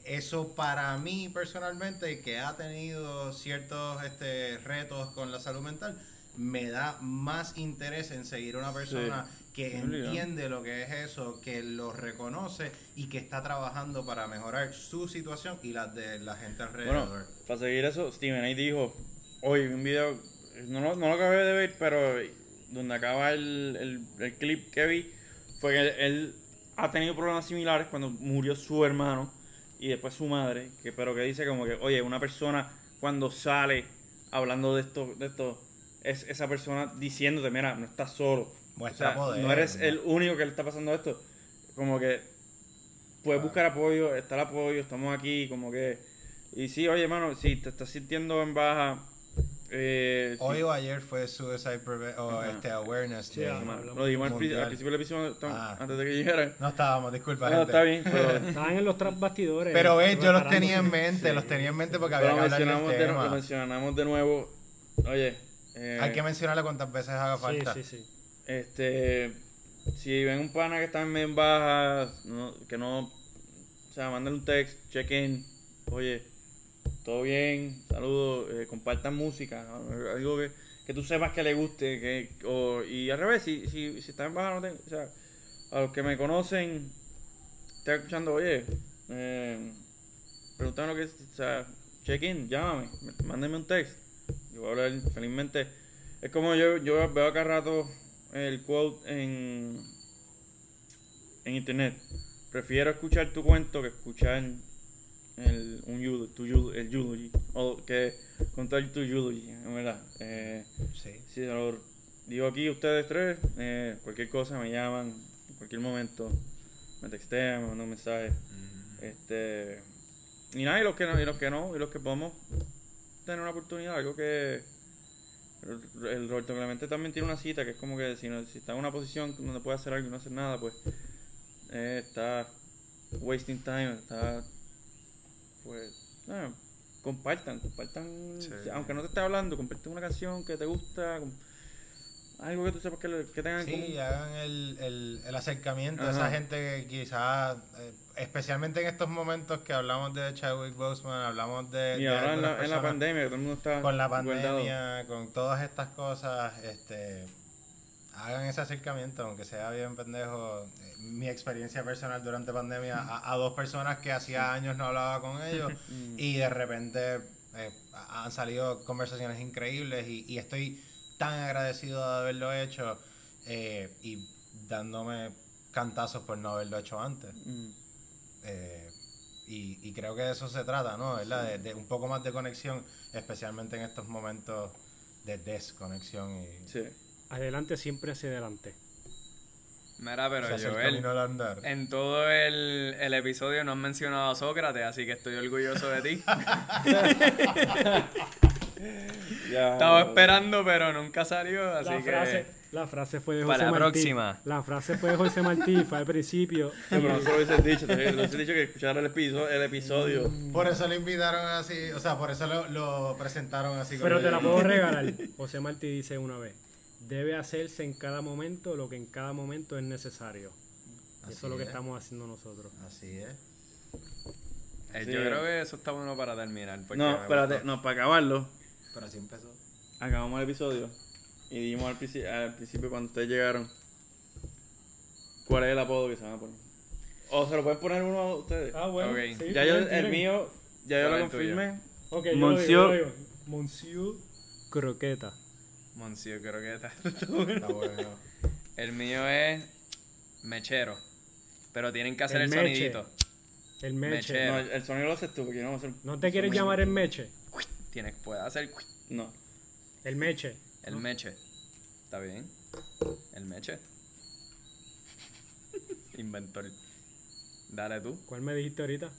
eso para mí personalmente, que ha tenido ciertos este, retos con la salud mental, me da más interés en seguir a una persona que Sí, entiende lo que es eso, que lo reconoce y que está trabajando para mejorar su situación y la de la gente alrededor. Bueno, para seguir eso, Steven ahí dijo, hoy un video, no, lo- no lo acabé de ver, pero donde acaba el, el- el clip que vi, fue que él, él ha tenido problemas similares cuando murió su hermano y después su madre, que pero que dice como que, oye, una persona cuando sale hablando de esto, de esto, es esa persona diciéndote, mira, no estás solo. Muestra O sea, poder, No eres ¿no? el único que le está pasando esto. Como que puedes buscar apoyo, está el apoyo, estamos aquí, como que... Y sí, oye, hermano, si te estás sintiendo en baja... Eh, sí, Hoy o ayer fue Suicide Preve- o Ajá. este Awareness Sí, Day. hablamos lo dijimos al, pri- mundial. al principio del episodio, Ah. antes de que llegaran. No estábamos, disculpa. No, gente. está bien, pero... [laughs] Estaban en los tras bastidores. Pero ves, yo los tenía en mente, los tenía en mente porque había pero que hablar del mencionamos, de, tema. lo mencionamos de nuevo. Oye, eh, Hay que mencionarle cuántas veces haga falta. Sí, sí, sí. Este, si ven un pana que está en medio en baja, no- que no, o sea, mándale un text, check in, oye, todo bien, saludos, eh, compartan música, algo que, que tú sepas que le guste, que, o, y al revés, si, si, si está en baja, no te- o sea, a los que me conocen, están escuchando, oye, eh, pregúntame lo que es, sea, check in, llámame, mándame un text, yo voy a hablar felizmente. Es como yo, yo veo acá rato el quote en, en internet. Prefiero escuchar tu cuento que escuchar el, un eulo- tu eul- el eulogy. O que contar tu eulogy, en verdad. Eh, Sí. si lo digo aquí ustedes tres, eh, cualquier cosa me llaman, en cualquier momento, me textean, me mandan un mensaje. Este, y nada, y los que no, y los que no, y los que podemos tener una oportunidad, algo que el, el Roberto Clemente también tiene una cita que es como que si, no, si está en una posición donde puede hacer algo y no hacer nada, pues eh, está wasting time, está pues nada, compartan, compartan, Sí. aunque no te esté hablando, compartan una canción que te gusta, algo que tú sepas que, que tengan en Sí, hagan el, el, el acercamiento a esa gente que quizás, eh, especialmente en estos momentos que hablamos de Chadwick Boseman, hablamos de... Y de ahora en la, en la personas pandemia, que todo el mundo está Con la guardado. pandemia, con todas estas cosas, este hagan ese acercamiento, aunque sea bien pendejo. Eh, Mi experiencia personal durante pandemia, a, a dos personas que hacía años no hablaba con ellos [laughs] Mm. y de repente eh, han salido conversaciones increíbles y, y estoy tan agradecido de haberlo hecho eh, y dándome cantazos por no haberlo hecho antes. Mm. Eh, y, y creo que de eso se trata, ¿no? De, de un poco más de conexión, especialmente en estos momentos de desconexión y Sí. Adelante siempre hacia adelante. Mira, pero se hace el Joel, andar. en todo el, el episodio no han mencionado a Sócrates, así que estoy orgulloso de ti. [laughs] Ya. Estaba esperando, pero nunca salió, así La que... frase, la frase fue de José Para la Martí. próxima. La frase fue de José Martí, fue al principio. Sí, pero no se lo hubiesen dicho, te lo hubiesen dicho que escuchara el episodio, el episodio. Por eso lo invitaron así, o sea, por eso lo, lo presentaron así. Pero te la puedo regalar. José Martí dice una vez, debe hacerse en cada momento lo que en cada momento es necesario. Así eso es lo que es. estamos haciendo nosotros. Así es. Eh, Sí. Yo creo que eso está bueno para terminar. No, espérate, no, para acabarlo, Pero así empezó. acabamos el episodio y dijimos al, princi- al principio cuando ustedes llegaron cuál es el apodo que se van a poner. O se lo pueden poner uno a ustedes. Ah, bueno. Ok. sí, ya yo, tienen, el mío, ya yo ¿Cuál lo confirmé. Ok, yo lo Monsieur-. Monsieur Croqueta. Monsieur, creo que está. [laughs] Está bueno. El mío es mechero. Pero tienen que hacer el, El meche. sonidito. El Meche. Meche. No, el, el sonido lo haces tú porque yo no voy a hacer. ¿No te quieres llamar el Meche? Tienes, puedes hacer No. El Meche. el meche. ¿Está bien? El meche. [laughs] Inventor. Dale tú. ¿Cuál me dijiste ahorita?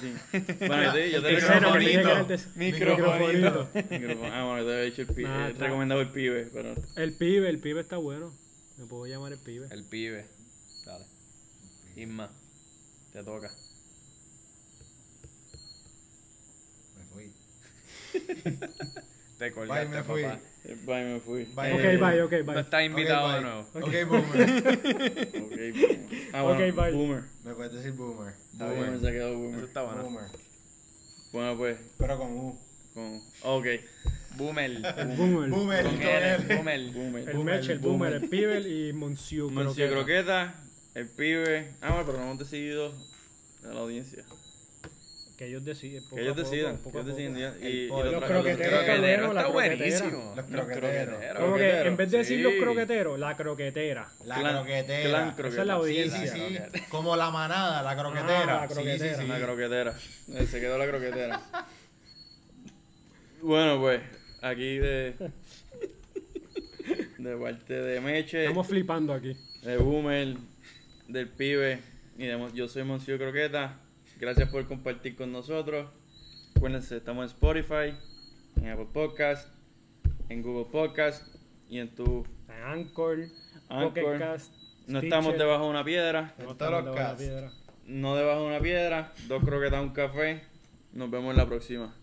Sí. [laughs] Bueno, yo te, yo el Microfonito. de- Microfonito. Micrófono. Ah, bueno, yo te había dicho el pibe. Ah, he está. recomendado el pibe, pero. El pibe, el pibe está bueno. Me puedo llamar el pibe. El pibe. Dale. Isma. Te toca. Me fui. [laughs] Te colgaste, me fui. papá. Bye, me fui. Bye. Ok, Eh, bye, ok, No bye. estás invitado Ok, de nuevo. Ok, boomer. Ok, boomer. Ah, bueno, Ok, bye. Boomer. Me puedes decir boomer. Está Boomer bien. se quedó Eso boomer. está bueno. Boomer. Bueno, pues. Pero con U. Con... Ok. Boomer. Boomer. Boomer. Con L. Boomer. Boomer. El Boomer, Meche, el boomer. boomer, el pibe y Monsieur Monsieur Croqueta. Croqueta, el pibe. Ah, bueno, pero no hemos decidido a la audiencia. Que ellos deciden. poco Que ellos poco, decidan. poco Que a ellos poco. decidan. Y, y lo Los tra- croqueteros lo tra- está Croquetero bueno, la está croquetera. buenísimo. Los Los croqueteros. Como que en vez de decir los Sí. croqueteros, la croquetera. La Clan- croquetera. clan Esa es la audiencia. sí, sí. Como la manada, la croquetera. Ah, la Sí, croquetera. sí, sí. La croquetera. Eh, Se quedó la croquetera. [laughs] bueno, pues, aquí de. De parte de Meche, Estamos flipando aquí. de Boomer, del pibe. Y de, yo soy Monsieur Croqueta. Gracias por compartir con nosotros. Acuérdense, estamos en Spotify, en Apple Podcast, en Google Podcast y en tu. En Anchor, Anchor. Pocket Cast, No Stitcher. estamos debajo de una piedra. No estamos debajo de casts. piedra. No debajo de una piedra. Dos croquetas, un café. Nos vemos en la próxima.